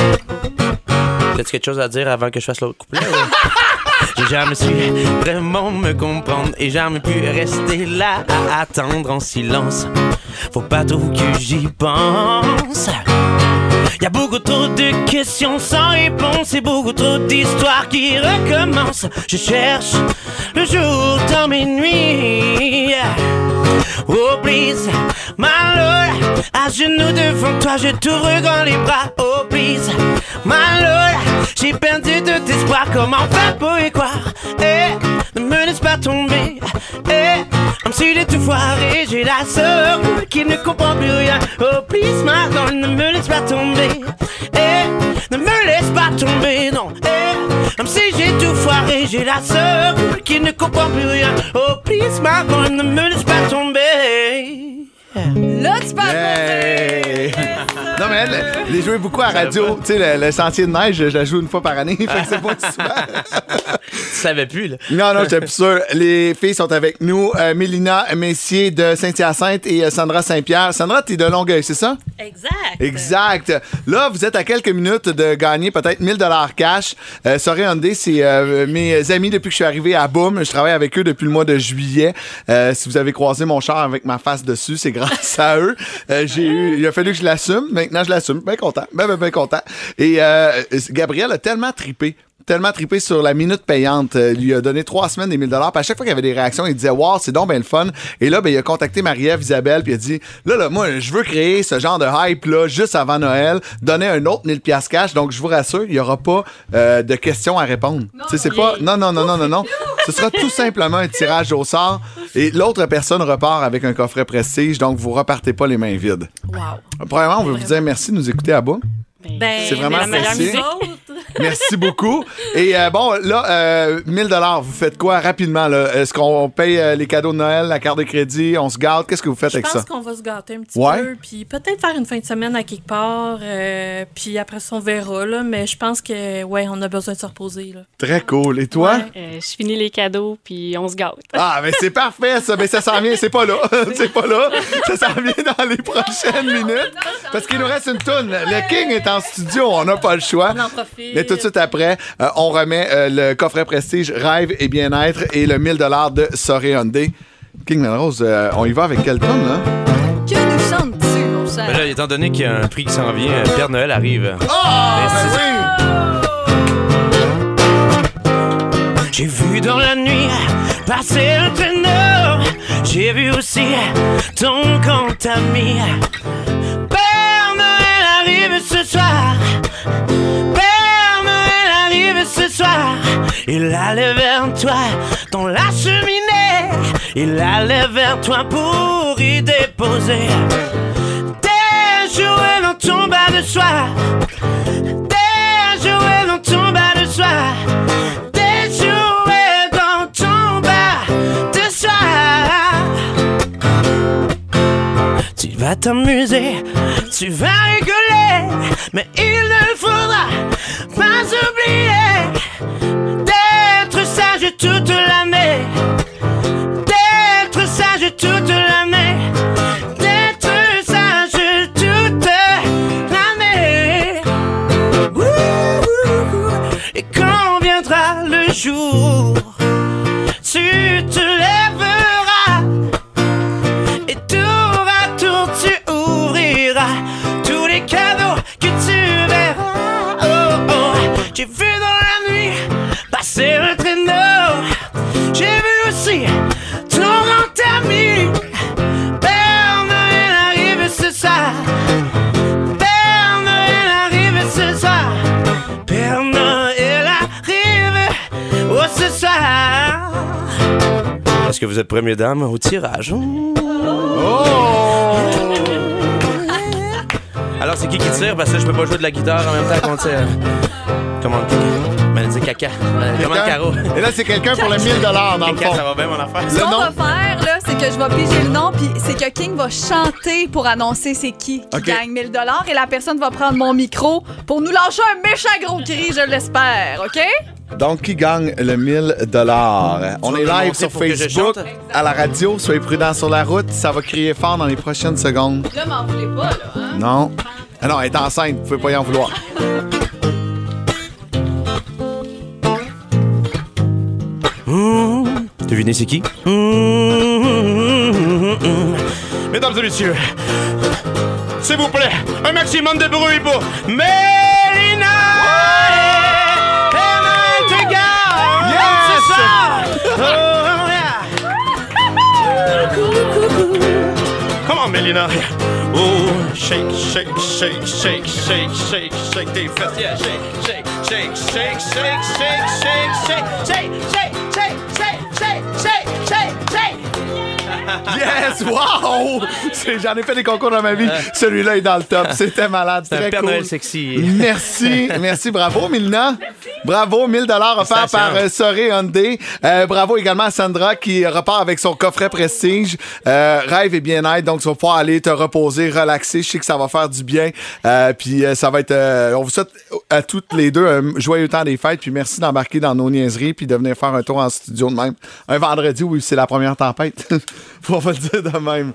[SPEAKER 13] Quelque chose à dire avant que je fasse l'autre couplet? ou? J'ai jamais su vraiment me comprendre et jamais pu rester là à attendre en silence. Faut pas trop que j'y pense. Y a beaucoup trop de questions sans réponse et beaucoup trop d'histoires qui recommencent. Je cherche le jour dans mes nuits. Oh please, my lord, à genoux devant toi, je t'ouvre grand les bras. Oh please, my lord, j'ai perdu tout espoir. Comment faire pour y croire? Eh, ne me laisse pas tomber. Eh, comme si j'ai tout foiré, j'ai la sœur qui ne comprend plus rien. Oh please, my lord, ne me laisse pas tomber. Eh, ne me laisse pas tomber, non. Eh, comme si j'ai tout foiré, j'ai la sœur qui ne comprend plus rien. Oh please, my lord, ne me laisse pas tomber.
[SPEAKER 4] Là, tu parles
[SPEAKER 3] Hey! Non, mais elle, les jouer beaucoup à radio. Tu sais, le, le sentier de neige, je la joue une fois par année. fait que c'est pas souvent.
[SPEAKER 13] Tu savais plus, là.
[SPEAKER 3] Non, non, j'étais plus sûr. Les filles sont avec nous. Euh, Mélina Messier de Saint-Hyacinthe et euh, Sandra Saint-Pierre. Sandra, t'es de Longueuil, c'est ça?
[SPEAKER 10] Exact.
[SPEAKER 3] Exact. Là, vous êtes à quelques minutes de gagner peut-être 1000 dollars cash. Euh, Sorry Hyundai, c'est euh, mes amis depuis que je suis arrivé à Boom. Je travaille avec eux depuis le mois de juillet. Euh, si vous avez croisé mon char avec ma face dessus, c'est grâce à eux. Euh, j'ai eu, il a fallu que je l'assume. Maintenant, je l'assume. Bien content. Bien, bien, bien content. Et euh, Gabriel a tellement tripé tellement trippé sur la minute payante. Euh, Il lui a donné trois semaines des 1000 dollars. À chaque fois qu'il y avait des réactions, il disait Wow, c'est donc bien le fun. Et là, ben, il a contacté Marie-Ève Isabelle, puis il a dit Là, là, moi, je veux créer ce genre de hype-là juste avant Noël, donner un autre 1000 piastres cash. Donc, je vous rassure, il n'y aura pas euh, de questions à répondre. C'est pas. Non, non, non, non, non, non. Ce sera tout simplement un tirage au sort. Et l'autre personne repart avec un coffret prestige. Donc, vous repartez pas les mains vides.
[SPEAKER 10] Wow.
[SPEAKER 3] Premièrement, on veut vous dire merci de nous écouter à bas.
[SPEAKER 10] Ben,
[SPEAKER 3] C'est vraiment
[SPEAKER 10] la meilleure musique.
[SPEAKER 3] Merci beaucoup. Et euh, bon, là, euh, 1000 vous faites quoi rapidement? là? Est-ce qu'on paye euh, les cadeaux de Noël, la carte de crédit, on se garde? Qu'est-ce que vous faites
[SPEAKER 15] Je
[SPEAKER 3] avec
[SPEAKER 15] pense
[SPEAKER 3] ça?
[SPEAKER 15] qu'on va se gâter un petit
[SPEAKER 3] Ouais.
[SPEAKER 15] peu, puis peut-être faire une fin de semaine à quelque part, euh, puis après ça, on verra, là, mais je pense que, ouais, on a besoin de se reposer, là.
[SPEAKER 3] Très cool. Et toi?
[SPEAKER 16] Euh, je finis les cadeaux, puis on se gâte.
[SPEAKER 3] Ah, mais c'est parfait, ça. Mais ça s'en vient, c'est pas là. c'est pas là. Ça s'en vient dans les prochaines minutes. Parce qu'il nous reste une toune. Le King est en studio, on n'a pas le choix.
[SPEAKER 15] On en profite.
[SPEAKER 3] Mais tout de suite après, euh, on remet euh, le coffret prestige Rêve et bien-être et le 1000 de Soré Hyundai. King Melrose, euh, on y va avec quel tune, là?
[SPEAKER 4] Que nous chantes-tu, mon cher?
[SPEAKER 13] Mais là, étant donné qu'il y a un prix qui s'en vient, euh, Père Noël arrive.
[SPEAKER 3] Ah,
[SPEAKER 13] Mais c'est- J'ai vu dans la nuit passer le traîneau. J'ai vu aussi ton compte ami. Père Noël arrive ce soir. Soir. Il allait vers toi dans la cheminée. Il allait vers toi pour y déposer des jouets dans ton bas de soie. Des jouets dans ton bas de soie. Vas t'amuser, tu vas rigoler, mais il ne faudra pas oublier d'être sage toute l'année. D'être sage toute l'année. D'être sage toute l'année. Et quand viendra le jour, vous êtes première dame au tirage? Alors, c'est qui qui tire? Parce que je peux pas jouer de la guitare en même temps qu'on tire. Comment Ben, dit caca. Euh, Comment
[SPEAKER 3] Quelqu'un?
[SPEAKER 13] Caro?
[SPEAKER 3] Et là, c'est quelqu'un pour le 1000 dans le fond.
[SPEAKER 13] ça va bien, mon affaire?
[SPEAKER 4] Ce qu'on va faire, là, c'est que je vais piger le nom, puis c'est que King va chanter pour annoncer c'est qui qui
[SPEAKER 3] OK.
[SPEAKER 4] gagne 1000 et la personne va prendre mon micro pour nous lâcher un méchant gros cri, je l'espère, OK?
[SPEAKER 3] Donc, qui gagne le 1000 On est
[SPEAKER 13] me
[SPEAKER 3] live
[SPEAKER 13] montrer
[SPEAKER 3] sur
[SPEAKER 13] pour que je
[SPEAKER 3] Facebook,
[SPEAKER 13] chante?
[SPEAKER 3] à la radio. Soyez prudents sur la route. Ça va crier fort dans les prochaines secondes.
[SPEAKER 4] Là, m'en voulez pas, là, hein?
[SPEAKER 3] Non. Ah non, elle est enceinte. Vous pouvez pas y en vouloir.
[SPEAKER 13] Devinez c'est qui? Mmh. Mesdames et messieurs, s'il vous plaît, un maximum de bruit pour Mélina! Te garde
[SPEAKER 3] Yes!
[SPEAKER 13] Oh, yeah. Come on, Mélina! Oh, shake, shake, shake, shake, shake, shake, shake tes fesses. Yeah, shake, shake, shake, shake, shake, shake, shake, shake, shake, shake, shake, shake, shake,
[SPEAKER 3] Yes! Wow! J'en ai fait des concours dans ma vie. Celui-là est dans le top. C'était malade.
[SPEAKER 13] Un
[SPEAKER 3] Très
[SPEAKER 13] Père
[SPEAKER 3] cool.
[SPEAKER 13] Sexy.
[SPEAKER 3] Merci. Merci. Bravo, Milna. Bravo. 1000 dollars offerts par euh, Soré Hyundai. Euh, bravo également à Sandra qui repart avec son coffret prestige. Euh, rêve et bien-être. Donc, tu vas pouvoir aller te reposer, relaxer. Je sais que ça va faire du bien. Euh, puis, euh, ça va être... euh, on vous souhaite à toutes les deux un joyeux temps des fêtes. Puis, merci d'embarquer dans nos niaiseries puis de venir faire un tour en studio de même. Un vendredi où c'est la première tempête. Faut pas le dire de même.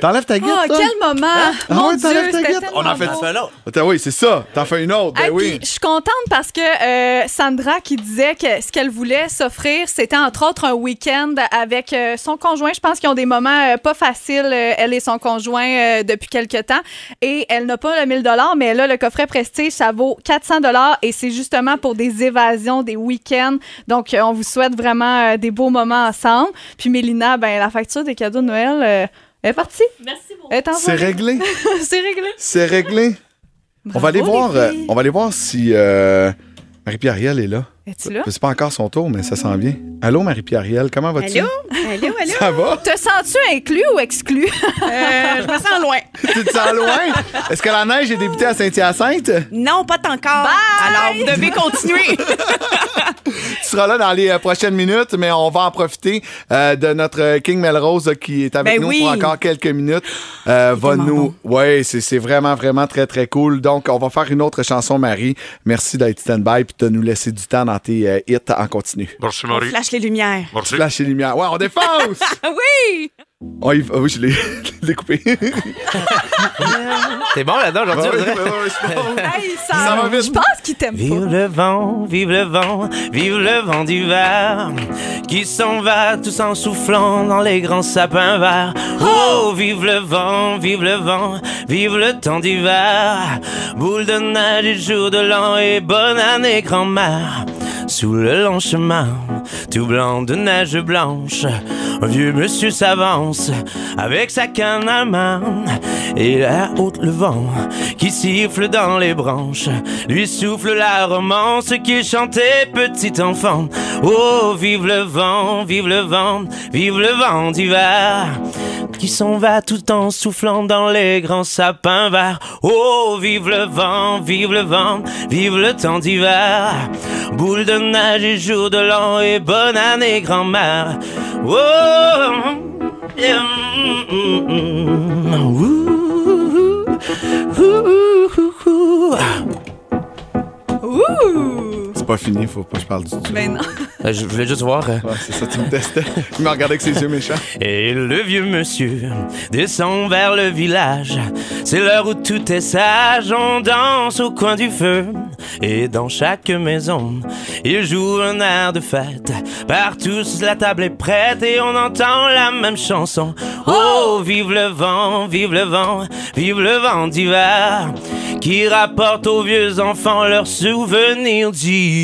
[SPEAKER 3] T'enlèves ta guitare,
[SPEAKER 4] Oh,
[SPEAKER 3] toi?
[SPEAKER 4] quel moment!
[SPEAKER 3] Ah
[SPEAKER 4] Mon
[SPEAKER 3] ouais,
[SPEAKER 4] Dieu,
[SPEAKER 3] t'enlèves ta
[SPEAKER 4] tellement
[SPEAKER 3] On en fait
[SPEAKER 4] bon.
[SPEAKER 3] Attends, oui, c'est ça. T'en fais une autre. Ben
[SPEAKER 4] Hey,
[SPEAKER 3] oui.
[SPEAKER 4] Je suis contente parce que euh, Sandra qui disait que ce qu'elle voulait s'offrir, c'était entre autres un week-end avec euh, son conjoint. Je pense qu'ils ont des moments euh, pas faciles, euh, elle et son conjoint, euh, depuis quelque temps. Et elle n'a pas le 1000 mais là, le coffret Prestige, ça vaut 400 et c'est justement pour des évasions, des week-ends. Donc, euh, on vous souhaite vraiment euh, des beaux moments ensemble. Puis Mélina, ben, la facture des cadeaux de Noël, euh, elle est partie.
[SPEAKER 15] Merci beaucoup.
[SPEAKER 3] C'est réglé.
[SPEAKER 4] c'est réglé.
[SPEAKER 3] C'est réglé. on va aller voir. euh, on va aller voir si euh, Marie-Pierre Ariel est là.
[SPEAKER 4] Es-tu là?
[SPEAKER 3] C'est pas encore son tour, mais ça s'en vient. Allô, Marie-Pierre Ariel, comment vas-tu?
[SPEAKER 17] Allô? Allô, allô?
[SPEAKER 3] Ça va?
[SPEAKER 4] Te sens-tu inclus ou exclu?
[SPEAKER 17] Euh, je me sens loin.
[SPEAKER 3] tu te sens loin? Est-ce que la neige est débutée à Saint-Hyacinthe?
[SPEAKER 17] Non, pas encore. Alors, vous devez continuer.
[SPEAKER 3] Tu seras là dans les euh, prochaines minutes, mais on va en profiter euh, de notre euh, King Melrose qui est avec
[SPEAKER 17] Ben
[SPEAKER 3] nous
[SPEAKER 17] oui.
[SPEAKER 3] pour encore quelques minutes. Euh, va nous. Ouais, c'est c'est vraiment, vraiment très, très cool. Donc, on va faire une autre chanson, Marie. Merci d'être stand-by et de nous laisser du temps dans tes euh, hits en continu.
[SPEAKER 18] Merci,
[SPEAKER 17] On flash les lumières.
[SPEAKER 3] Flash et lumière. Ouais, on défonce!
[SPEAKER 17] oui!
[SPEAKER 3] Oh, il- oh oui, je l'ai je l'ai coupé.
[SPEAKER 13] T'es bon là-dedans aujourd'hui,
[SPEAKER 3] Ouais, ouais, ouais, c'est bon.
[SPEAKER 4] Hey,
[SPEAKER 3] Ça va vite.
[SPEAKER 4] Je pense qu'il t'aime
[SPEAKER 13] Vive
[SPEAKER 4] pas.
[SPEAKER 13] le vent, vive le vent, vive le vent d'hiver qui s'en va tout en soufflant dans les grands sapins verts. Oh, vive le vent, vive le vent, vive le temps d'hiver. Boule de neige et jour de l'an et bonne année grand-mère. Sous le long chemin, tout blanc de neige blanche, un vieux monsieur s'avance avec sa canne à main et la haute le vent qui siffle dans les branches lui souffle la romance qui chantait petit enfant. Oh, vive le vent, vive le vent, vive le vent d'hiver qui s'en va tout en soufflant dans les grands sapins verts. Oh, vive le vent, vive le vent, vive le temps d'hiver. Boule de jour de l'an et bonne année grand-mère.
[SPEAKER 3] C'est pas fini, faut pas que je parle du tout.
[SPEAKER 4] Ben non.
[SPEAKER 13] Euh, Je voulais juste voir. euh,
[SPEAKER 3] Ouais, c'est ça, tu me testais. Il me regardait avec ses yeux méchants.
[SPEAKER 13] Et le vieux monsieur descend vers le village. C'est l'heure où tout est sage. On danse au coin du feu. Et dans chaque maison, il joue un air de fête. Partout, la table est prête et on entend la même chanson. Oh, vive le vent, vive le vent, vive le vent d'hiver. Qui rapporte aux vieux enfants leurs souvenirs d'hier.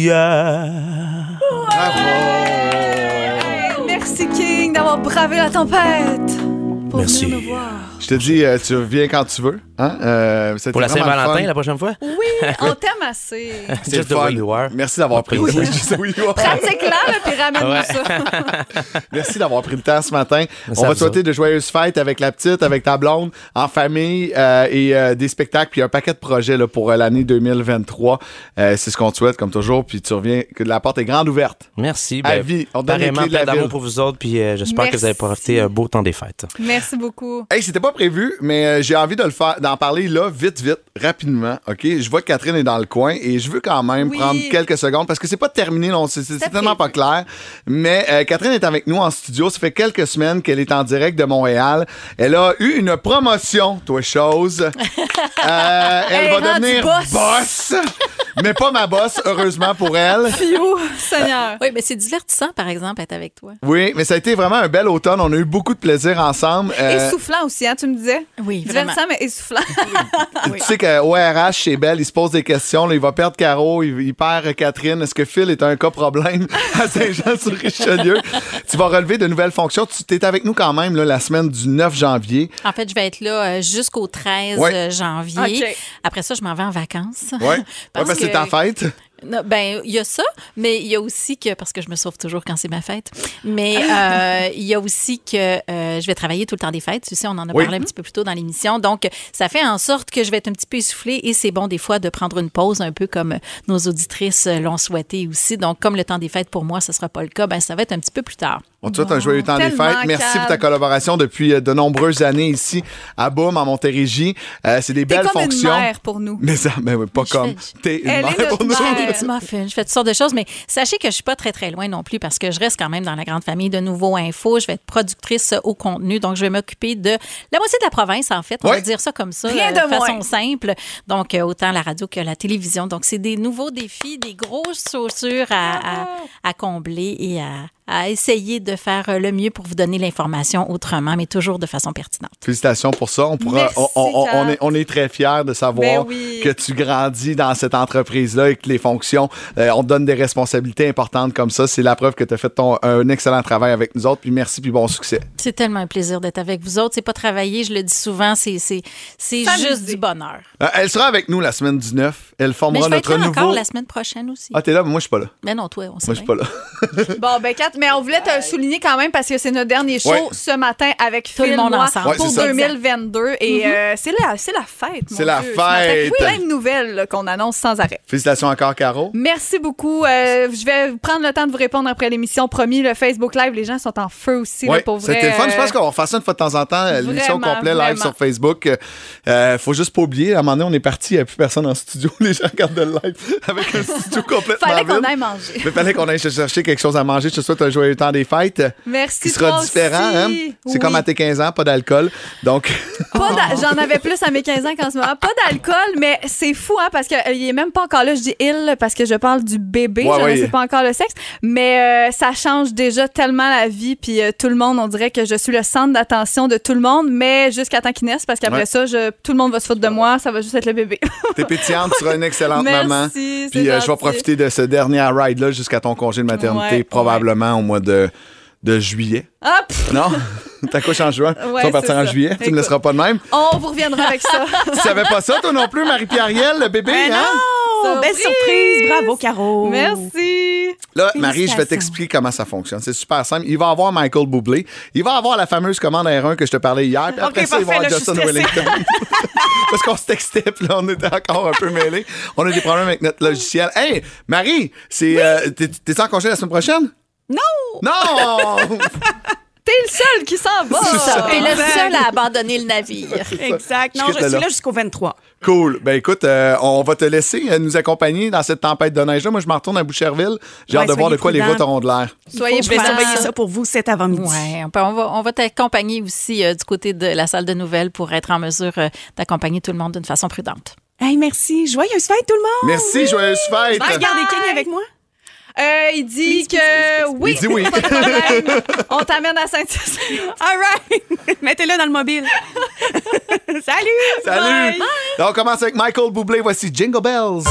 [SPEAKER 4] Merci King d'avoir bravé la tempête. Pour
[SPEAKER 13] Merci.
[SPEAKER 4] venir nous voir.
[SPEAKER 3] Je te dis, euh, tu reviens quand tu veux. Hein? Euh,
[SPEAKER 13] Pour la Saint-Valentin, la prochaine fois?
[SPEAKER 4] Oui, on t'aime assez.
[SPEAKER 3] C'est
[SPEAKER 13] Just
[SPEAKER 3] le
[SPEAKER 13] the
[SPEAKER 3] fun.
[SPEAKER 13] way you are.
[SPEAKER 3] Merci d'avoir pris le
[SPEAKER 13] Oui.
[SPEAKER 3] Are.
[SPEAKER 4] Pratique-la, là, puis ramène-nous
[SPEAKER 3] Ouais.
[SPEAKER 4] ça.
[SPEAKER 3] Merci d'avoir pris le temps ce matin.
[SPEAKER 13] Merci
[SPEAKER 3] On
[SPEAKER 13] à
[SPEAKER 3] va te souhaiter de joyeuses fêtes avec la petite, avec ta blonde, en famille euh, et euh, des spectacles, puis un paquet de projets là, pour euh, l'année 2023. Euh, c'est ce qu'on te souhaite, comme toujours. Puis tu reviens, que la porte est grande ouverte.
[SPEAKER 13] Merci.
[SPEAKER 3] À
[SPEAKER 13] Ben,
[SPEAKER 3] vie. On te donne les
[SPEAKER 13] pareillement,
[SPEAKER 3] clés de la ville.
[SPEAKER 13] pour vous autres, puis euh, j'espère que vous avez profité un beau temps des fêtes.
[SPEAKER 4] Merci beaucoup.
[SPEAKER 3] Hey, c'était pas prévu, mais euh, j'ai envie de le faire, d'en parler là, vite, vite, rapidement. OK? Je vois que Catherine est dans le coin et je veux quand même
[SPEAKER 4] Oui.
[SPEAKER 3] prendre quelques secondes parce que c'est pas terminé, non, c'est, tellement pas clair. Mais euh, Catherine est avec nous en studio. Ça fait quelques semaines qu'elle est en direct de Montréal. Elle a eu une promotion, toi, chose. Euh, elle
[SPEAKER 4] Elle
[SPEAKER 3] va devenir
[SPEAKER 4] boss.
[SPEAKER 3] boss. mais pas ma boss, heureusement pour elle.
[SPEAKER 4] Fio, Seigneur.
[SPEAKER 10] Oui, mais c'est divertissant, par exemple, être avec toi.
[SPEAKER 3] Oui, mais ça a été vraiment un bel automne. On a eu beaucoup de plaisir ensemble. Euh,
[SPEAKER 4] Essoufflant aussi, hein, tu me disais?
[SPEAKER 10] Oui, vraiment.
[SPEAKER 4] Divertissant, mais essoufflant.
[SPEAKER 3] Tu sais qu'au RH, chez Belle, il se pose des questions. là, il va perdre Caro, il, il perd Catherine. Est-ce que Phil est un cas problème à Saint-Jean-sur-Richelieu? tu vas relever de nouvelles fonctions. Tu es avec nous quand même là, la semaine du 9 janvier.
[SPEAKER 10] En fait, je vais être là euh, jusqu'au 13
[SPEAKER 3] Ouais.
[SPEAKER 10] euh, janvier. Après ça, je m'en vais en vacances.
[SPEAKER 3] Ouais,
[SPEAKER 10] Parce
[SPEAKER 3] parce que c'est ta fête.
[SPEAKER 10] Non, ben, il y a ça, mais il y a aussi que, parce que je me sauve toujours quand c'est ma fête, mais euh, il y a aussi que euh, je vais travailler tout le temps des fêtes. Tu sais, on en a
[SPEAKER 3] Oui.
[SPEAKER 10] parlé un petit peu plus tôt dans l'émission. Donc, ça fait en sorte que je vais être un petit peu essoufflée et c'est bon des fois de prendre une pause, un peu comme nos auditrices l'ont souhaité aussi. Donc, comme le temps des fêtes pour moi, ce ne sera pas le cas, ben, ça va être un petit peu plus tard.
[SPEAKER 3] On te souhaite un joyeux temps des fêtes. Merci
[SPEAKER 4] calme.
[SPEAKER 3] pour ta collaboration depuis euh, de nombreuses années ici à Boom, en Montérégie. Euh, c'est des belles
[SPEAKER 4] comme
[SPEAKER 3] fonctions.
[SPEAKER 4] une mère pour nous.
[SPEAKER 3] Mais ça, oui, pas
[SPEAKER 10] Je
[SPEAKER 3] comme. T'es une mère pour nous.
[SPEAKER 10] Je fais
[SPEAKER 4] mère.
[SPEAKER 10] je fais toutes sortes de choses, mais sachez que je suis pas très, très loin non plus parce que je reste quand même dans la grande famille de Nouveaux Infos. Je vais être productrice au contenu, donc je vais m'occuper de la moitié de la province, en fait. On
[SPEAKER 3] Ouais.
[SPEAKER 10] va dire ça comme ça,
[SPEAKER 4] Rien
[SPEAKER 10] euh,
[SPEAKER 4] de
[SPEAKER 10] façon
[SPEAKER 4] moins.
[SPEAKER 10] simple. Donc, euh, autant la radio que la télévision. Donc, c'est des nouveaux défis, des grosses chaussures à, à- à combler et à, à essayer de faire euh, le mieux pour vous donner l'information autrement, mais toujours de façon pertinente.
[SPEAKER 3] Félicitations pour ça. On, pourra,
[SPEAKER 4] Merci,
[SPEAKER 3] on, est, on est très fiers de savoir
[SPEAKER 4] Ben oui.
[SPEAKER 3] que tu grandis dans cette entreprise-là et que les fonctions, euh, on te donne des responsabilités importantes comme ça. C'est la preuve que tu as fait ton, un excellent travail avec nous autres. Puis merci, puis bon succès.
[SPEAKER 10] C'est tellement un plaisir d'être avec vous autres. C'est pas travailler, je le dis souvent, c'est c'est c'est
[SPEAKER 4] S'amuser.
[SPEAKER 10] juste du bonheur.
[SPEAKER 3] Euh, elle sera avec nous la semaine du 9. Elle
[SPEAKER 10] Mais
[SPEAKER 3] formera
[SPEAKER 10] je vais être
[SPEAKER 3] notre
[SPEAKER 10] là
[SPEAKER 3] nouveau.
[SPEAKER 10] encore la semaine prochaine aussi.
[SPEAKER 3] Ah, t'es là, mais moi, je suis pas là.
[SPEAKER 10] Mais non, toi, on sait
[SPEAKER 3] Moi, je suis pas là.
[SPEAKER 4] Bon, ben, Mais on voulait te souligner quand même parce que c'est notre dernier show
[SPEAKER 3] Ouais.
[SPEAKER 4] ce matin avec
[SPEAKER 10] Tout le monde ensemble.
[SPEAKER 3] Ouais,
[SPEAKER 4] pour
[SPEAKER 3] c'est ça.
[SPEAKER 4] 2022. Et
[SPEAKER 10] Mhm.
[SPEAKER 4] euh, c'est la, c'est la fête.
[SPEAKER 3] C'est la
[SPEAKER 4] Dieu, ce matin.
[SPEAKER 3] fête.
[SPEAKER 4] Plein de nouvelles qu'on annonce sans arrêt.
[SPEAKER 3] Félicitations encore, Caro.
[SPEAKER 4] Merci beaucoup. Euh, je vais prendre le temps de vous répondre après l'émission. Promis, le Facebook Live, les gens sont en feu aussi. là,
[SPEAKER 3] Oui,
[SPEAKER 4] pour vrai.
[SPEAKER 3] c'était le fun. Je pense
[SPEAKER 4] Euh,
[SPEAKER 3] qu'on va faire ça une fois de temps en temps, l'émission complète live
[SPEAKER 4] vraiment.
[SPEAKER 3] sur Facebook. Euh, faut juste pas oublier, à un moment donné, on est parti, il n'y a plus personne en studio. Les gens regardent le live avec un studio complètement
[SPEAKER 4] Fallait qu'on
[SPEAKER 3] vide.
[SPEAKER 4] aille manger.
[SPEAKER 3] Mais fallait qu'on aille chercher quelque chose à manger. Je te souhaite un joyeux temps des fêtes.
[SPEAKER 4] Merci,
[SPEAKER 3] Qui sera
[SPEAKER 4] toi
[SPEAKER 3] différent, hein? C'est
[SPEAKER 4] Oui.
[SPEAKER 3] comme à tes 15 ans, pas d'alcool. Donc,
[SPEAKER 4] J'en avais plus à mes 15 ans qu'en ce moment. Pas d'alcool, mais c'est fou, hein, parce qu'il est même pas encore là. Je dis il parce que je parle du bébé.
[SPEAKER 3] Ouais,
[SPEAKER 4] je
[SPEAKER 3] ouais.
[SPEAKER 4] ne sais pas encore le sexe. Mais euh, ça change déjà tellement la vie. Puis euh, tout le monde, on dirait que je suis le centre d'attention de tout le monde, mais jusqu'à temps qu'il naisse, parce qu'après
[SPEAKER 3] Ouais.
[SPEAKER 4] ça, je- tout le monde va se foutre de moi. Ça va juste être le bébé.
[SPEAKER 3] t'es pétillante, tu seras une excellente
[SPEAKER 4] Merci,
[SPEAKER 3] maman. Puis euh, je vais profiter de ce dernier ride-là jusqu'à ton congé de maternité,
[SPEAKER 4] Ouais,
[SPEAKER 3] au mois de, de juillet.
[SPEAKER 4] Ah, pff,
[SPEAKER 3] Non? T'accouches en juin.
[SPEAKER 4] Ouais,
[SPEAKER 3] tu vas partir en juillet. Tu me
[SPEAKER 4] Écoute.
[SPEAKER 3] laisseras pas de même.
[SPEAKER 4] on vous reviendra avec ça.
[SPEAKER 3] Tu savais pas ça, toi non plus, Marie-Pierrielle, le bébé, hein?
[SPEAKER 17] non! Belle surprise! Bravo, Caro!
[SPEAKER 4] Merci.
[SPEAKER 3] Là, Marie, je vais t'expliquer comment ça fonctionne. C'est super simple. Il va avoir Michael Bublé. Il va avoir la fameuse commande R1 que je te parlais hier. Puis après ça, il va avoir Justin. Wellington. Parce qu'on se textait, puis là, on était encore un peu mêlés. On a des problèmes avec notre logiciel. Hey, Marie, c'est, euh, t'es, t'es en congé la semaine prochaine?
[SPEAKER 17] Non!
[SPEAKER 3] Non!
[SPEAKER 4] T'es le seul qui s'en va.
[SPEAKER 3] C'est ça.
[SPEAKER 10] T'es le seul à abandonner le navire.
[SPEAKER 17] Exact. Non,
[SPEAKER 3] Je
[SPEAKER 17] suis
[SPEAKER 3] là.
[SPEAKER 17] là jusqu'au 23.
[SPEAKER 3] Cool. Ben écoute, euh, on va te laisser euh, nous accompagner dans cette tempête de neige-là. Moi, je me retourne à Boucherville. J'ai
[SPEAKER 17] Ouais,
[SPEAKER 3] hâte de voir de quoi les routes auront de l'air.
[SPEAKER 4] Soyez
[SPEAKER 17] Je vais
[SPEAKER 4] prudents.
[SPEAKER 17] surveiller ça pour vous cet avant-midi.
[SPEAKER 10] Ouais, on, peut- on va, on va t'accompagner aussi euh, du côté de la salle de nouvelles pour être en mesure euh, d'accompagner tout le monde d'une façon prudente.
[SPEAKER 17] Hey, merci. Joyeuse fête, tout le monde!
[SPEAKER 3] Merci, joyeuse fête!
[SPEAKER 17] Des Kenny avec moi?
[SPEAKER 4] Euh, il dit que oui.
[SPEAKER 3] Il dit.
[SPEAKER 4] On t'amène à Saint-Hyacinthe.
[SPEAKER 17] All right! Mettez-le dans le mobile. Salut!
[SPEAKER 3] Salut!
[SPEAKER 17] Bye.
[SPEAKER 3] Donc, on commence avec Michael Bublé. Voici Jingle Bells.